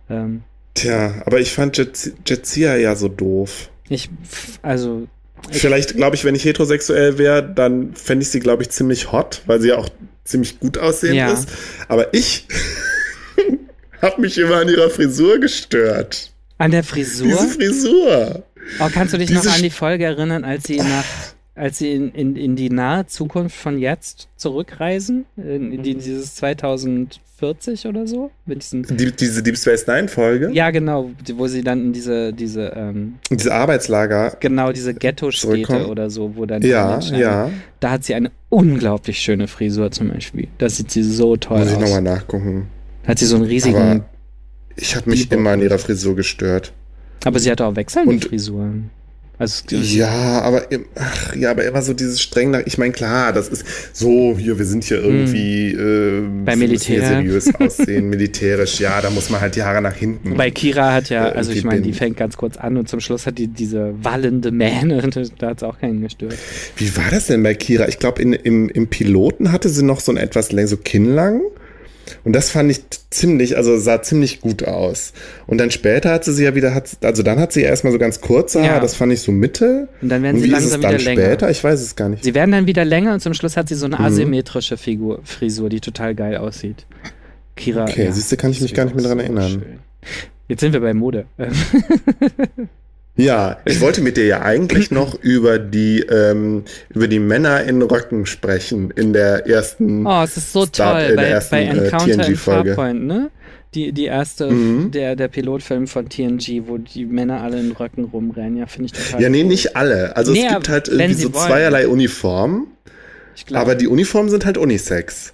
Ähm, Tja, aber ich fand Jet- Jetsia ja so doof. ich, also, ich, Vielleicht, glaube ich, wenn ich heterosexuell wäre, dann fände ich sie, glaube ich, ziemlich hot, weil sie ja auch ziemlich gut aussehend Ja. ist. Aber ich habe mich immer an ihrer Frisur gestört. an der Frisur. Diese Frisur. Oh, kannst du dich noch an die Folge erinnern, als sie nach, als sie in, in, in die nahe Zukunft von jetzt zurückreisen? In, in die, dieses 2040 oder so? Mit diesen, Die, diese Deep Space Nine Folge. ja, genau, wo sie dann in diese, diese, ähm, Diese Arbeitslager. genau, diese Ghetto-Städte oder so, wo dann Ja, Menschen- ja. Da hat sie eine unglaublich schöne Frisur zum Beispiel. Da sieht sie so toll Muss ich aus. nochmal nachgucken. Hat sie so einen riesigen. Aber ich habe mich immer an ihrer Frisur gestört. Sie hat auch wechselnde Und- Frisuren. Also, Ja, aber ach, ja, aber immer so dieses streng nach. Ich meine, klar, das ist so, hier, wir sind hier irgendwie äh, Hm. Bei Militär. seriös aussehen, militärisch, ja, da muss man halt die Haare nach hinten. Bei Kira hat ja, Äh, also ich meine, die fängt ganz kurz an und zum Schluss hat die diese wallende Mähne, da hat es auch keinen gestört. Wie war das denn bei Kira? Ich glaube, im, im Piloten hatte sie noch so ein etwas länger, so kinnlang. Und das fand ich ziemlich, also sah ziemlich gut aus. Und dann später hat sie sie ja wieder, hat, also dann hat sie erstmal so ganz kurze Haare, Ja. das fand ich so Mitte. Und dann werden Und sie wie ist es langsam dann wieder länger. später? Ich weiß es gar nicht. Sie werden dann wieder länger und zum Schluss hat sie so eine Mhm. asymmetrische Figur, Frisur, die total geil aussieht. Kira. Okay, siehst du, kann ich mich gar nicht mehr dran so erinnern. schön. Jetzt sind wir bei Mode. Ja, ich wollte mit dir ja eigentlich noch über die, ähm, über die Männer in Röcken sprechen in der ersten. Oh, es ist so Start toll in der bei, ersten, bei äh, Encounter in TNG-Folge. Farpoint, ne? Die, die erste, Mhm. der, der Pilotfilm von TNG, wo die Männer alle in Röcken rumrennen, ja, finde ich total Ja, nee, cool. nicht alle. Also Nee, es gibt halt irgendwie so wollen. zweierlei Uniformen, aber die Uniformen sind halt Unisex.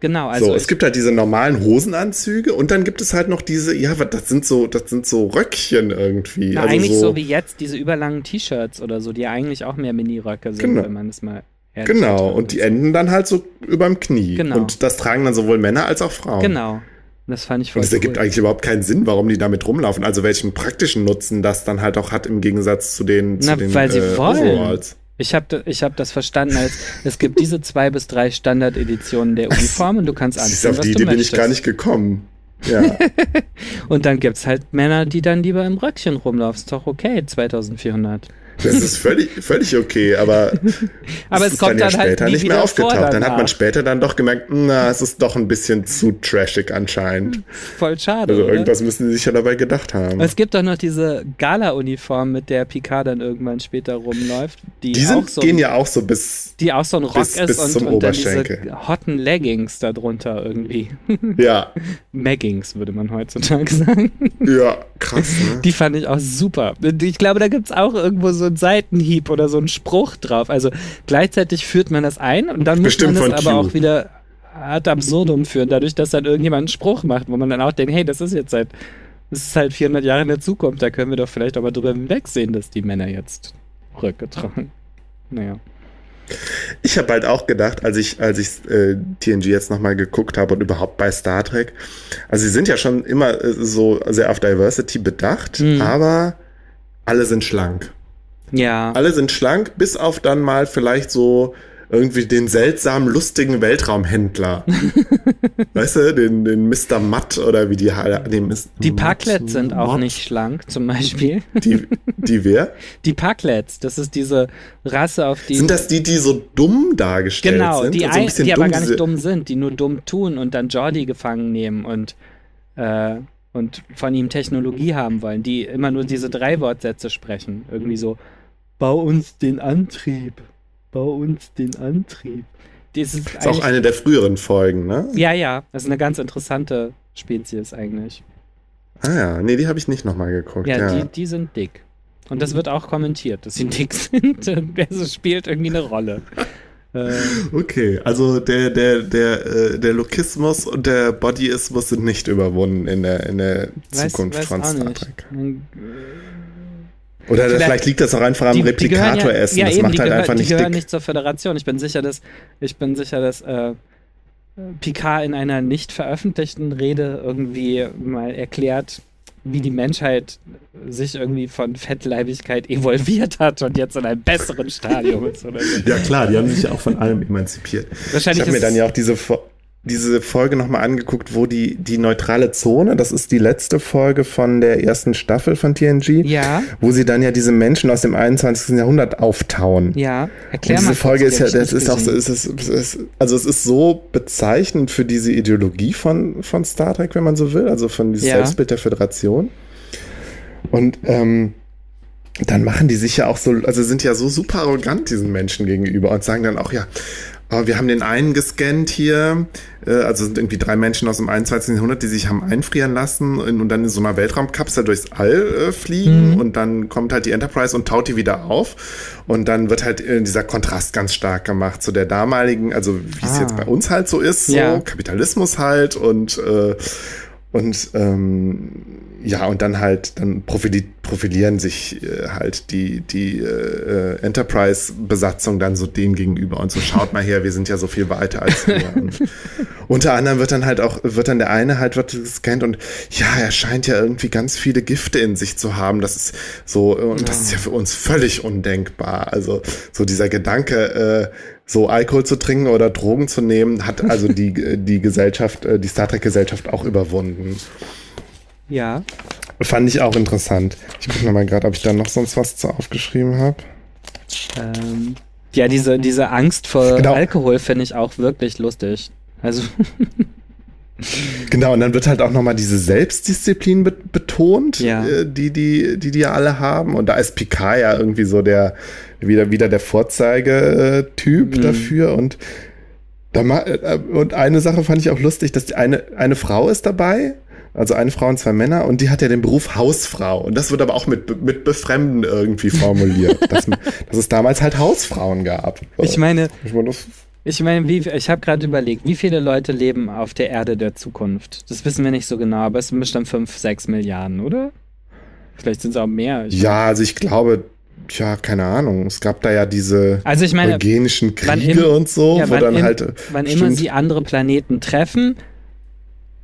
Genau, also so, es gibt halt diese normalen Hosenanzüge und dann gibt es halt noch diese, ja, was- das sind so, das sind so Röckchen irgendwie. na, also eigentlich so, so, wie jetzt diese überlangen T-Shirts oder so, die ja eigentlich auch mehr Mini-Röcke sind, Genau. wenn man es mal Genau, und die enden dann halt so überm Knie. Genau. Und das tragen dann sowohl Männer als auch Frauen. Genau. Das fand ich voll Und es ergibt cool. eigentlich überhaupt keinen Sinn, warum die damit rumlaufen. Also welchen praktischen Nutzen das dann halt auch hat im Gegensatz zu den, zu Na, den weil sie wollen. Overalls. Ich habe ich hab das verstanden als, es gibt diese zwei bis drei Standardeditionen der Uniform und du kannst anziehen, auf die Idee bin ich gar nicht gekommen. Ja, Und dann gibt's halt Männer, die dann lieber im Röckchen rumlaufen. Ist doch okay, 2400. das ist völlig, völlig okay, aber, Aber es es kommt ist dann, dann ja halt später nie nicht mehr aufgetaucht. Dann hat man später dann doch gemerkt, na, es ist doch ein bisschen zu trashig anscheinend. Voll schade, Also oder? irgendwas müssen sie sich ja dabei gedacht haben. Es gibt doch noch diese Gala-Uniform, mit der Picard dann irgendwann später rumläuft, die, Die sind, so, gehen ja auch so bis, die auch so ein Rock bis- ist bis und, zum und dann diese Oberschenkel. hotten Leggings darunter irgendwie. ja, Maggings, würde man heutzutage sagen. ja, krass, ne? Die fand ich auch super. Ich glaube, da gibt es auch irgendwo so einen Seitenhieb oder so einen Spruch drauf. Also gleichzeitig führt man das ein und dann muss Bestimmt man von es aber Q. auch wieder ad absurdum führen, dadurch, dass dann irgendjemand einen Spruch macht, wo man dann auch denkt, hey, das ist jetzt seit, das ist halt 400 Jahre in der Zukunft, da können wir doch vielleicht auch mal drüber hinwegsehen, dass die Männer jetzt Röcke tragen. Naja. Ich habe halt auch gedacht, als ich, als ich äh, TNG jetzt nochmal geguckt habe und überhaupt bei Star Trek, also sie sind ja schon immer äh, so sehr auf Diversity bedacht, Mhm. aber alle sind schlank. Ja. Alle sind schlank, bis auf dann mal vielleicht so irgendwie den seltsamen, lustigen Weltraumhändler. weißt du, den, den Mr. Matt oder wie die halt. Den Mis- Die Parklets sind auch Matt? nicht schlank, zum Beispiel. Die, die wer? Die Parklets, das ist diese Rasse, auf die. Sind das die, die so dumm dargestellt Genau, sind? die, Also ein ein, bisschen die aber gar nicht dumm sind, die nur dumm tun und dann Jordi gefangen nehmen und, äh, und von ihm Technologie haben wollen, die immer nur diese drei Wortsätze sprechen. Irgendwie so, bau uns den Antrieb, bau uns den Antrieb. Das ist, Das ist auch eine der früheren Folgen, ne? ja, ja, das ist eine ganz interessante Spezies eigentlich. Ah ja, nee, die habe ich nicht nochmal geguckt. Ja, Ja, Die, die sind dick. Und das wird auch kommentiert, dass sie dick sind. Das spielt irgendwie eine Rolle. äh, Okay, also der, der, der, äh, der Lokismus und der Bodyismus sind nicht überwunden in der, in der weiß, Zukunft weiß von Star nicht. Trek. Oder Vielleicht- vielleicht, liegt das auch einfach am die- die Replikator-Essen. Ja, ja, das eben, macht die, halt gehör, einfach die nicht gehören dick. nicht zur Föderation. Ich bin sicher, dass ich bin sicher, dass äh, Picard in einer nicht veröffentlichten Rede irgendwie mal erklärt, wie die Menschheit sich irgendwie von Fettleibigkeit evolviert hat und jetzt in einem besseren Stadium ist. Ja klar, die haben sich ja auch von allem emanzipiert. Ich Wahrscheinlich habe mir dann ja auch diese, diese Folge nochmal angeguckt, wo die, die neutrale Zone, das ist die letzte Folge von der ersten Staffel von TNG, ja, wo sie dann ja diese Menschen aus dem 21. Jahrhundert auftauen. ja. Erklär Und mal diese Folge kurz, ist ja, das ist auch so, ist, es, ist, also es ist so bezeichnend für diese Ideologie von, von Star Trek, wenn man so will, also von diesem Ja. Selbstbild der Föderation. Und ähm, dann machen die sich ja auch so, also sind ja so super arrogant diesen Menschen gegenüber und sagen dann auch, ja, aber wir haben den einen gescannt hier, äh, also sind irgendwie drei Menschen aus dem 21. Jahrhundert, die sich haben einfrieren lassen und, dann in so einer Weltraumkapsel durchs All äh, fliegen Mhm. und dann kommt halt die Enterprise und taut die wieder auf und dann wird halt äh, dieser Kontrast ganz stark gemacht zu der damaligen, also wie es Ah. jetzt bei uns halt so ist, so Ja. Kapitalismus halt und und ähm, ja, und dann halt, dann profili profilieren sich äh, halt die, die äh, Enterprise-Besatzung dann so dem gegenüber und so, schaut mal her, wir sind ja so viel weiter als ihr. und unter anderem wird dann halt auch, wird dann der eine halt wird gescannt und ja, er scheint ja irgendwie ganz viele Gifte in sich zu haben. Das ist so, und das ist ja für uns völlig undenkbar. Also so dieser Gedanke, äh, so Alkohol zu trinken oder Drogen zu nehmen, hat also die, die Gesellschaft, äh, die Star Trek-Gesellschaft auch überwunden. Ja. Fand ich auch interessant. Ich gucke mal gerade, ob ich da noch sonst was zu aufgeschrieben habe. Ähm, ja, diese, diese Angst vor genau. Alkohol finde ich auch wirklich lustig. Also. Genau, und dann wird halt auch nochmal diese Selbstdisziplin be betont, ja. äh, die, die, die die ja alle haben. Und da ist Picard ja irgendwie so der, wieder, wieder der Vorzeigetyp mhm. dafür. Und, da äh, und eine Sache fand ich auch lustig, dass eine, eine Frau ist dabei, also eine Frau und zwei Männer, und die hat ja den Beruf Hausfrau. Und das wird aber auch mit, mit Befremden irgendwie formuliert, dass, dass es damals halt Hausfrauen gab. Ich meine, ich meine, ich meine, wie, ich habe gerade überlegt, wie viele Leute leben auf der Erde der Zukunft? Das wissen wir nicht so genau, aber es sind bestimmt 5, 6 Milliarden, oder? Vielleicht sind es auch mehr. Ja, also ich glaube, ja, keine Ahnung. Es gab da ja diese also ich meine, eugenischen Kriege im, und so, ja, wo dann im, halt. Wann immer sie andere Planeten treffen,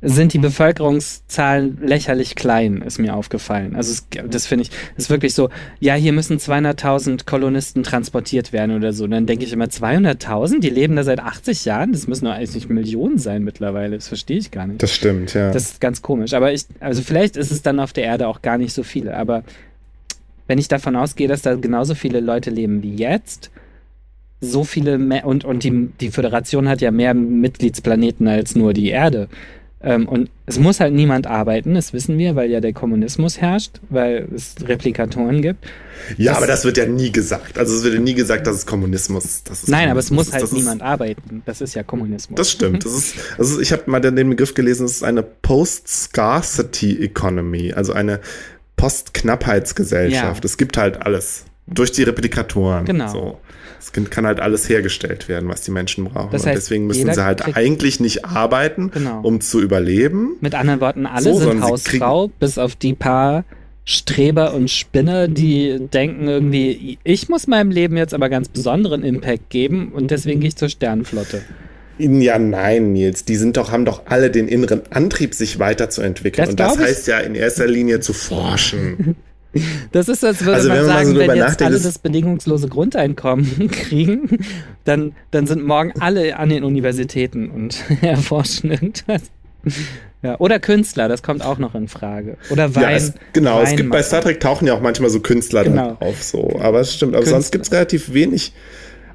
sind die Bevölkerungszahlen lächerlich klein, ist mir aufgefallen. Also es, das finde ich, ist wirklich so, ja, hier müssen 200.000 Kolonisten transportiert werden oder so. Und dann denke ich immer, 200.000? Die leben da seit 80 Jahren? Das müssen doch eigentlich Millionen sein mittlerweile. Das verstehe ich gar nicht. Das stimmt, ja. Das ist ganz komisch. Aber ich, also vielleicht ist es dann auf der Erde auch gar nicht so viele. Aber wenn ich davon ausgehe, dass da genauso viele Leute leben wie jetzt, so viele mehr, und, und die, die Föderation hat ja mehr Mitgliedsplaneten als nur die Erde. Ähm, und es muss halt niemand arbeiten, das wissen wir, weil ja der Kommunismus herrscht, weil es Replikatoren gibt. Ja, das, aber das wird ja nie gesagt. Also es wird ja nie gesagt, dass es Kommunismus ist. Nein, Kommunismus aber es muss ist, halt niemand ist, arbeiten. Das ist ja Kommunismus. Das stimmt. Das ist, also ich habe mal den Begriff gelesen, es ist eine Post-Scarcity Economy, also eine Post-Knappheitsgesellschaft. Ja. Es gibt halt alles. Durch die Replikatoren. Genau. So. Es kann halt alles hergestellt werden, was die Menschen brauchen. Das heißt, und deswegen müssen sie halt eigentlich nicht arbeiten, genau. um zu überleben. Mit anderen Worten, alle so, sind Hausfrau, bis auf die paar Streber und Spinner, die denken irgendwie, ich muss meinem Leben jetzt aber ganz besonderen Impact geben und deswegen gehe ich zur Sternenflotte. Ja, nein, Nils. Die sind doch, haben doch alle den inneren Antrieb, sich weiterzuentwickeln. Das und das heißt ja in erster Linie zu forschen. Das ist, als würde also, man, wenn man sagen, so wenn jetzt alle das bedingungslose Grundeinkommen kriegen, dann, dann sind morgen alle an den Universitäten und erforschen irgendwas. Ja, oder Künstler, das kommt auch noch in Frage. Oder Wein. Ja, es, genau, Wein es gibt bei Star Trek tauchen ja auch manchmal so Künstler genau. auf, so. Aber es stimmt, aber Künstler. sonst gibt es relativ wenig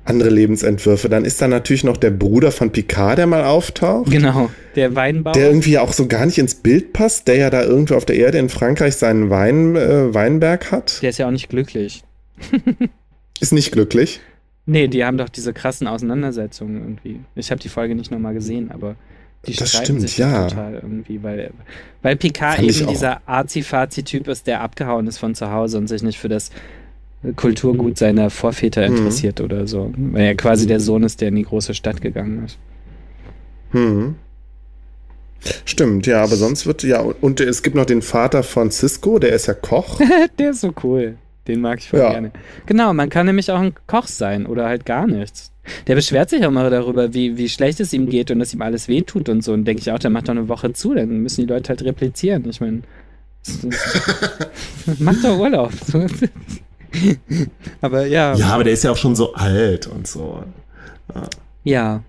andere Lebensentwürfe. Dann ist da natürlich noch der Bruder von Picard, der mal auftaucht. Genau, der Weinbauer. Der irgendwie auch so gar nicht ins Bild passt, der ja da irgendwo auf der Erde in Frankreich seinen Wein, äh, Weinberg hat. Der ist ja auch nicht glücklich. ist nicht glücklich? Nee, die haben doch diese krassen Auseinandersetzungen irgendwie. Ich habe die Folge nicht nochmal gesehen, aber die das streiten stimmt, sich ja. total irgendwie, weil, weil Picard Fand eben dieser Arzi-Fazi-Typ ist, der abgehauen ist von zu Hause und sich nicht für das Kulturgut seiner Vorväter mhm. interessiert mhm. oder so. Weil er quasi der Sohn ist, der in die große Stadt gegangen ist. Mhm. Stimmt, ja, aber sonst wird ja, und es gibt noch den Vater von Cisco, der ist ja Koch. der ist so cool. Den mag ich voll ja. gerne. Genau, man kann nämlich auch ein Koch sein oder halt gar nichts. Der beschwert sich auch mal darüber, wie, wie schlecht es ihm geht und dass ihm alles wehtut und so. Und denke ich auch, der macht doch eine Woche zu, dann müssen die Leute halt replizieren. Ich meine, macht doch Urlaub. aber ja. Ja, aber der ist ja auch schon so alt und so. Ja. ja.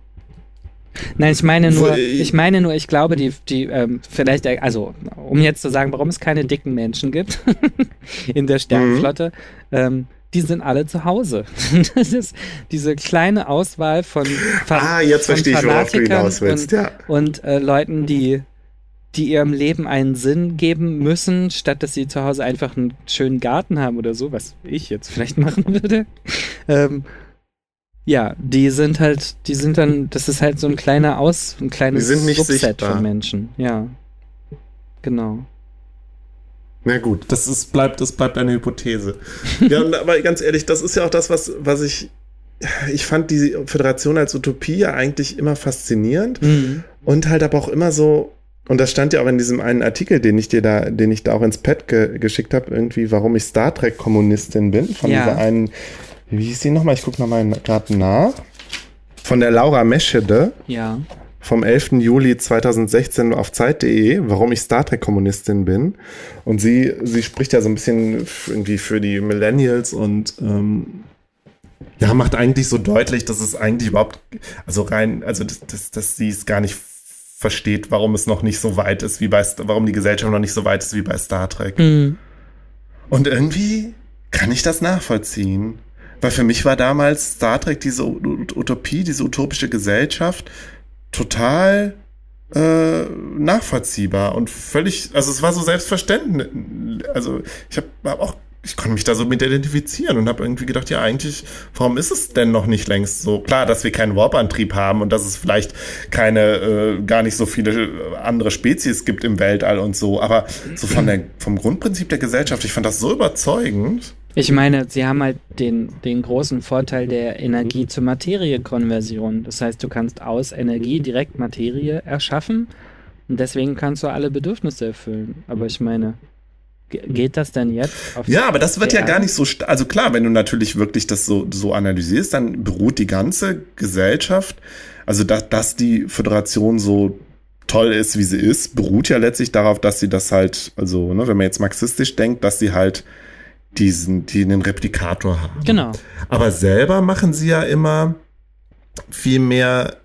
Nein, ich meine nur, ich meine nur, ich glaube, die, die, ähm, vielleicht, also, um jetzt zu sagen, warum es keine dicken Menschen gibt in der Sternenflotte, mhm. ähm, die sind alle zu Hause. das ist diese kleine Auswahl von, Fan ah, jetzt verstehe ich, worauf du hinaus willst, und, ja. und äh, Leuten, die die ihrem Leben einen Sinn geben müssen, statt dass sie zu Hause einfach einen schönen Garten haben oder so, was ich jetzt vielleicht machen würde. Ähm, ja, die sind halt, die sind dann, das ist halt so ein kleiner Aus, ein kleines Subset sichtbar. von Menschen. Ja, genau. Na gut, das ist, bleibt, das bleibt eine Hypothese. ja, aber ganz ehrlich, das ist ja auch das, was, was ich, ich fand die Föderation als Utopie ja eigentlich immer faszinierend mhm. und halt aber auch immer so, und das stand ja auch in diesem einen Artikel, den ich dir da, den ich da auch ins Pad ge geschickt habe, irgendwie, warum ich Star Trek Kommunistin bin, von ja. dieser einen, wie hieß die nochmal? Ich gucke nochmal gerade nach. Von der Laura Meschede. Ja. Vom 11. Juli 2016 auf Zeit.de, warum ich Star Trek Kommunistin bin. Und sie, sie spricht ja so ein bisschen irgendwie für die Millennials und ähm, ja, macht eigentlich so deutlich, dass es eigentlich überhaupt, also rein, also dass, dass, dass sie es gar nicht versteht, warum es noch nicht so weit ist, wie bei, warum die Gesellschaft noch nicht so weit ist wie bei Star Trek. Mhm. Und irgendwie kann ich das nachvollziehen. Weil für mich war damals Star Trek diese Utopie, diese utopische Gesellschaft total äh, nachvollziehbar und völlig, also es war so selbstverständlich. Also ich habe hab auch ich konnte mich da so mit identifizieren und habe irgendwie gedacht, ja, eigentlich, warum ist es denn noch nicht längst so? Klar, dass wir keinen Warp-Antrieb haben und dass es vielleicht keine, äh, gar nicht so viele andere Spezies gibt im Weltall und so, aber so von der, vom Grundprinzip der Gesellschaft, ich fand das so überzeugend. Ich meine, sie haben halt den, den großen Vorteil der Energie zur Materie-Konversion. Das heißt, du kannst aus Energie direkt Materie erschaffen und deswegen kannst du alle Bedürfnisse erfüllen. Aber ich meine, Geht das denn jetzt? ja, aber das wird ja gar nicht so, also klar, wenn du natürlich wirklich das so, so analysierst, dann beruht die ganze Gesellschaft, also dass, dass die Föderation so toll ist, wie sie ist, beruht ja letztlich darauf, dass sie das halt, also, ne, wenn man jetzt marxistisch denkt, dass sie halt diesen, die einen Replikator haben. Genau. Aber selber machen sie ja immer viel mehr,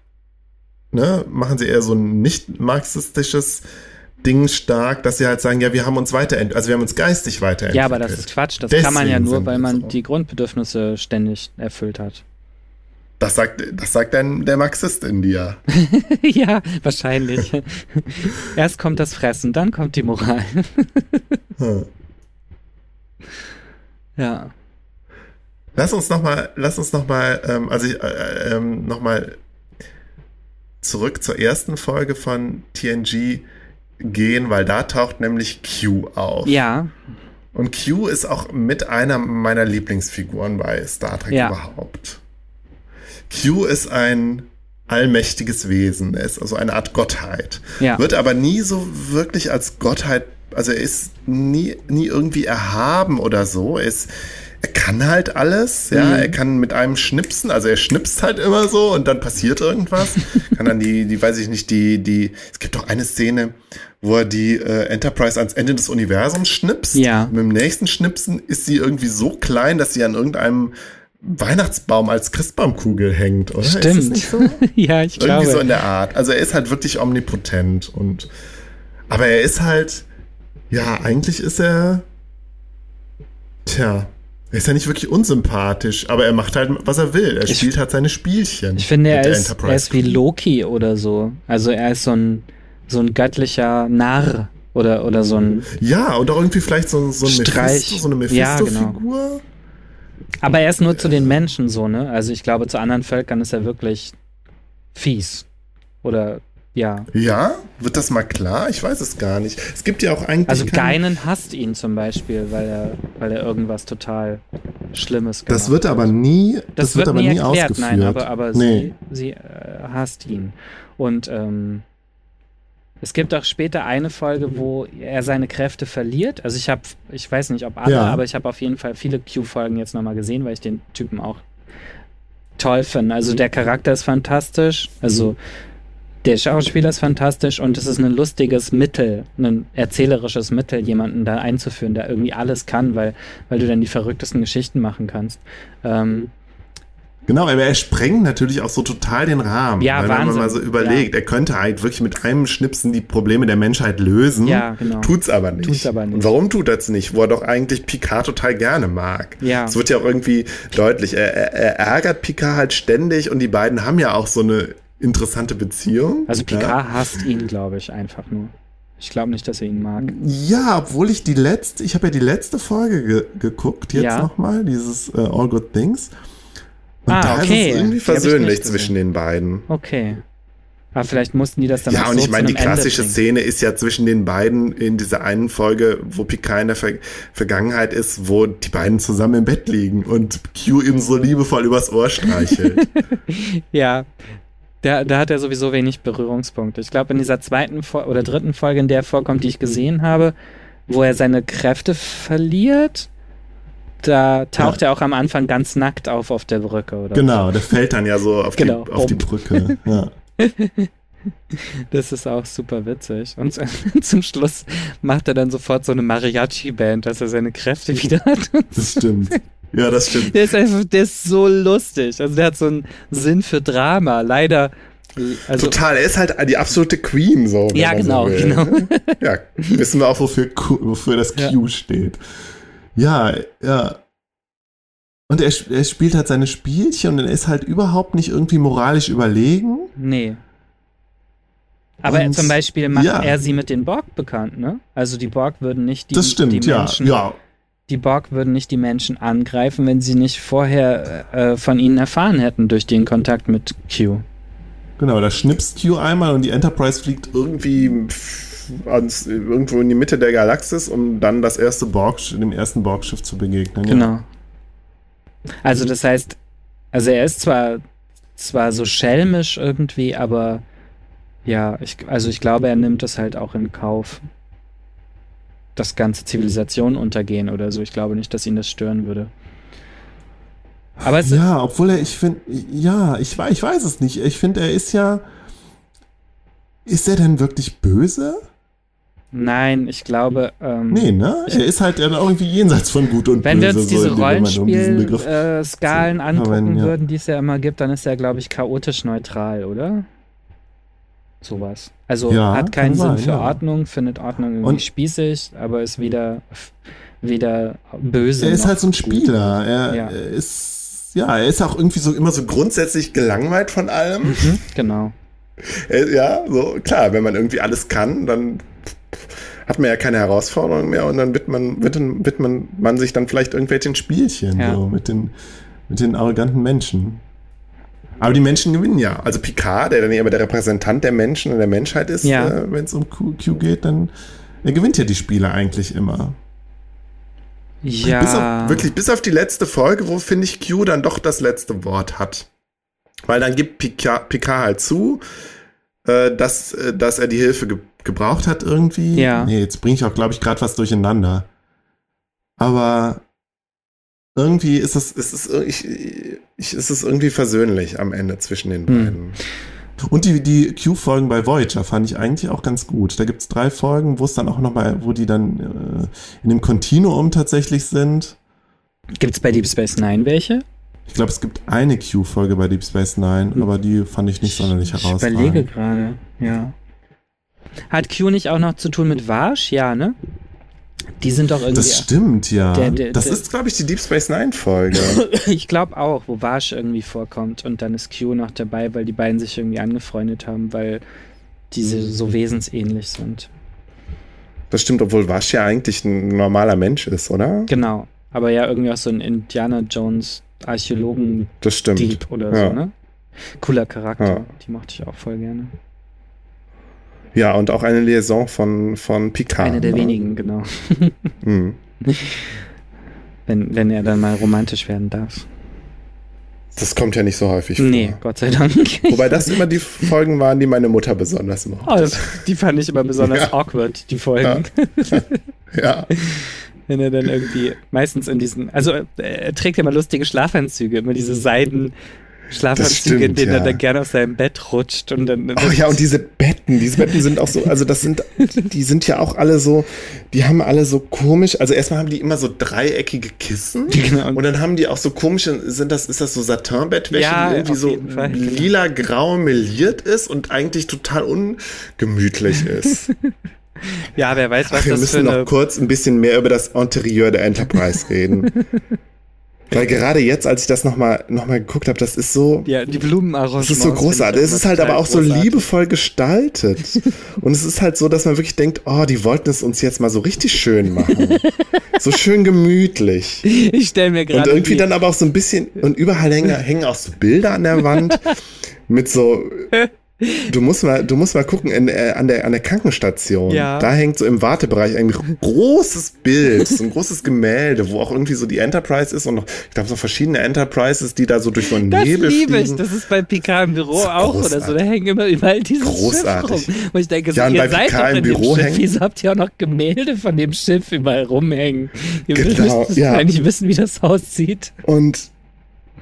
ne, machen sie eher so ein nicht marxistisches Ding stark, dass sie halt sagen, ja, wir haben uns weiterentwickelt, also wir haben uns geistig weiterentwickelt. Ja, aber das ist Quatsch. Das Deswegen kann man ja nur, weil man so. die Grundbedürfnisse ständig erfüllt hat. Das sagt, das sagt dann der Marxist in dir. ja, wahrscheinlich. Erst kommt das Fressen, dann kommt die Moral. hm. Ja. Lass uns noch mal, lass uns noch mal, ähm, also ich, äh, ähm, noch mal zurück zur ersten Folge von TNG gehen, weil da taucht nämlich Q auf. Ja. Und Q ist auch mit einer meiner Lieblingsfiguren bei Star Trek ja. überhaupt. Q ist ein allmächtiges Wesen, er ist also eine Art Gottheit. Ja. Wird aber nie so wirklich als Gottheit, also er ist nie, nie irgendwie erhaben oder so. Er ist, er kann halt alles, ja, mhm. er kann mit einem schnipsen, also er schnipst halt immer so und dann passiert irgendwas. kann dann die, die, weiß ich nicht, die, die, es gibt doch eine Szene, wo er die äh, Enterprise ans Ende des Universums schnipst. Ja. Mit dem nächsten Schnipsen ist sie irgendwie so klein, dass sie an irgendeinem Weihnachtsbaum als Christbaumkugel hängt, oder? Stimmt. So? ja, ich Irgendwie glaube. Irgendwie so in der Art. Also er ist halt wirklich omnipotent und, aber er ist halt, ja, eigentlich ist er, tja, er ist ja nicht wirklich unsympathisch, aber er macht halt, was er will. Er ich, spielt halt seine Spielchen. Ich finde, er ist, er ist wie Loki oder so. Also er ist so ein, so ein göttlicher Narr oder, oder so ein. Ja, oder irgendwie vielleicht so, so, ein Streich. Mephisto, so eine Mephisto-Figur. Ja, genau. Aber er ist nur zu den Menschen so, ne? Also ich glaube, zu anderen Völkern ist er wirklich fies. Oder ja. Ja? Wird das mal klar? Ich weiß es gar nicht. Es gibt ja auch eigentlich. Also Geinen hasst ihn zum Beispiel, weil er, weil er irgendwas total Schlimmes gemacht Das wird aber nie, das, das wird, wird, aber nie, erklärt, ausgeführt. Nein, aber, aber nee. sie, sie äh, hasst ihn. Und ähm, es gibt auch später eine Folge, wo er seine Kräfte verliert. Also ich habe, ich weiß nicht, ob alle, ja. aber ich habe auf jeden Fall viele Q-Folgen jetzt nochmal gesehen, weil ich den Typen auch toll finde. Also der Charakter ist fantastisch. Also mhm der Schauspieler ist fantastisch und es ist ein lustiges Mittel, ein erzählerisches Mittel, jemanden da einzuführen, der irgendwie alles kann, weil, weil du dann die verrücktesten Geschichten machen kannst. Ähm, Genau, aber er sprengt natürlich auch so total den Rahmen. Ja, weil, Wahnsinn. Wenn man mal so überlegt, ja. er könnte halt wirklich mit einem Schnipsen die Probleme der Menschheit lösen. Ja, genau. Tut's aber nicht. Tut's aber nicht. Und warum tut er es nicht? Wo er doch eigentlich Picard total gerne mag. Ja. Es wird ja auch irgendwie deutlich. Er, er, er ärgert Picard halt ständig und die beiden haben ja auch so eine interessante Beziehung. Also Picard ja. hasst ihn, glaube ich, einfach nur. Ich glaube nicht, dass er ihn mag. Ja, obwohl ich die letzte, ich habe ja die letzte Folge ge geguckt, jetzt ja. nochmal, dieses uh, All Good Things. Und ah, da okay. ist es irgendwie versöhnlich zwischen den beiden. Okay. Aber vielleicht mussten die das dann Ja, und so ich meine, die klassische Szene ist ja zwischen den beiden in dieser einen Folge, wo Picard in der Ver Vergangenheit ist, wo die beiden zusammen im Bett liegen und Q ihm so liebevoll übers Ohr streichelt. ja, da, da hat er sowieso wenig Berührungspunkte. Ich glaube, in dieser zweiten Fo oder dritten Folge, in der er vorkommt, die ich gesehen habe, wo er seine Kräfte verliert, da taucht ja. er auch am Anfang ganz nackt auf auf der Brücke, oder? Genau, der fällt dann ja so auf, genau, die, auf die Brücke. Ja. Das ist auch super witzig. Und zum Schluss macht er dann sofort so eine Mariachi-Band, dass er seine Kräfte wieder hat. Das stimmt. Ja, das stimmt. Der ist einfach, der ist so lustig. Also der hat so einen Sinn für Drama. Leider. Also, Total, er ist halt die absolute Queen, so. Ja, genau, so genau. Ja, wissen wir auch, wofür. wofür, Q, das Ja. Q steht. Ja, ja. Und er, er spielt halt seine Spielchen und er ist halt überhaupt nicht irgendwie moralisch überlegen. nee. Aber Und- zum Beispiel macht ja. er sie mit den Borg bekannt, ne? Also die Borg würden nicht die, das stimmt, die ja. Menschen, Ja, die Borg würden nicht die Menschen angreifen, wenn sie nicht vorher äh, von ihnen erfahren hätten durch den Kontakt mit Q. genau. Da schnipst Q einmal und die Enterprise fliegt Irgendwie ans, irgendwo in die Mitte der Galaxis, um dann das erste Borg, dem ersten Borgschiff zu begegnen. Ja. Genau. Also das heißt, also er ist zwar zwar so schelmisch irgendwie, aber ja, ich, also ich glaube, er nimmt das halt auch in Kauf, dass ganze Zivilisationen untergehen oder so. Ich glaube nicht, dass ihn das stören würde. Aber Ja, obwohl er, ich finde, ja, ich, ich weiß es nicht. Ich finde, er ist ja. Ist er denn wirklich böse? nein, ich glaube, ähm, Nee, ne? Er ist halt dann auch irgendwie jenseits von Gut und wenn wir Böse. uns diese so, wenn man um Rollenspiel-Skalen zu angucken ja. würden, die es ja immer gibt, dann ist er, glaube ich, chaotisch neutral, oder? Sowas. Also Ja, hat keinen Sinn sein, für ja. Ordnung, findet Ordnung irgendwie Und- spießig, aber ist weder, weder böse. Er ist halt so ein gut. Spieler. Er, Ja. ist. Ja, er ist auch irgendwie so immer so grundsätzlich gelangweilt von allem. Mhm, genau. Äh, Ja, so klar, wenn man irgendwie alles kann, dann hat man ja keine Herausforderung mehr und dann wird man, wird, wird man, man sich dann vielleicht irgendwelchen Spielchen so mit den, mit den arroganten Menschen. Aber die Menschen gewinnen ja. Also Picard, der dann ja aber der Repräsentant der Menschen und der Menschheit ist, Ja. äh, Wenn es um Q, Q geht, dann. Gewinnt ja die Spiele eigentlich immer. Ja. bis auf, wirklich bis auf die letzte Folge, wo finde ich Q dann doch das letzte Wort hat. Weil dann gibt Picard, Picard halt zu, äh, dass, äh, dass er die Hilfe ge Gebraucht hat irgendwie. Ja. Nee, jetzt bringe ich auch, glaube ich, gerade was durcheinander. Aber irgendwie ist das. es ist, ich, ich, es ist irgendwie versöhnlich am Ende zwischen den Hm. beiden. Und die, die Q-Folgen bei Voyager fand ich eigentlich auch ganz gut. Da gibt es drei Folgen, wo es dann auch nochmal, wo die dann äh, in dem Kontinuum tatsächlich sind. Gibt's bei Deep Space Nine welche? Ich glaube, es gibt eine Q-Folge bei Deep Space Nine, aber die fand ich nicht sonderlich Ich herausragend. überlege gerade, ja. Hat Q nicht auch noch zu tun mit Varsh? Ja, ne? Die sind doch irgendwie. Das stimmt, ja. Der- der- das der- ist glaube ich, die Deep Space Nine Folge. Ich glaube auch, wo Varsh irgendwie vorkommt und dann ist Q noch dabei, weil die beiden sich irgendwie angefreundet haben, weil diese so wesensähnlich sind. Das stimmt, obwohl Wasch ja eigentlich ein normaler Mensch ist, oder? Genau. Aber ja, irgendwie auch so ein Indiana Jones Archäologen-Dieb Das stimmt. oder Ja. so, ne? Cooler Charakter. Ja. Die mochte ich auch voll gerne. Ja, und auch eine Liaison von, von Picard. Eine der ne? wenigen, genau. Mhm. Wenn, wenn er dann mal romantisch werden darf. Das kommt ja nicht so häufig vor. Nee, Gott sei Dank. Wobei das immer die Folgen waren, die meine Mutter besonders mochte. Oh, das, die fand ich immer besonders Ja. awkward, die Folgen. Ja. Wenn er dann irgendwie meistens in diesen, also äh, er trägt ja immer lustige Schlafanzüge, immer diese Seiden Schlafanzüge, in denen ja. er dann gerne aus seinem Bett rutscht und dann. Oh ja, und diese Betten, diese Betten sind auch so, also das sind, die sind ja auch alle so, die haben alle so komisch, also erstmal haben die immer so dreieckige Kissen Genau. und dann haben die auch so komische, sind das, ist das so Satinbettwäsche, Ja, die irgendwie so Fall, genau. lila-grau meliert ist und eigentlich total ungemütlich ist. ja, wer weiß, was Ach, wir das für müssen eine. noch kurz ein bisschen mehr über das Interieur der Enterprise reden. Weil gerade jetzt, als ich das nochmal noch mal geguckt habe, das ist so, Ja, die Blumenarrangements. das ist so großartig. Es ist halt aber auch so liebevoll gestaltet. Und es ist halt so, dass man wirklich denkt, oh, die wollten es uns jetzt mal so richtig schön machen. so schön gemütlich. Ich stelle mir Und gerade. irgendwie die- dann aber auch so ein bisschen, und überall hängen, hängen auch so Bilder an der Wand mit so, du musst mal, du musst mal gucken, in, äh, an, der, an der Krankenstation. Ja. Da hängt so im Wartebereich ein großes Bild, so ein großes Gemälde, wo auch irgendwie so die Enterprise ist und noch, ich glaube, so verschiedene Enterprises, die da so durch so einen Das Nebel liebe ich. fliegen. Das ist bei Picard im Büro auch oder so. großartig. Da hängen immer überall diese Großartig. Schiff rum. Wo ich denke, so, Ja, und ihr seid Picard doch im Büro Schiff. hängen- Wieso habt ihr auch noch Gemälde von dem Schiff überall rumhängen? Ihr Genau, müsst ja. eigentlich wissen, wie das aussieht. Und,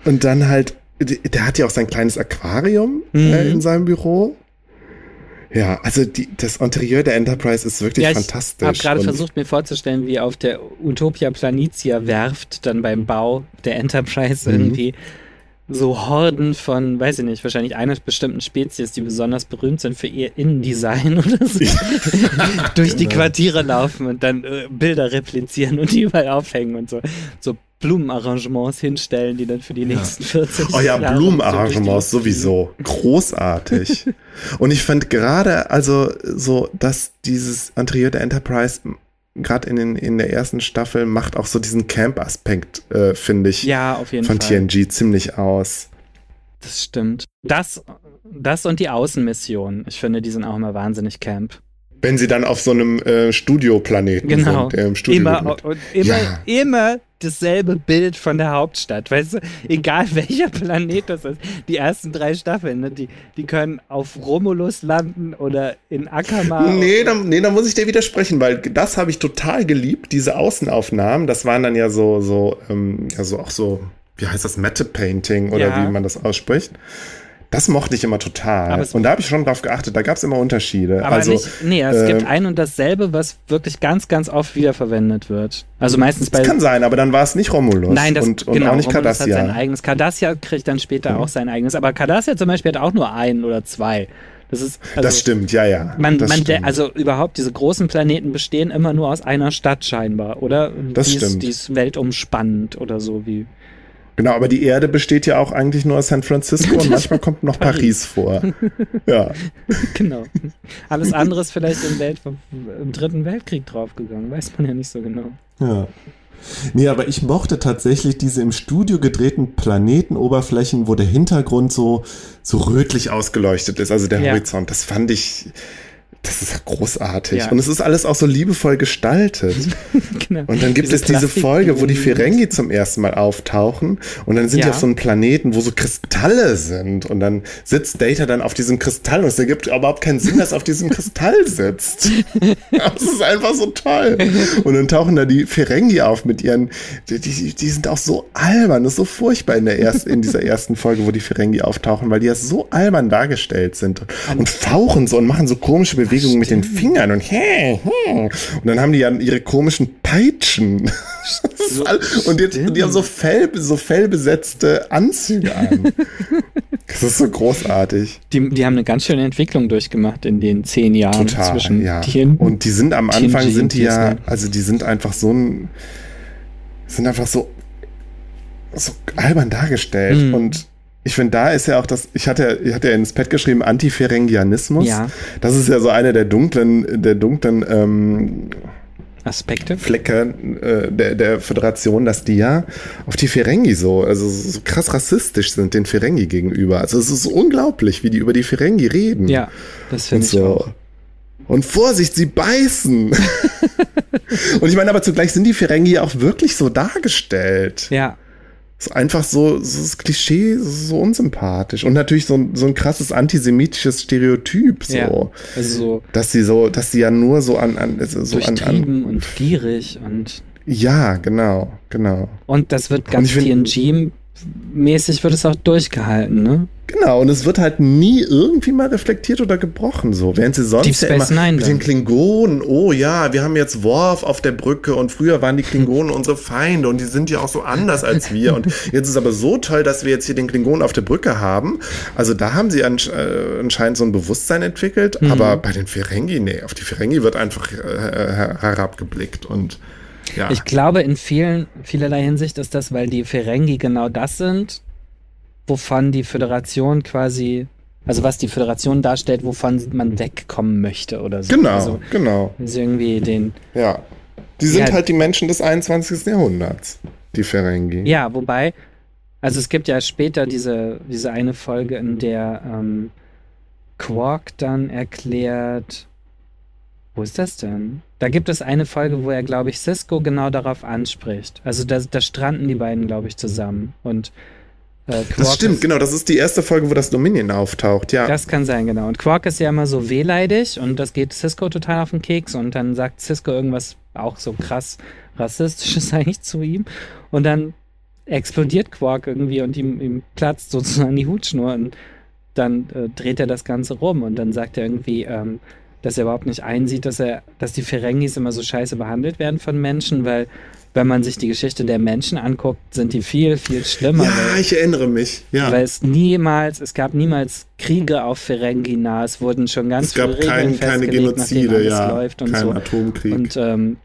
und dann halt, der hat ja auch sein kleines Aquarium Mhm. äh, in seinem Büro. Ja, also die, das Interieur der Enterprise ist wirklich Ja, ich fantastisch. habe gerade versucht, mir vorzustellen, wie auf der Utopia Planitia Werft dann beim Bau der Enterprise Mhm. irgendwie so Horden von, weiß ich nicht, wahrscheinlich einer bestimmten Spezies, die besonders berühmt sind für ihr Innendesign oder so, durch die Genau. Quartiere laufen und dann äh, Bilder replizieren und die überall aufhängen und so, so Blumenarrangements hinstellen, die dann für die nächsten 40 Oh ja, Jahre Blumenarrangements so durch die- sowieso. Großartig. Und ich fand gerade, also so, dass dieses Interieur der Enterprise gerade in, den- in der ersten Staffel macht auch so diesen Camp-Aspekt, äh, finde ich, Ja, auf jeden von Fall. TNG ziemlich aus. Das stimmt. Das, das und die Außenmissionen. Ich finde, die sind auch immer wahnsinnig camp. Wenn sie dann auf so einem äh, Studioplaneten Genau. sind, der im Studio Immer, immer, Ja. immer dasselbe Bild von der Hauptstadt. Weißt du, egal welcher Planet das ist. Die ersten drei Staffeln, ne, die, die können auf Romulus landen oder in Akama. Nee, da, nee, da muss ich dir widersprechen, weil das habe ich total geliebt, diese Außenaufnahmen. Das waren dann ja so, so, ähm, ja, so auch so, wie heißt das, Matte Painting oder Ja. wie man das ausspricht. Das mochte ich immer total. Und da habe ich schon drauf geachtet, da gab es immer Unterschiede. Aber also, nicht, nee, es gibt ähm, ein und dasselbe, was wirklich ganz, ganz oft wiederverwendet wird. Also meistens bei. das kann sein, aber dann war es nicht Romulus Nein, das und, und genau, auch nicht Romulus hat sein Cardassia. eigenes. Cardassia kriegt dann später auch sein eigenes. Aber Cardassia zum Beispiel hat auch nur ein oder zwei. Das ist. Also, das stimmt, ja, ja. Man, man, stimmt. also überhaupt, diese großen Planeten bestehen immer nur aus einer Stadt scheinbar, oder? Das die Ist, stimmt. die ist weltumspannend oder so wie. Genau, aber die Erde besteht ja auch eigentlich nur aus San Francisco und manchmal kommt noch Paris vor. Ja. Genau. Alles andere ist vielleicht im, Welt, im Dritten Weltkrieg draufgegangen, weiß man ja nicht so genau. Ja. Nee, aber ich mochte tatsächlich diese im Studio gedrehten Planetenoberflächen, wo der Hintergrund so, so rötlich rötlich ausgeleuchtet ist, also der Ja. Horizont. Das fand ich, das ist ja großartig. Ja. Und es ist alles auch so liebevoll gestaltet. genau. Und dann gibt Diese es diese Plastik- Folge, wo die Ferengi zum ersten Mal auftauchen und dann sind Ja. die auf so einem Planeten, wo so Kristalle sind und dann sitzt Data dann auf diesem Kristall und es ergibt überhaupt keinen Sinn, dass er auf diesem Kristall sitzt. das ist einfach so toll. Und dann tauchen da die Ferengi auf mit ihren, die, die, die sind auch so albern, das ist so furchtbar in der ersten, in dieser ersten Folge, wo die Ferengi auftauchen, weil die ja so albern dargestellt sind und, und fauchen so und machen so komische Bewegungen mit den Fingern und hä, hä. Und dann haben die ja ihre komischen Peitschen. So- und die, und die haben so, Fell, so fellbesetzte Anzüge an. Das ist so großartig. Die, die haben eine ganz schöne Entwicklung durchgemacht in den zehn Jahren Total, zwischen ja. TN Und die sind am Anfang sind die ja, also die sind einfach so ein, sind einfach so, so albern dargestellt. Mhm. Und ich finde, da ist ja auch das, ich hatte, ich hatte ja ins Pad geschrieben, Antiferengianismus. Ja. Das ist ja so eine der dunklen, der dunklen ähm, Aspekte. Flecke äh, der, der Föderation, dass die ja auf die Ferengi so, also so krass rassistisch sind den Ferengi gegenüber. Also es ist so unglaublich, wie die über die Ferengi reden. Ja, das finde ich so. auch. Und Vorsicht, sie beißen. und ich meine, aber zugleich sind die Ferengi auch wirklich so dargestellt. Ja, So einfach so, so das Klischee, so unsympathisch. Und natürlich so, ein- so ein krasses antisemitisches Stereotyp, so. ja. Also so Dass sie so, dass sie ja nur so an, an so an, durchtrieben an. und gierig und Ja, genau, genau. und das wird ganz ich TNG-mäßig wird es auch durchgehalten, ne? Genau, und es wird halt nie irgendwie mal reflektiert oder gebrochen, so. Während sie sonst Deep ja Space immer Nine mit dann. den Klingonen, oh ja, wir haben jetzt Worf auf der Brücke und früher waren die Klingonen unsere Feinde und die sind ja auch so anders als wir und jetzt ist aber so toll, dass wir jetzt hier den Klingonen auf der Brücke haben. Also da haben sie ansch äh, anscheinend so ein Bewusstsein entwickelt, Mhm. aber bei den Ferengi, nee, auf die Ferengi wird einfach äh, her herabgeblickt und ja. Ich glaube, in vielen, vielerlei Hinsicht ist das, weil die Ferengi genau das sind, wovon die Föderation quasi, also was die Föderation darstellt, wovon man wegkommen möchte oder so. genau, Also, genau, also irgendwie den, ja. Die sind Ja. halt die Menschen des 21. Jahrhunderts, die Ferengi. ja, wobei, also es gibt ja später diese, diese eine Folge, in der ähm, Quark dann erklärt, wo ist das denn? Da gibt es eine Folge, wo er, glaube ich, Cisco genau darauf anspricht. Also da, da stranden die beiden, glaube ich, zusammen. Und äh, Das stimmt, ist, genau. Das ist die erste Folge, wo das Dominion auftaucht, ja. Das kann sein, genau. Und Quark ist ja immer so wehleidig und das geht Cisco total auf den Keks und dann sagt Cisco irgendwas auch so krass rassistisches eigentlich zu ihm und dann explodiert Quark irgendwie und ihm, ihm platzt sozusagen die Hutschnur und dann äh, dreht er das Ganze rum und dann sagt er irgendwie, ähm, dass er überhaupt nicht einsieht, dass er, dass die Ferengis immer so scheiße behandelt werden von Menschen, weil wenn man sich die Geschichte der Menschen anguckt, sind die viel, viel schlimmer. Ja, weil, ich erinnere mich. Ja. weil es niemals, es gab niemals Kriege auf Ferengina, es wurden schon ganz es gab viele Regeln kein, keine Genozide, ja. läuft und kein so. Atomkrieg. Und ähm,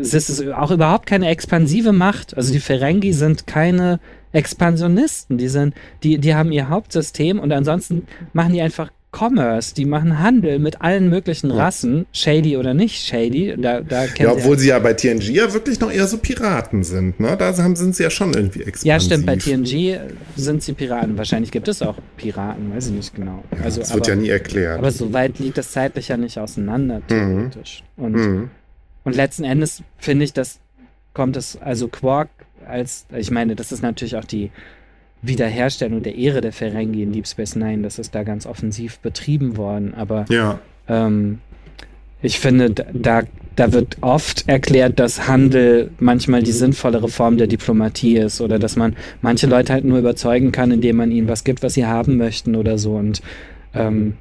es ist auch überhaupt keine expansive Macht. Also die Ferengi sind keine Expansionisten. Die sind, die, die haben ihr Hauptsystem und ansonsten machen die einfach Commerce. Die machen Handel mit allen möglichen Ja. Rassen, shady oder nicht shady. Da, da ja, obwohl sie ja bei TNG ja wirklich noch eher so Piraten sind, ne? Da haben, sind sie ja schon irgendwie expansiv. ja, stimmt. Bei TNG sind sie Piraten. Wahrscheinlich gibt es auch Piraten, weiß ich nicht genau. Also, das aber, wird ja nie erklärt. aber so weit liegt das zeitlich ja nicht auseinander, theoretisch. Und Mhm. Und letzten Endes finde ich, dass kommt es, also Quark als, ich meine, das ist natürlich auch die Wiederherstellung der Ehre der Ferengi in Deep Space Nine, das ist da ganz offensiv betrieben worden, aber Ja, ähm, ich finde, da, da wird oft erklärt, dass Handel manchmal die sinnvollere Form der Diplomatie ist oder dass man manche Leute halt nur überzeugen kann, indem man ihnen was gibt, was sie haben möchten oder so. Und, ähm,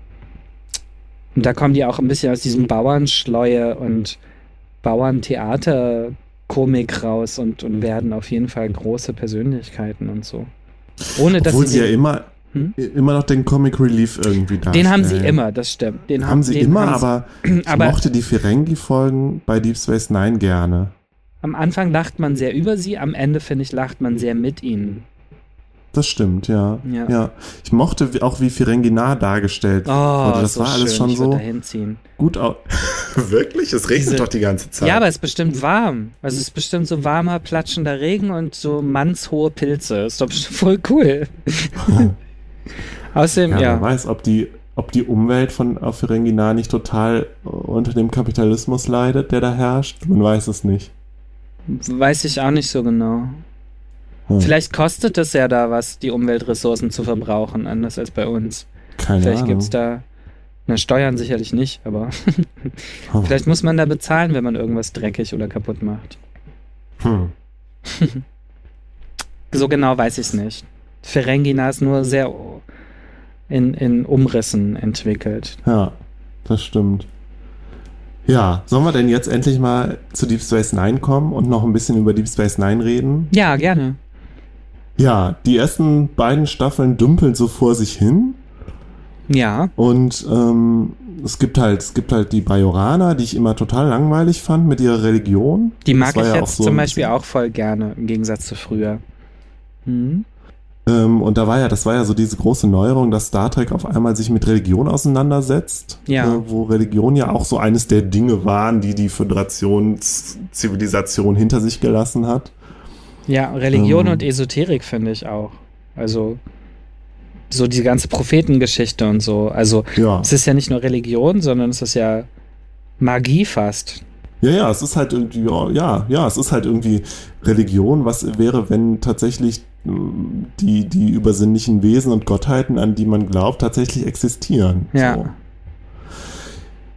und da kommen die auch ein bisschen aus diesem Bauernschleue und Bauerntheater-Komik raus und, und werden auf jeden Fall große Persönlichkeiten und so. Ohne dass Obwohl sie sie ja immer, Hm? immer noch den Comic Relief irgendwie da den haben sie immer, das stimmt. Den Haben sie den immer, haben sie- aber ich aber- mochte die Ferengi-Folgen bei Deep Space Nine gerne. Am Anfang lacht man sehr über sie, am Ende, finde ich, lacht man sehr mit ihnen. Das stimmt, ja. Ja. ja. Ich mochte auch, wie Ferengi nah dargestellt Oh, wurde. Das so war alles schön. schon so da hinziehen. gut aus. wirklich? Es regnet Diese- doch die ganze Zeit. Ja, aber es ist bestimmt warm. Also es ist bestimmt so warmer, platschender Regen und so mannshohe Pilze. Ist doch bestimmt voll cool. Außerdem, Ja, ja. wer weiß, ob die, ob die Umwelt von auf Ferengina nicht total äh, unter dem Kapitalismus leidet, der da herrscht. Man weiß es nicht. Weiß ich auch nicht so genau. Hm. Vielleicht kostet es ja da was, die Umweltressourcen zu verbrauchen, anders als bei uns. Keine Vielleicht Ahnung. gibt es da, na, Steuern sicherlich nicht, aber Hm. vielleicht muss man da bezahlen, wenn man irgendwas dreckig oder kaputt macht. Hm. So genau weiß ich es nicht. Ferengina ist nur sehr in, in Umrissen entwickelt. Ja, das stimmt. Ja, sollen wir denn jetzt endlich mal zu Deep Space Nine kommen und noch ein bisschen über Deep Space Nine reden? Ja, gerne. Ja, die ersten beiden Staffeln dümpeln so vor sich hin Ja, und ähm, es gibt halt, es gibt halt die Bajoraner, die ich immer total langweilig fand mit ihrer Religion. die mag war ich ja auch jetzt so zum Beispiel bisschen- auch voll gerne, im Gegensatz zu früher. Hm? Ähm, und da war ja, das war ja so diese große Neuerung, dass Star Trek auf einmal sich mit Religion auseinandersetzt. Ja. Äh, wo Religion ja auch so eines der Dinge waren, die die Föderationszivilisation hinter sich gelassen hat. Ja, Religion Ähm. und Esoterik finde ich auch. Also so die ganze Prophetengeschichte und so. Also Ja. es ist ja nicht nur Religion, sondern es ist ja Magie fast. Ja, ja, es ist halt irgendwie, ja, ja, es ist halt irgendwie Religion. Was wäre, wenn tatsächlich mh, die, die übersinnlichen Wesen und Gottheiten, an die man glaubt, tatsächlich existieren? Ja. So.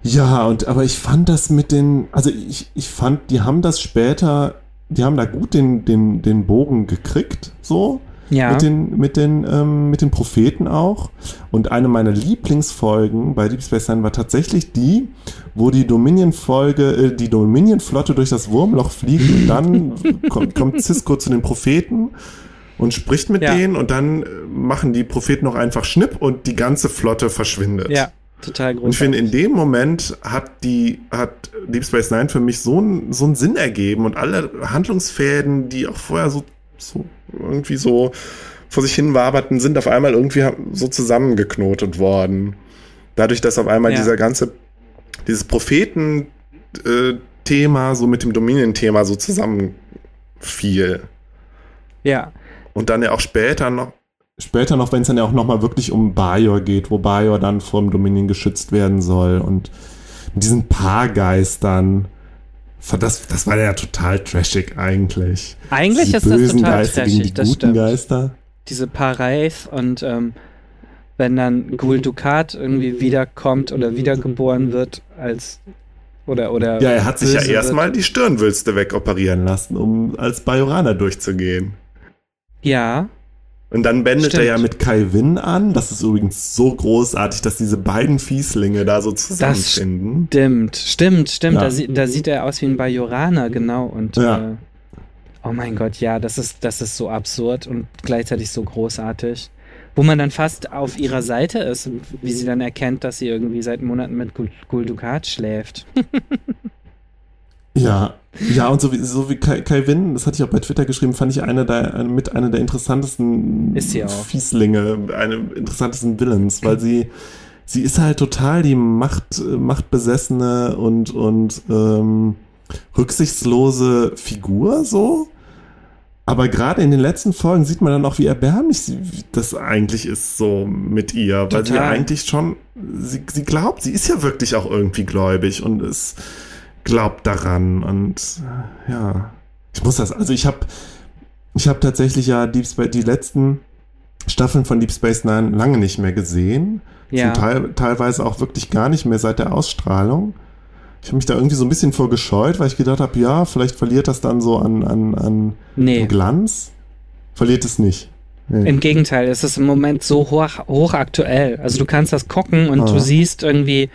Ja, und aber ich fand das mit den, also ich, ich fand, die haben das später, die haben da gut den, den, den Bogen gekriegt, so. Ja. Mit den, mit den, ähm, mit den Propheten auch. Und eine meiner Lieblingsfolgen bei Deep Space Nine war tatsächlich die, wo die Dominion-Folge, äh, die Dominion-Flotte durch das Wurmloch fliegt und dann kommt, kommt Cisco zu den Propheten und spricht mit Ja. denen und dann äh, machen die Propheten noch einfach Schnipp und die ganze Flotte verschwindet. ja, total Und ich finde, in dem Moment hat die, hat Deep Space Nine für mich so einen so einen Sinn ergeben und alle Handlungsfäden, die auch vorher so, so irgendwie so vor sich hin waberten, sind auf einmal irgendwie so zusammengeknotet worden. Dadurch, dass auf einmal Ja. dieser ganze, dieses Propheten-Thema so mit dem Dominion-Thema so zusammenfiel. Ja, Und dann ja auch später noch. Später noch, wenn es dann ja auch nochmal wirklich um Bajor geht, wo Bajor dann vom Dominion geschützt werden soll und mit diesen Paargeistern. Das, das war ja total trashig eigentlich. eigentlich Die ist das bösen total Geister gegen trashig, die das guten stimmt. Geister. Diese Pareif und ähm, wenn dann Gul Dukat irgendwie wiederkommt oder wiedergeboren wird als oder oder Ja, er hat sich ja erstmal die Stirnwülste wegoperieren lassen, um als Bajoraner durchzugehen. Ja. Und dann bändet Stimmt. er ja mit Kai Winn an. Das ist übrigens so großartig, dass diese beiden Fieslinge da so zusammenfinden. stimmt, stimmt, stimmt. Ja. Da, sie, da, sieht er aus wie ein Bajoraner, genau. Und ja. äh, oh mein Gott, ja, das ist, das ist so absurd und gleichzeitig so großartig. Wo man dann fast auf ihrer Seite ist, wie sie dann erkennt, dass sie irgendwie seit Monaten mit Gul Dukat schläft. Ja, ja, und so wie, so wie Kai, Kai Winn, das hatte ich auch bei Twitter geschrieben, fand ich eine der, mit einer der interessantesten Fieslinge, eine interessantesten Villains, weil sie, sie ist halt total die Macht, machtbesessene und, und ähm, rücksichtslose Figur, so. Aber gerade in den letzten Folgen sieht man dann auch, wie erbärmlich sie, das eigentlich ist, so mit ihr, weil Total. sie eigentlich schon, sie, sie glaubt, sie ist ja wirklich auch irgendwie gläubig und ist, glaubt daran und ja, ich muss das, also ich habe ich habe tatsächlich ja Deep Space, die letzten Staffeln von Deep Space Nine lange nicht mehr gesehen. Ja. Teil, teilweise auch wirklich gar nicht mehr seit der Ausstrahlung. Ich habe mich da irgendwie so ein bisschen vorgescheut, weil ich gedacht habe, ja, vielleicht verliert das dann so an, an, an nee. Glanz. Verliert es nicht. Nee. Im Gegenteil, es ist im Moment so hoch, hochaktuell. Also du kannst das gucken und ah. du siehst irgendwie,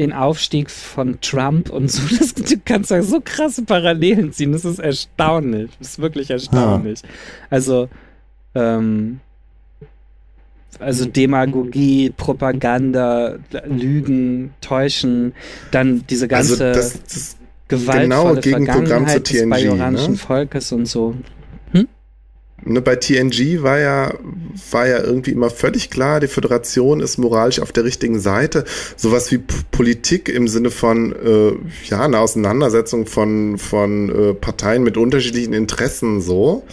den Aufstieg von Trump und so. Das, du kannst da so krasse Parallelen ziehen. Das ist erstaunlich. Das ist wirklich erstaunlich. Ja. Also, ähm, also Demagogie, Propaganda, Lügen, Täuschen, dann diese also ganze also das, das gewaltvolle genau Vergangenheit des bajoranischen ne? Volkes und so ne, bei TNG war ja, war ja irgendwie immer völlig klar, die Föderation ist moralisch auf der richtigen Seite. Sowas wie P Politik im Sinne von, äh, ja, eine Auseinandersetzung von, von äh, Parteien mit unterschiedlichen Interessen so.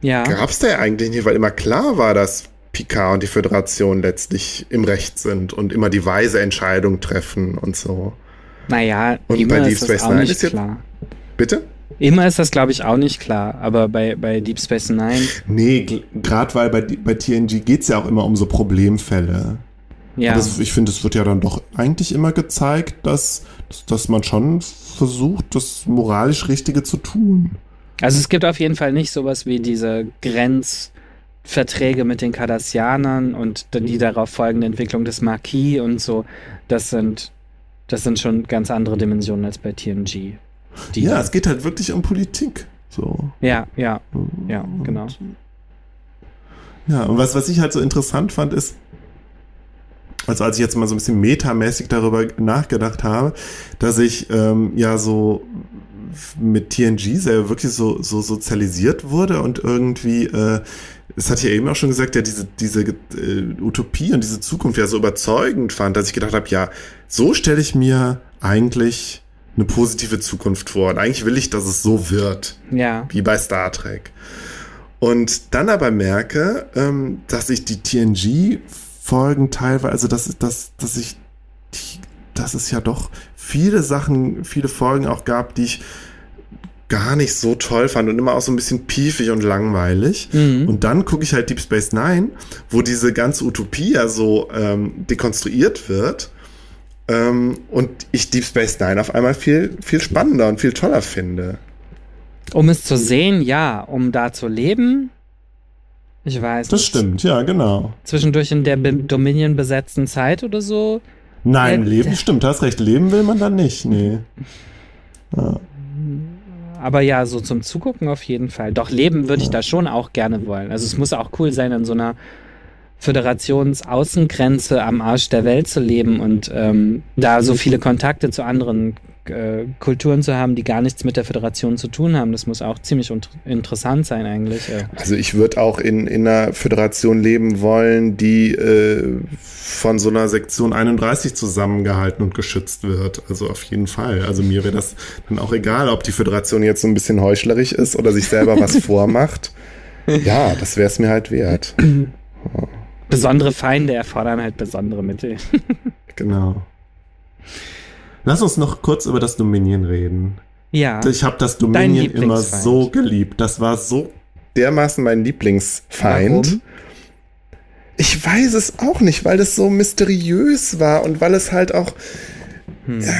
Ja. Gab's da ja eigentlich nicht, weil immer klar war, dass Picard und die Föderation letztlich im Recht sind und immer die weise Entscheidung treffen und so. Naja, und bei Deep Space Nine ist jetzt. Bitte? Immer ist das, glaube ich, auch nicht klar, aber bei, bei Deep Space Nine. Nee, gerade weil bei, bei TNG geht es ja auch immer um so Problemfälle. Ja. Das, ich finde, es wird ja dann doch eigentlich immer gezeigt, dass, dass man schon versucht, das moralisch Richtige zu tun. Also es gibt auf jeden Fall nicht sowas wie diese Grenzverträge mit den Cardassianern und die darauf folgende Entwicklung des Marquis und so. Das sind, das sind schon ganz andere Dimensionen als bei TNG ja, es geht halt wirklich um Politik. So. Ja, ja, ja, genau. Ja, und was, was ich halt so interessant fand, ist, also als ich jetzt mal so ein bisschen metamäßig darüber nachgedacht habe, dass ich ähm, ja so mit TNG sehr wirklich so, so sozialisiert wurde und irgendwie, äh, das hatte ich ja eben auch schon gesagt, ja, diese, diese äh, Utopie und diese Zukunft ja so überzeugend fand, dass ich gedacht habe, ja, so stelle ich mir eigentlich eine positive Zukunft vor. Und eigentlich will ich, dass es so wird. Ja. Wie bei Star Trek. Und dann aber merke, ähm, dass ich die TNG-Folgen teilweise, also dass, dass, dass ich, dass es ja doch viele Sachen, viele Folgen auch gab, die ich gar nicht so toll fand und immer auch so ein bisschen piefig und langweilig. Mhm. Und dann gucke ich halt Deep Space Nine, wo diese ganze Utopie ja so ähm, dekonstruiert wird ähm, und ich Deep Space Nine auf einmal viel, viel spannender und viel toller finde. Um es zu sehen, ja. Um da zu leben, ich weiß Das nicht. stimmt, ja, genau. Zwischendurch in der Dominion besetzten Zeit oder so. Nein, äh, leben, stimmt, hast recht. Leben will man dann nicht, nee. Ja. Aber ja, so zum Zugucken auf jeden Fall. Doch leben würde ich da schon auch gerne wollen. Also es muss auch cool sein, in so einer Föderationsaußengrenze am Arsch der Welt zu leben und ähm, da so viele Kontakte zu anderen äh, Kulturen zu haben, die gar nichts mit der Föderation zu tun haben. Das muss auch ziemlich interessant sein eigentlich. Ja. Also ich würde auch in, in einer Föderation leben wollen, die äh, von so einer Sektion 31 zusammengehalten und geschützt wird. Also auf jeden Fall. Also mir wäre das dann auch egal, ob die Föderation jetzt so ein bisschen heuchlerisch ist oder sich selber was vormacht. Ja, das wäre es mir halt wert. Besondere Feinde erfordern halt besondere Mittel. genau. Lass uns noch kurz über das Dominion reden. Ja. Ich habe das Dominion immer so geliebt. Das war so dermaßen mein Lieblingsfeind. Warum? Ich weiß es auch nicht, weil das so mysteriös war und weil es halt auch. Hm. Äh,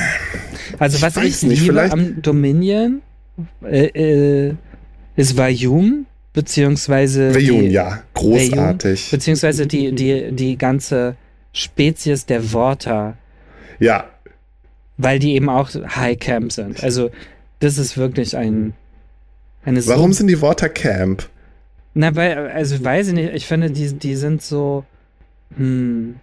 also, was ich, ich liebe am Dominion äh, äh, ist Vayum, beziehungsweise. Veyun, ja, großartig. Veyun, beziehungsweise die, die, die ganze Spezies der Worter. Ja. Weil die eben auch High Camp sind. Also, das ist wirklich ein. Eine Warum so sind die Worter Camp? Na, weil, also weiß ich nicht, ich finde, die, die sind so. Hm,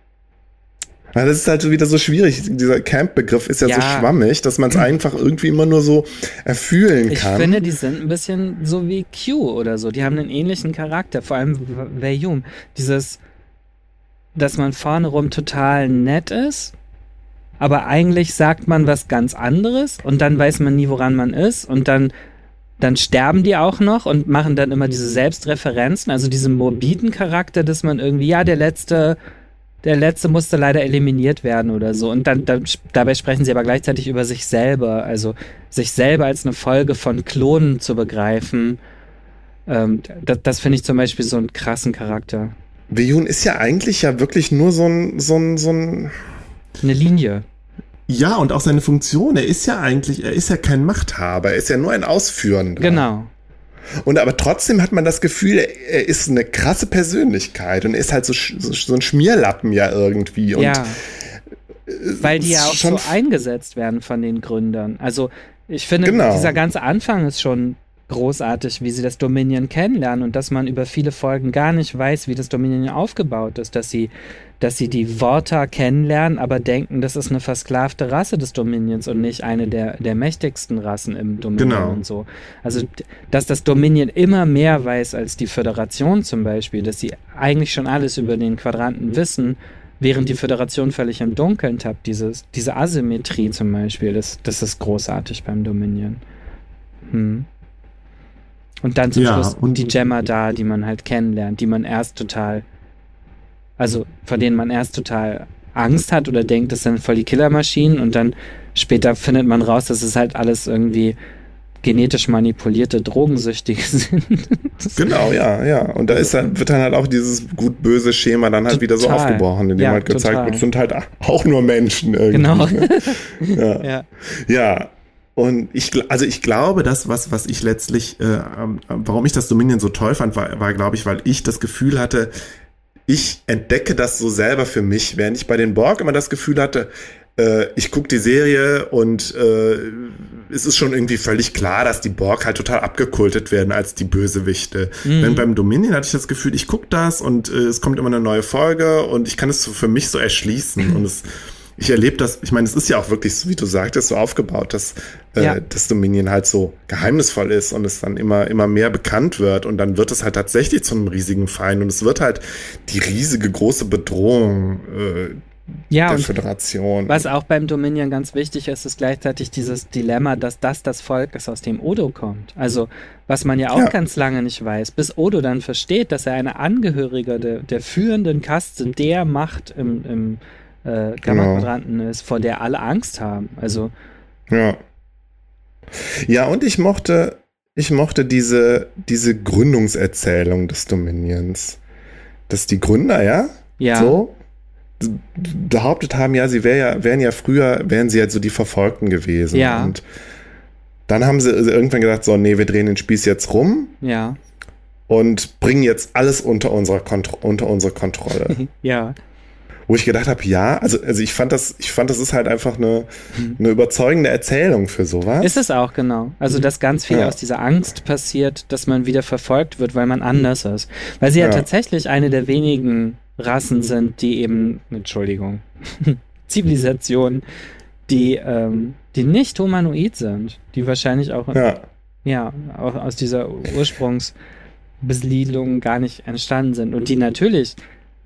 das ist halt wieder so schwierig. Dieser Camp-Begriff ist ja, ja, so schwammig, dass man es einfach irgendwie immer nur so erfühlen kann. Ich finde, die sind ein bisschen so wie Q oder so. Die haben einen ähnlichen Charakter, vor allem Vayum. Dieses, dass man vorne rum total nett ist, aber eigentlich sagt man was ganz anderes und dann weiß man nie, woran man ist und dann dann sterben die auch noch und machen dann immer diese Selbstreferenzen, also diesen morbiden Charakter, dass man irgendwie, ja, der letzte der letzte musste leider eliminiert werden oder so. Und dann, dann, dabei sprechen sie aber gleichzeitig über sich selber, also sich selber als eine Folge von Klonen zu begreifen. Ähm, das, das finde ich zum Beispiel so einen krassen Charakter. Veyun ist ja eigentlich ja wirklich nur so ein, so ein, so ein. Eine Linie. Ja, und auch seine Funktion. Er ist ja eigentlich, er ist ja kein Machthaber, er ist ja nur ein Ausführender. Genau. Und aber trotzdem hat man das Gefühl, er ist eine krasse Persönlichkeit und ist halt so, so, so ein Schmierlappen ja irgendwie. Und ja. Weil die ja auch so eingesetzt werden von den Gründern. Also ich finde, genau. dieser ganze Anfang ist schon großartig, wie sie das Dominion kennenlernen und dass man über viele Folgen gar nicht weiß, wie das Dominion aufgebaut ist, dass sie dass sie die Worte kennenlernen, aber denken, das ist eine versklavte Rasse des Dominions und nicht eine der, der mächtigsten Rassen im Dominion genau. und so. Also, dass das Dominion immer mehr weiß als die Föderation zum Beispiel, dass sie eigentlich schon alles über den Quadranten wissen, während die Föderation völlig im Dunkeln tappt. Dieses, diese Asymmetrie zum Beispiel, das, das ist großartig beim Dominion. Hm. Und dann zum ja, Schluss die Gemma da, die man halt kennenlernt, die man erst total also vor denen man erst total Angst hat oder denkt, das sind voll die Killermaschinen und dann später findet man raus, dass es halt alles irgendwie genetisch manipulierte Drogensüchtige sind. genau, ja, ja. Und da ist dann, wird dann halt auch dieses gut-böse Schema dann halt total. wieder so aufgebrochen, indem ja, halt gezeigt total. wird, sind halt auch nur Menschen irgendwie. Genau. Ne? ja. ja. ja. Und ich, also ich glaube, das, was, was ich letztlich, äh, warum ich das Dominion so toll fand, war, war glaube ich, weil ich das Gefühl hatte, ich entdecke das so selber für mich, während ich bei den Borg immer das Gefühl hatte, äh, ich gucke die Serie und äh, es ist schon irgendwie völlig klar, dass die Borg halt total abgekultet werden als die Bösewichte. Mhm. Wenn beim Dominion hatte ich das Gefühl, ich gucke das und äh, es kommt immer eine neue Folge und ich kann es so für mich so erschließen und es ich erlebe das, ich meine, es ist ja auch wirklich, so wie du sagtest, so aufgebaut, dass äh, ja. das Dominion halt so geheimnisvoll ist und es dann immer, immer mehr bekannt wird und dann wird es halt tatsächlich zu einem riesigen Feind und es wird halt die riesige große Bedrohung äh, ja, der Föderation. Was auch beim Dominion ganz wichtig ist, ist gleichzeitig dieses Dilemma, dass das das Volk ist, aus dem Odo kommt. Also, was man ja auch ja. ganz lange nicht weiß, bis Odo dann versteht, dass er eine Angehörige der, der führenden Kaste der Macht im, im äh, Gamma-Quadranten genau. ist, vor der alle Angst haben. Also. Ja. Ja, und ich mochte, ich mochte diese, diese Gründungserzählung des Dominions. Dass die Gründer, ja, ja. so behauptet haben, ja, sie wär ja, wären ja früher, wären sie halt so die Verfolgten gewesen. Ja. Und dann haben sie irgendwann gesagt, so, nee, wir drehen den Spieß jetzt rum. Ja. Und bringen jetzt alles unter unserer, Kontro unter unsere Kontrolle. ja wo ich gedacht habe, ja, also, also ich fand das, ich fand, das ist halt einfach eine, eine überzeugende Erzählung für sowas. Ist es auch, genau. Also, dass ganz viel ja. aus dieser Angst passiert, dass man wieder verfolgt wird, weil man anders ist. Weil sie ja, ja tatsächlich eine der wenigen Rassen sind, die eben, Entschuldigung, Zivilisationen, die, ähm, die nicht humanoid sind, die wahrscheinlich auch, ja, ja auch aus dieser Ursprungsbesiedlung gar nicht entstanden sind und die natürlich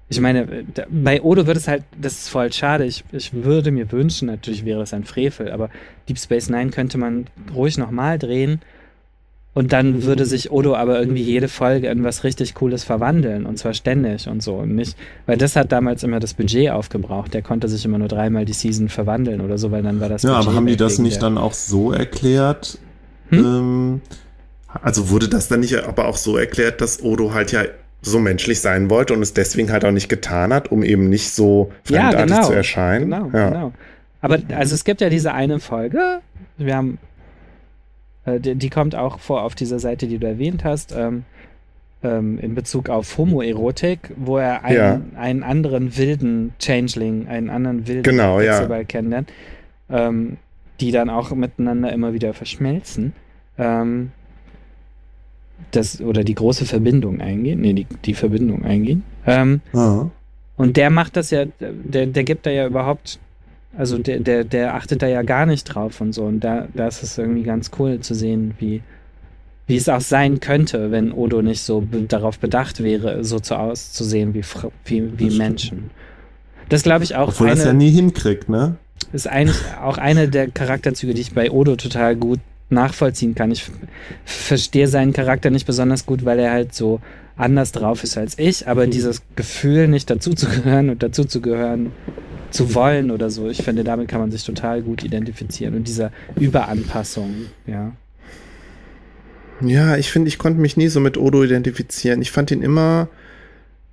ich meine, bei Odo wird es halt, das ist voll schade. Ich, ich würde mir wünschen, natürlich wäre das ein Frevel, aber Deep Space Nine könnte man ruhig nochmal drehen und dann würde sich Odo aber irgendwie jede Folge in was richtig Cooles verwandeln und zwar ständig und so und nicht, weil das hat damals immer das Budget aufgebraucht. Der konnte sich immer nur dreimal die Season verwandeln oder so, weil dann war das. Ja, Budget aber haben die das nicht dann auch so erklärt? Hm? Ähm, also wurde das dann nicht aber auch so erklärt, dass Odo halt ja so menschlich sein wollte und es deswegen halt auch nicht getan hat, um eben nicht so fremdartig ja, genau, zu erscheinen. Genau, ja. genau. Aber also es gibt ja diese eine Folge, wir haben, äh, die, die, kommt auch vor auf dieser Seite, die du erwähnt hast, ähm, ähm, in Bezug auf Homoerotik, wo er einen, Ja. einen anderen wilden Changeling, einen anderen wilden Genau, ja. Kennenlernt, ähm, die dann auch miteinander immer wieder verschmelzen. Ähm, das, oder die große Verbindung eingehen, nee, die, die Verbindung eingehen. Ähm, Ah. und der macht das ja, der, der gibt da ja überhaupt, also der, der, der achtet da ja gar nicht drauf und so. Und da, da ist es irgendwie ganz cool zu sehen, wie, wie es auch sein könnte, wenn Odo nicht so be darauf bedacht wäre, so zu auszusehen wie, wie, wie Das. Menschen. Das glaube ich auch Obwohl er es ja eine, nie hinkriegt, ne? ist eigentlich auch eine der Charakterzüge, die ich bei Odo total gut nachvollziehen kann. Ich verstehe seinen Charakter nicht besonders gut, weil er halt so anders drauf ist als ich, aber dieses Gefühl, nicht dazuzugehören und dazuzugehören zu wollen oder so, ich finde, damit kann man sich total gut identifizieren und dieser Überanpassung, ja. Ja, ich finde, ich konnte mich nie so mit Odo identifizieren. Ich fand ihn immer,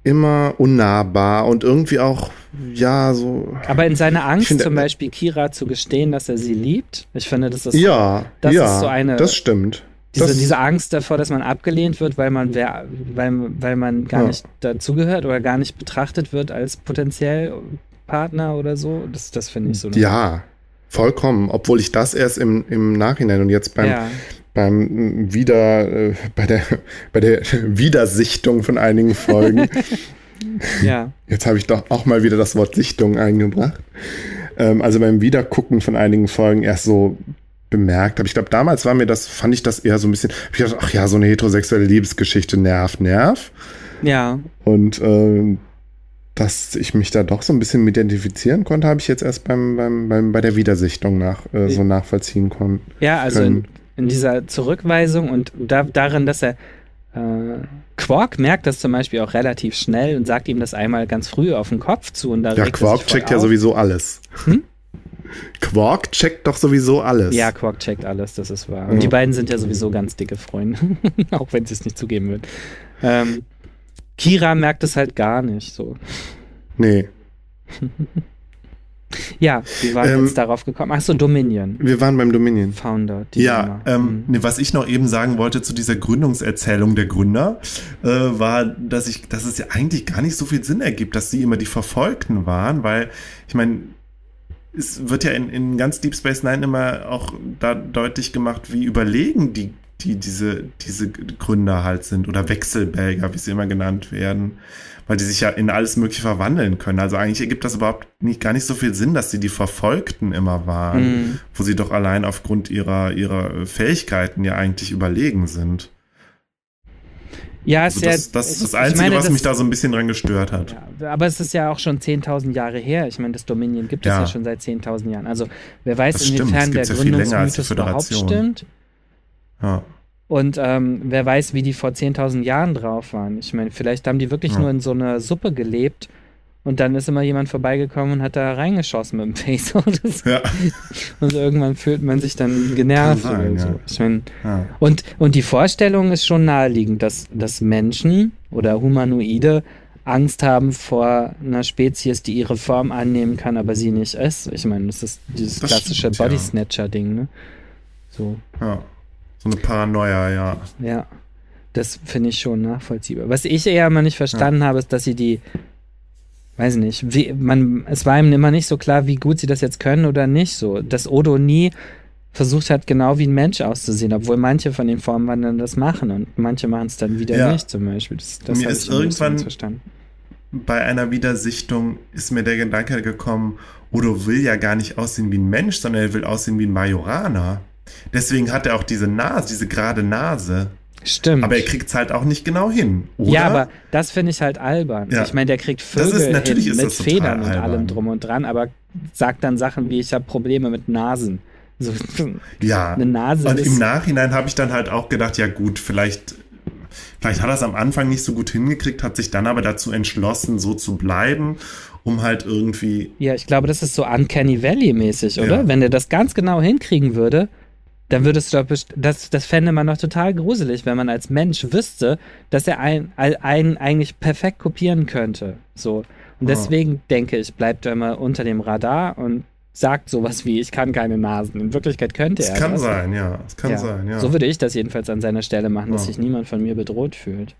immer unnahbar und irgendwie auch, ja, so. Aber in seiner Angst finde, zum äh, Beispiel Kira zu gestehen, dass er sie liebt, ich finde, das ist Ja, das ja, ist so eine- das stimmt. Diese, das, diese Angst davor, dass man abgelehnt wird, weil man, wer, weil, weil man gar Ja. nicht dazugehört oder gar nicht betrachtet wird als potenziell Partner oder so, das, das finde ich so. ja, vollkommen. Obwohl ich das erst im, im Nachhinein und jetzt beim, ja. Beim Wieder, äh, bei der, bei der Wiedersichtung von einigen Folgen ja. Jetzt habe ich doch auch mal wieder das Wort Sichtung eingebracht. Ähm, also beim Wiedergucken von einigen Folgen erst so bemerkt habe. Ich glaube, damals war mir das, fand ich das eher so ein bisschen, hab ich dachte, ach ja, so eine heterosexuelle Liebesgeschichte, nerv, nerv. Ja, Und ähm, dass ich mich da doch so ein bisschen mit identifizieren konnte, habe ich jetzt erst beim, beim, beim, bei der Wiedersichtung nach, äh, so nachvollziehen können. ja, also in. In dieser Zurückweisung und da, darin, dass er äh, Quark merkt das zum Beispiel auch relativ schnell und sagt ihm das einmal ganz früh auf den Kopf zu und da Ja, Quark checkt ja auf. sowieso alles. Hm? Quark checkt doch sowieso alles. Ja, Quark checkt alles, das ist wahr. Und Ja. die beiden sind ja sowieso ganz dicke Freunde, auch wenn sie es nicht zugeben wird. Ähm, Kira merkt es halt gar nicht so. Nee. Ja, wie waren wir Ähm, jetzt darauf gekommen? Achso, Dominion. Wir waren beim Dominion. Founder. Ja, ähm, Mhm. ne, was ich noch eben sagen wollte zu dieser Gründungserzählung der Gründer, äh, war, dass ich, dass es ja eigentlich gar nicht so viel Sinn ergibt, dass sie immer die Verfolgten waren, weil ich meine, es wird ja in, in ganz Deep Space Nine immer auch da deutlich gemacht, wie überlegen die, die diese, diese Gründer halt sind oder Wechselbälger, wie sie immer genannt werden, weil die sich ja in alles Mögliche verwandeln können. Also eigentlich ergibt das überhaupt nicht, gar nicht so viel Sinn, dass sie die Verfolgten immer waren Mhm. wo sie doch allein aufgrund ihrer, ihrer Fähigkeiten ja eigentlich überlegen sind. Ja, Also ist ja, das, das ich- ist das Einzige, meine, was das- mich da so ein bisschen dran gestört hat. Ja, aber es ist ja auch schon 10.000 Jahre her. Ich meine, das Dominion gibt es Ja. ja schon seit 10.000 Jahren. Also wer weiß, Das inwiefern das der ja Gründungsmythos überhaupt stimmt. Ja. Und ähm, wer weiß, wie die vor 10.000 Jahren drauf waren. Ich meine, vielleicht haben die wirklich Ja. nur in so einer Suppe gelebt und dann ist immer jemand vorbeigekommen und hat da reingeschossen mit dem Face. Ja. Und irgendwann fühlt man sich dann genervt sein, oder so. ja. Ich meine, ja. und, und die Vorstellung ist schon naheliegend, dass, dass Menschen oder Humanoide Angst haben vor einer Spezies, die ihre Form annehmen kann, aber sie nicht ist. Ich meine, das ist dieses Das klassische stimmt, ja. Body Snatcher-Ding, ne? So, ja. So eine Paranoia, ja. ja. Das finde ich schon nachvollziehbar. Was ich eher immer nicht verstanden habe, ist, dass sie die, weiß nicht, wie, man, es war ihm immer nicht so klar, wie gut sie das jetzt können oder nicht so. Dass Odo nie versucht hat, genau wie ein Mensch auszusehen, obwohl manche von den Formwandlern das machen und manche machen es dann wieder Ja. nicht zum Beispiel. Das, das Mir ist ich irgendwann- verstanden. Bei einer Wiedersichtung ist mir der Gedanke gekommen, Odo will ja gar nicht aussehen wie ein Mensch, sondern er will aussehen wie ein Majoraner. Deswegen hat er auch diese Nase, diese gerade Nase. Stimmt. Aber er kriegt es halt auch nicht genau hin. Oder? Ja, aber das finde ich halt albern. Ja. Ich meine, der kriegt Vögel ist- natürlich hin ist mit Federn und albern. allem drum und dran, aber sagt dann Sachen wie, ich habe Probleme mit Nasen. So, ja. eine Nase Und im Nachhinein habe ich dann halt auch gedacht, ja gut, vielleicht, vielleicht hat er es am Anfang nicht so gut hingekriegt, hat sich dann aber dazu entschlossen, so zu bleiben, um halt irgendwie, Ja, ich glaube, das ist so Uncanny Valley-mäßig, oder? Ja. Wenn der das ganz genau hinkriegen würde, dann würdest du doch das, das fände man doch total gruselig, wenn man als Mensch wüsste, dass er einen, einen eigentlich perfekt kopieren könnte. So. Und Ja. deswegen denke ich, bleibt er immer unter dem Radar und sagt sowas wie, ich kann keine Nasen. In Wirklichkeit könnte es er kann das. sein, ja, es kann Ja. sein, ja. So würde ich das jedenfalls an seiner Stelle machen, dass Ja. sich niemand von mir bedroht fühlt.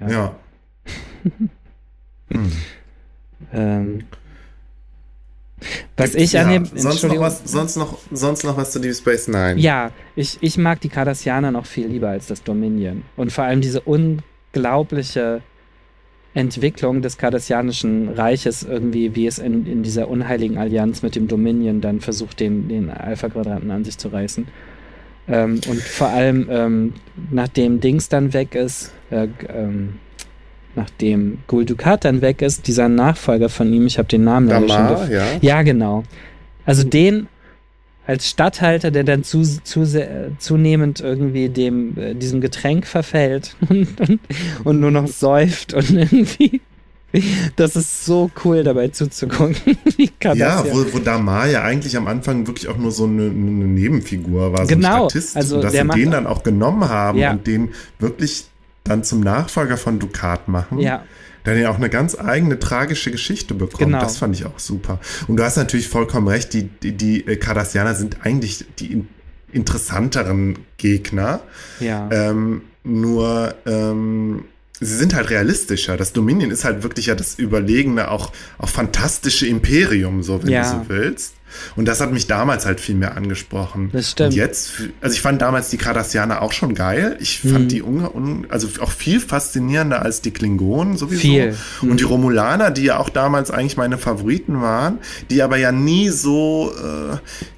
Ja. ja. hm. ähm, was ich ja, an dem. Sonst noch, was, sonst, noch, sonst noch was zu Deep Space Nine? Ja, ich, ich mag die Cardassianer noch viel lieber als das Dominion. Und vor allem diese unglaubliche Entwicklung des Cardassianischen Reiches, irgendwie, wie es in, in dieser unheiligen Allianz mit dem Dominion dann versucht, den, den Alpha-Quadranten an sich zu reißen. Ähm, und vor allem, ähm, nachdem Dings dann weg ist, äh, ähm, nachdem Gul Dukat dann weg ist, dieser Nachfolger von ihm, ich habe den Namen Damar, schon ja. ja, genau. Also den als Stadthalter, der dann zu, zu, zunehmend irgendwie dem, äh, diesem Getränk verfällt und, und, und, nur noch säuft und irgendwie. Das ist so cool, dabei zuzugucken. ja, wo, wo Damar ja eigentlich am Anfang wirklich auch nur so eine, eine Nebenfigur war, so genau, ein Statist. Also und dass sie den dann auch genommen haben ja. und den wirklich dann zum Nachfolger von Ducat machen. Ja der ja auch eine ganz eigene tragische Geschichte bekommt. Genau. Das fand ich auch super. Und du hast natürlich vollkommen recht, die, die, die Cardassianer sind eigentlich die interessanteren Gegner. Ja. Ähm, nur ähm, sie sind halt realistischer. Das Dominion ist halt wirklich ja das überlegene, auch, auch fantastische Imperium, so wenn ja. du so willst. Und das hat mich damals halt viel mehr angesprochen. Das stimmt. Und jetzt, also ich fand damals die Cardassianer auch schon geil. Ich fand mhm. die un, un, also auch viel faszinierender als die Klingonen sowieso. Viel. Und mhm. die Romulaner, die ja auch damals eigentlich meine Favoriten waren, die aber ja nie so, äh,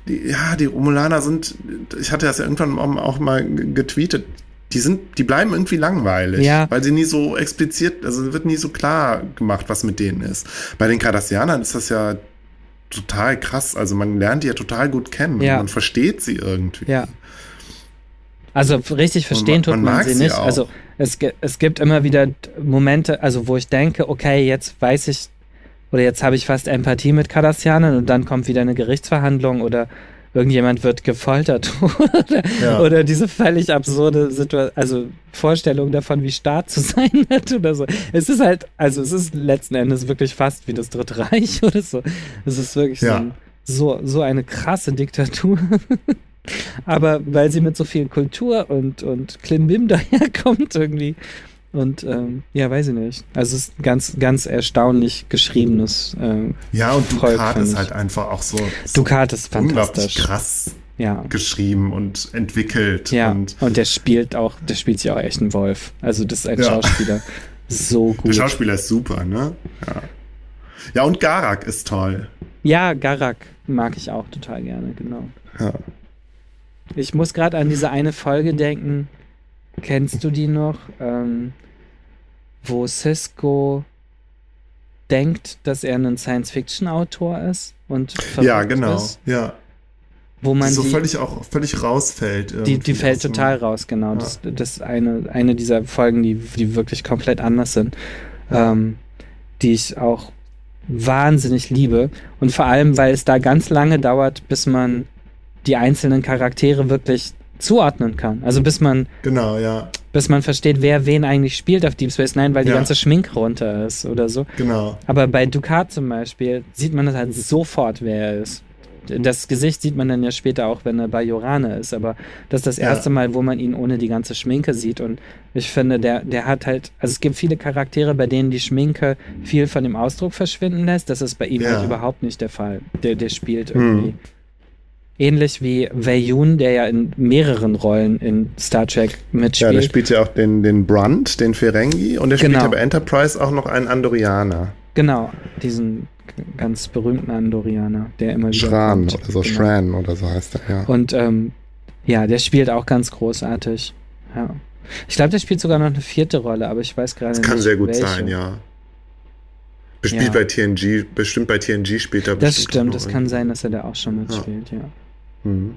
die, ja, die Romulaner sind, ich hatte das ja irgendwann auch mal getweetet, die sind, die bleiben irgendwie langweilig, ja. weil sie nie so explizit, also wird nie so klar gemacht, was mit denen ist. Bei den Cardassianern ist das ja total krass. Also man lernt die ja total gut kennen. Ja. Man versteht sie irgendwie. Ja. Also richtig verstehen man, tut man, man sie nicht. Auch. Also es, es gibt immer wieder Momente, also wo ich denke, okay, jetzt weiß ich oder jetzt habe ich fast Empathie mit Cardassianern und dann kommt wieder eine Gerichtsverhandlung oder irgendjemand wird gefoltert oder, ja. oder, diese völlig absurde Situation, also Vorstellung davon, wie Staat zu sein hat oder so. Es ist halt, also es ist letzten Endes wirklich fast wie das Dritte Reich oder so. Es ist wirklich ja. so, so, eine krasse Diktatur. Aber weil sie mit so viel Kultur und, und Klimbim daherkommt irgendwie, und ähm, ja, weiß ich nicht. Also es ist ganz, ganz erstaunlich geschriebenes. Äh, ja, und Ducat ist halt einfach auch so, so Ducat ist fantastisch. krass ja. geschrieben und entwickelt. Ja, und, und, der spielt auch, der spielt sich auch echt einen Wolf. Also das ist ein ja. Schauspieler so gut. Der Schauspieler ist super, ne? Ja. Ja, und Garak ist toll. Ja, Garak mag ich auch total gerne, genau. Ja. Ich muss gerade an diese eine Folge denken, Kennst du die noch? Ähm, wo Cisco denkt, dass er ein Science-Fiction-Autor ist und ja, genau, ist, ja. Wo man so die, völlig auch völlig rausfällt. Die, die fällt total raus, genau. Ja. Das, das ist eine, eine dieser Folgen, die, die wirklich komplett anders sind, ähm, die ich auch wahnsinnig liebe. Und vor allem, weil es da ganz lange dauert, bis man die einzelnen Charaktere wirklich zuordnen kann. Also bis man genau, ja. bis man versteht, wer wen eigentlich spielt auf Deep Space Nine, weil die ja. ganze Schmink runter ist oder so. Genau. Aber bei Ducat zum Beispiel sieht man das halt sofort, wer er ist. Das Gesicht sieht man dann ja später auch, wenn er bei Jorane ist, aber das ist das erste ja. Mal, wo man ihn ohne die ganze Schminke sieht. Und ich finde, der, der hat halt, also es gibt viele Charaktere, bei denen die Schminke viel von dem Ausdruck verschwinden lässt. Das ist bei ihm ja. halt überhaupt nicht der Fall. Der, der spielt irgendwie. Hm Ähnlich wie Wei Yun, der ja in mehreren Rollen in Star Trek mitspielt. Ja, der spielt ja auch den, den Brunt, den Ferengi, und der genau. spielt ja bei Enterprise auch noch einen Andorianer. Genau, diesen ganz berühmten Andorianer, der immer wieder Schran oder so, genau. Shran oder so heißt er, ja. Und ähm, ja, der spielt auch ganz großartig. Ja. Ich glaube, der spielt sogar noch eine vierte Rolle, aber ich weiß gerade nicht. Das kann sehr gut welche. sein, ja. Bestimmt ja. bei TNG, bestimmt bei TNG spielt er Das stimmt, es kann sein, dass er da auch schon mitspielt, ja. ja. Mhm.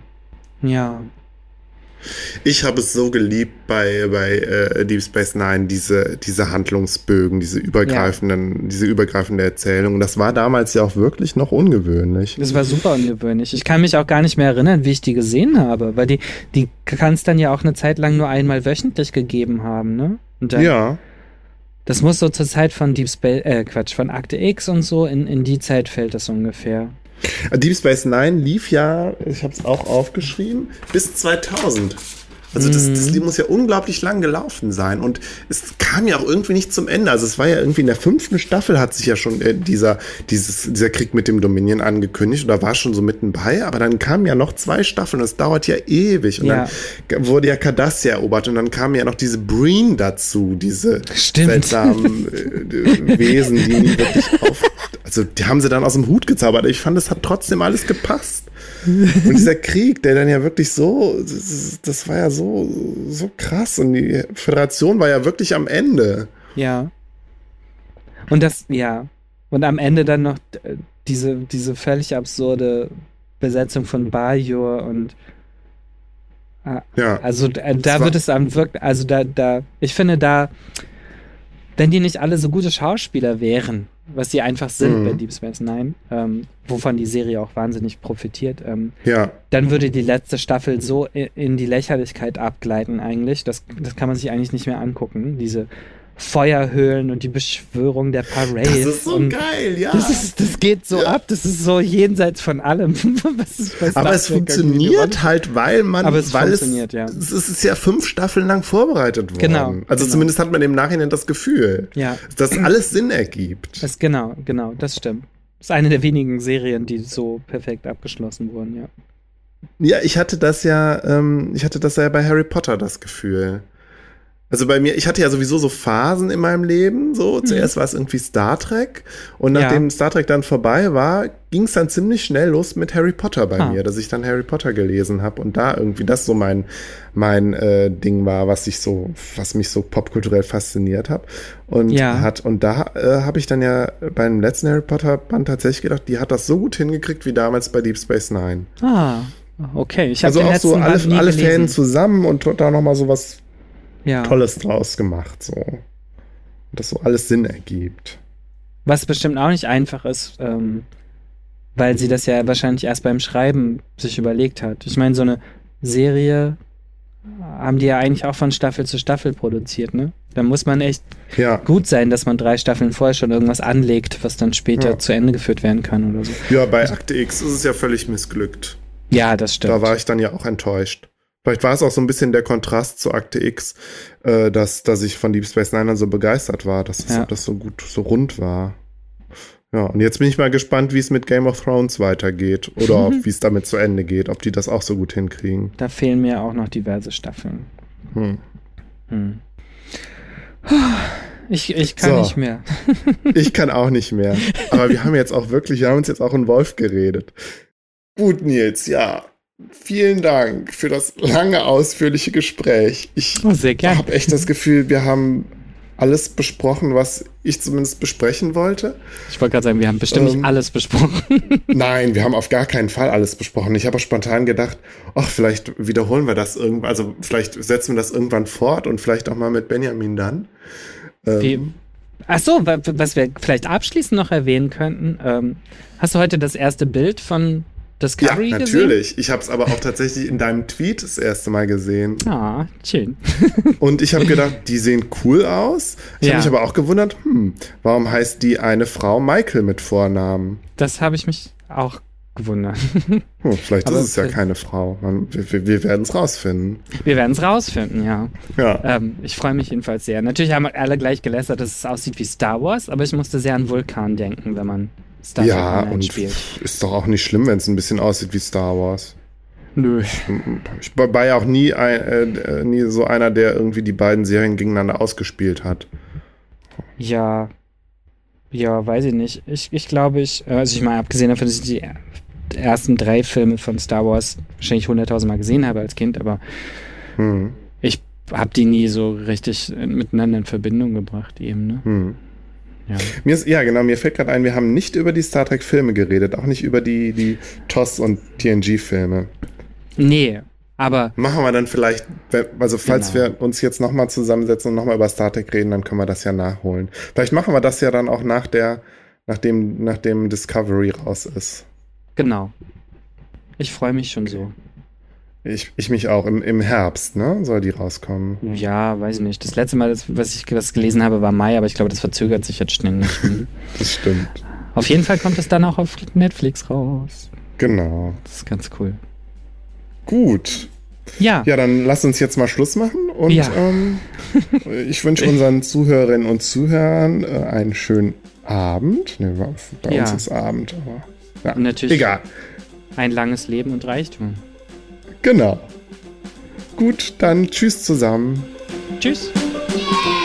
Ja. Ich habe es so geliebt bei, bei äh, Deep Space Nine, diese, diese Handlungsbögen, diese übergreifenden, ja. diese übergreifende Erzählung. Das war damals ja auch wirklich noch ungewöhnlich. Das war super ungewöhnlich. Ich kann mich auch gar nicht mehr erinnern, wie ich die gesehen habe, weil die, die kann es dann ja auch eine Zeit lang nur einmal wöchentlich gegeben haben, ne? Dann, ja. Das muss so zur Zeit von Deep Space, äh, Quatsch, von Akte X und so, in, in die Zeit fällt das ungefähr. Deep Space Nine lief ja, ich habe es auch aufgeschrieben, bis 2000. Also das, das muss ja unglaublich lang gelaufen sein. Und es kam ja auch irgendwie nicht zum Ende. Also es war ja irgendwie in der fünften Staffel hat sich ja schon äh, dieser, dieses, dieser Krieg mit dem Dominion angekündigt oder war schon so mitten bei, aber dann kamen ja noch zwei Staffeln. Das dauert ja ewig. Und Ja. dann wurde ja Cardassia erobert und dann kamen ja noch diese Breen dazu, diese Stimmt. seltsamen äh, Wesen, die nie wirklich auf. Also die haben sie dann aus dem Hut gezaubert. Ich fand, es hat trotzdem alles gepasst. Und dieser Krieg, der dann ja wirklich so, das, das war ja so, so krass. Und die Föderation war ja wirklich am Ende. Ja. Und das, ja. Und am Ende dann noch äh, diese, diese völlig absurde Besetzung von Bajor und Ja. also äh, da wird es am wirklich, also da, da, ich finde da, wenn die nicht alle so gute Schauspieler wären, was sie einfach sind Mhm. bei Deep Space Nine, ähm, wovon die Serie auch wahnsinnig profitiert, ähm, Ja. dann würde die letzte Staffel so in die Lächerlichkeit abgleiten eigentlich. Das, das kann man sich eigentlich nicht mehr angucken. Diese Feuerhöhlen und die Beschwörung der Parades. Das ist so und geil, ja. Das, ist, das geht so Ja. ab, das ist so jenseits von allem. Aber es funktioniert halt, weil man, Aber es weil funktioniert, es, ja. es ist ja fünf Staffeln lang vorbereitet worden. Genau, Also genau. zumindest hat man im Nachhinein das Gefühl, Ja, dass alles Sinn ergibt. das, genau, genau, das stimmt. Das ist eine der wenigen Serien, die so perfekt abgeschlossen wurden, ja. Ja, ich hatte das ja, ähm, ich hatte das ja bei Harry Potter das Gefühl. Also bei mir, ich hatte ja sowieso so Phasen in meinem Leben. So, zuerst war es irgendwie Star Trek und Mhm. Ja. nachdem Star Trek dann vorbei war, ging es dann ziemlich schnell los mit Harry Potter bei Ah. mir, dass ich dann Harry Potter gelesen habe und da irgendwie das so mein mein äh, Ding war, was ich so, was mich so popkulturell fasziniert hat und Ja. hat und da äh, habe ich dann ja beim letzten Harry Potter Band tatsächlich gedacht, die hat das so gut hingekriegt wie damals bei Deep Space Nine. Ah, okay. Ich habe Also auch so alle, alle. Fäden zusammen und da noch mal so was ja. Tolles draus gemacht, so. Und das so alles Sinn ergibt. Was bestimmt auch nicht einfach ist, ähm, weil sie das ja wahrscheinlich erst beim Schreiben sich überlegt hat. Ich meine, so eine Serie haben die ja eigentlich auch von Staffel zu Staffel produziert, ne? Da muss man echt Ja, gut sein, dass man drei Staffeln vorher schon irgendwas anlegt, was dann später Ja. zu Ende geführt werden kann oder so. ja, bei Akte X ist es ja völlig missglückt. Ja, das stimmt. Da war ich dann ja auch enttäuscht. Vielleicht war es auch so ein bisschen der Kontrast zu Akte X, äh, dass, dass ich von Deep Space Nine dann so begeistert war, dass das, Ja. das so gut, so rund war. Ja, und jetzt bin ich mal gespannt, wie es mit Game of Thrones weitergeht oder wie es damit zu Ende geht, ob die das auch so gut hinkriegen. da fehlen mir auch noch diverse Staffeln. Hm. Hm. Ich, ich kann So. nicht mehr. Ich kann auch nicht mehr. Aber wir haben jetzt auch wirklich, wir haben uns jetzt auch in Wolf geredet. Gut, Nils, ja. Vielen Dank für das lange, ausführliche Gespräch. Ich Oh, habe echt das Gefühl, wir haben alles besprochen, was ich zumindest besprechen wollte. Ich wollte gerade sagen, wir haben bestimmt Ähm. nicht alles besprochen. Nein, wir haben auf gar keinen Fall alles besprochen. Ich habe spontan gedacht, ach, vielleicht wiederholen wir das irgendwann, also vielleicht setzen wir das irgendwann fort und vielleicht auch mal mit Benjamin dann. Ähm, Wie, ach so, wa- was wir vielleicht abschließend noch erwähnen könnten. Ähm, hast du heute das erste Bild von ja, Discovery gesehen? natürlich. Ich habe es aber auch tatsächlich in deinem Tweet das erste Mal gesehen. Ah, schön. Und ich habe gedacht, die sehen cool aus. Ich Ja. habe mich aber auch gewundert, hm, warum heißt die eine Frau Michael mit Vornamen? Das habe ich mich auch gewundert. Hm, vielleicht Aber ist es ja keine Frau. Man, wir wir werden es rausfinden. Wir werden es rausfinden, ja. Ja. Ähm, ich freue mich jedenfalls sehr. Natürlich haben alle gleich gelästert, dass es aussieht wie Star Wars, aber ich musste sehr an Vulkan denken, wenn man Star Trek ja, Online und spielt. ist doch auch nicht schlimm, wenn es ein bisschen aussieht wie Star Wars. Nö. Ich war ja auch nie, ein, äh, nie so einer, der irgendwie die beiden Serien gegeneinander ausgespielt hat. Ja. Ja, weiß ich nicht. Ich, ich glaube, ich, also ich meine, abgesehen davon, dass ich die ersten drei Filme von Star Wars wahrscheinlich hunderttausend Mal gesehen habe als Kind, aber Hm, ich habe die nie so richtig miteinander in Verbindung gebracht eben, ne? hm. Ja. Mir ist, ja, genau, mir fällt gerade ein, wir haben nicht über die Star Trek-Filme geredet, auch nicht über die, die TOS und TNG-Filme. Nee, aber Machen wir dann vielleicht, also falls Genau. wir uns jetzt nochmal zusammensetzen und nochmal über Star Trek reden, dann können wir das ja nachholen. Vielleicht machen wir das ja dann auch nach der, nachdem, nachdem Discovery raus ist. genau. Ich freue mich schon so. Ich, ich mich auch. Im, Im Herbst, ne? Soll die rauskommen. Ja, weiß ich nicht. Das letzte Mal, das, was ich was gelesen habe, war Mai, aber ich glaube, das verzögert sich jetzt ständig. Das stimmt. auf jeden Fall kommt es dann auch auf Netflix raus. Genau. Das ist ganz cool. Gut. Ja. Ja, dann lass uns jetzt mal Schluss machen und Ja. ähm, ich wünsche unseren Zuhörerinnen und Zuhörern äh, einen schönen Abend. Ne, bei bei Ja. uns ist Abend, aber ja, natürlich- egal. Ein langes Leben und Reichtum. Genau. Gut, dann tschüss zusammen. Tschüss. Yeah.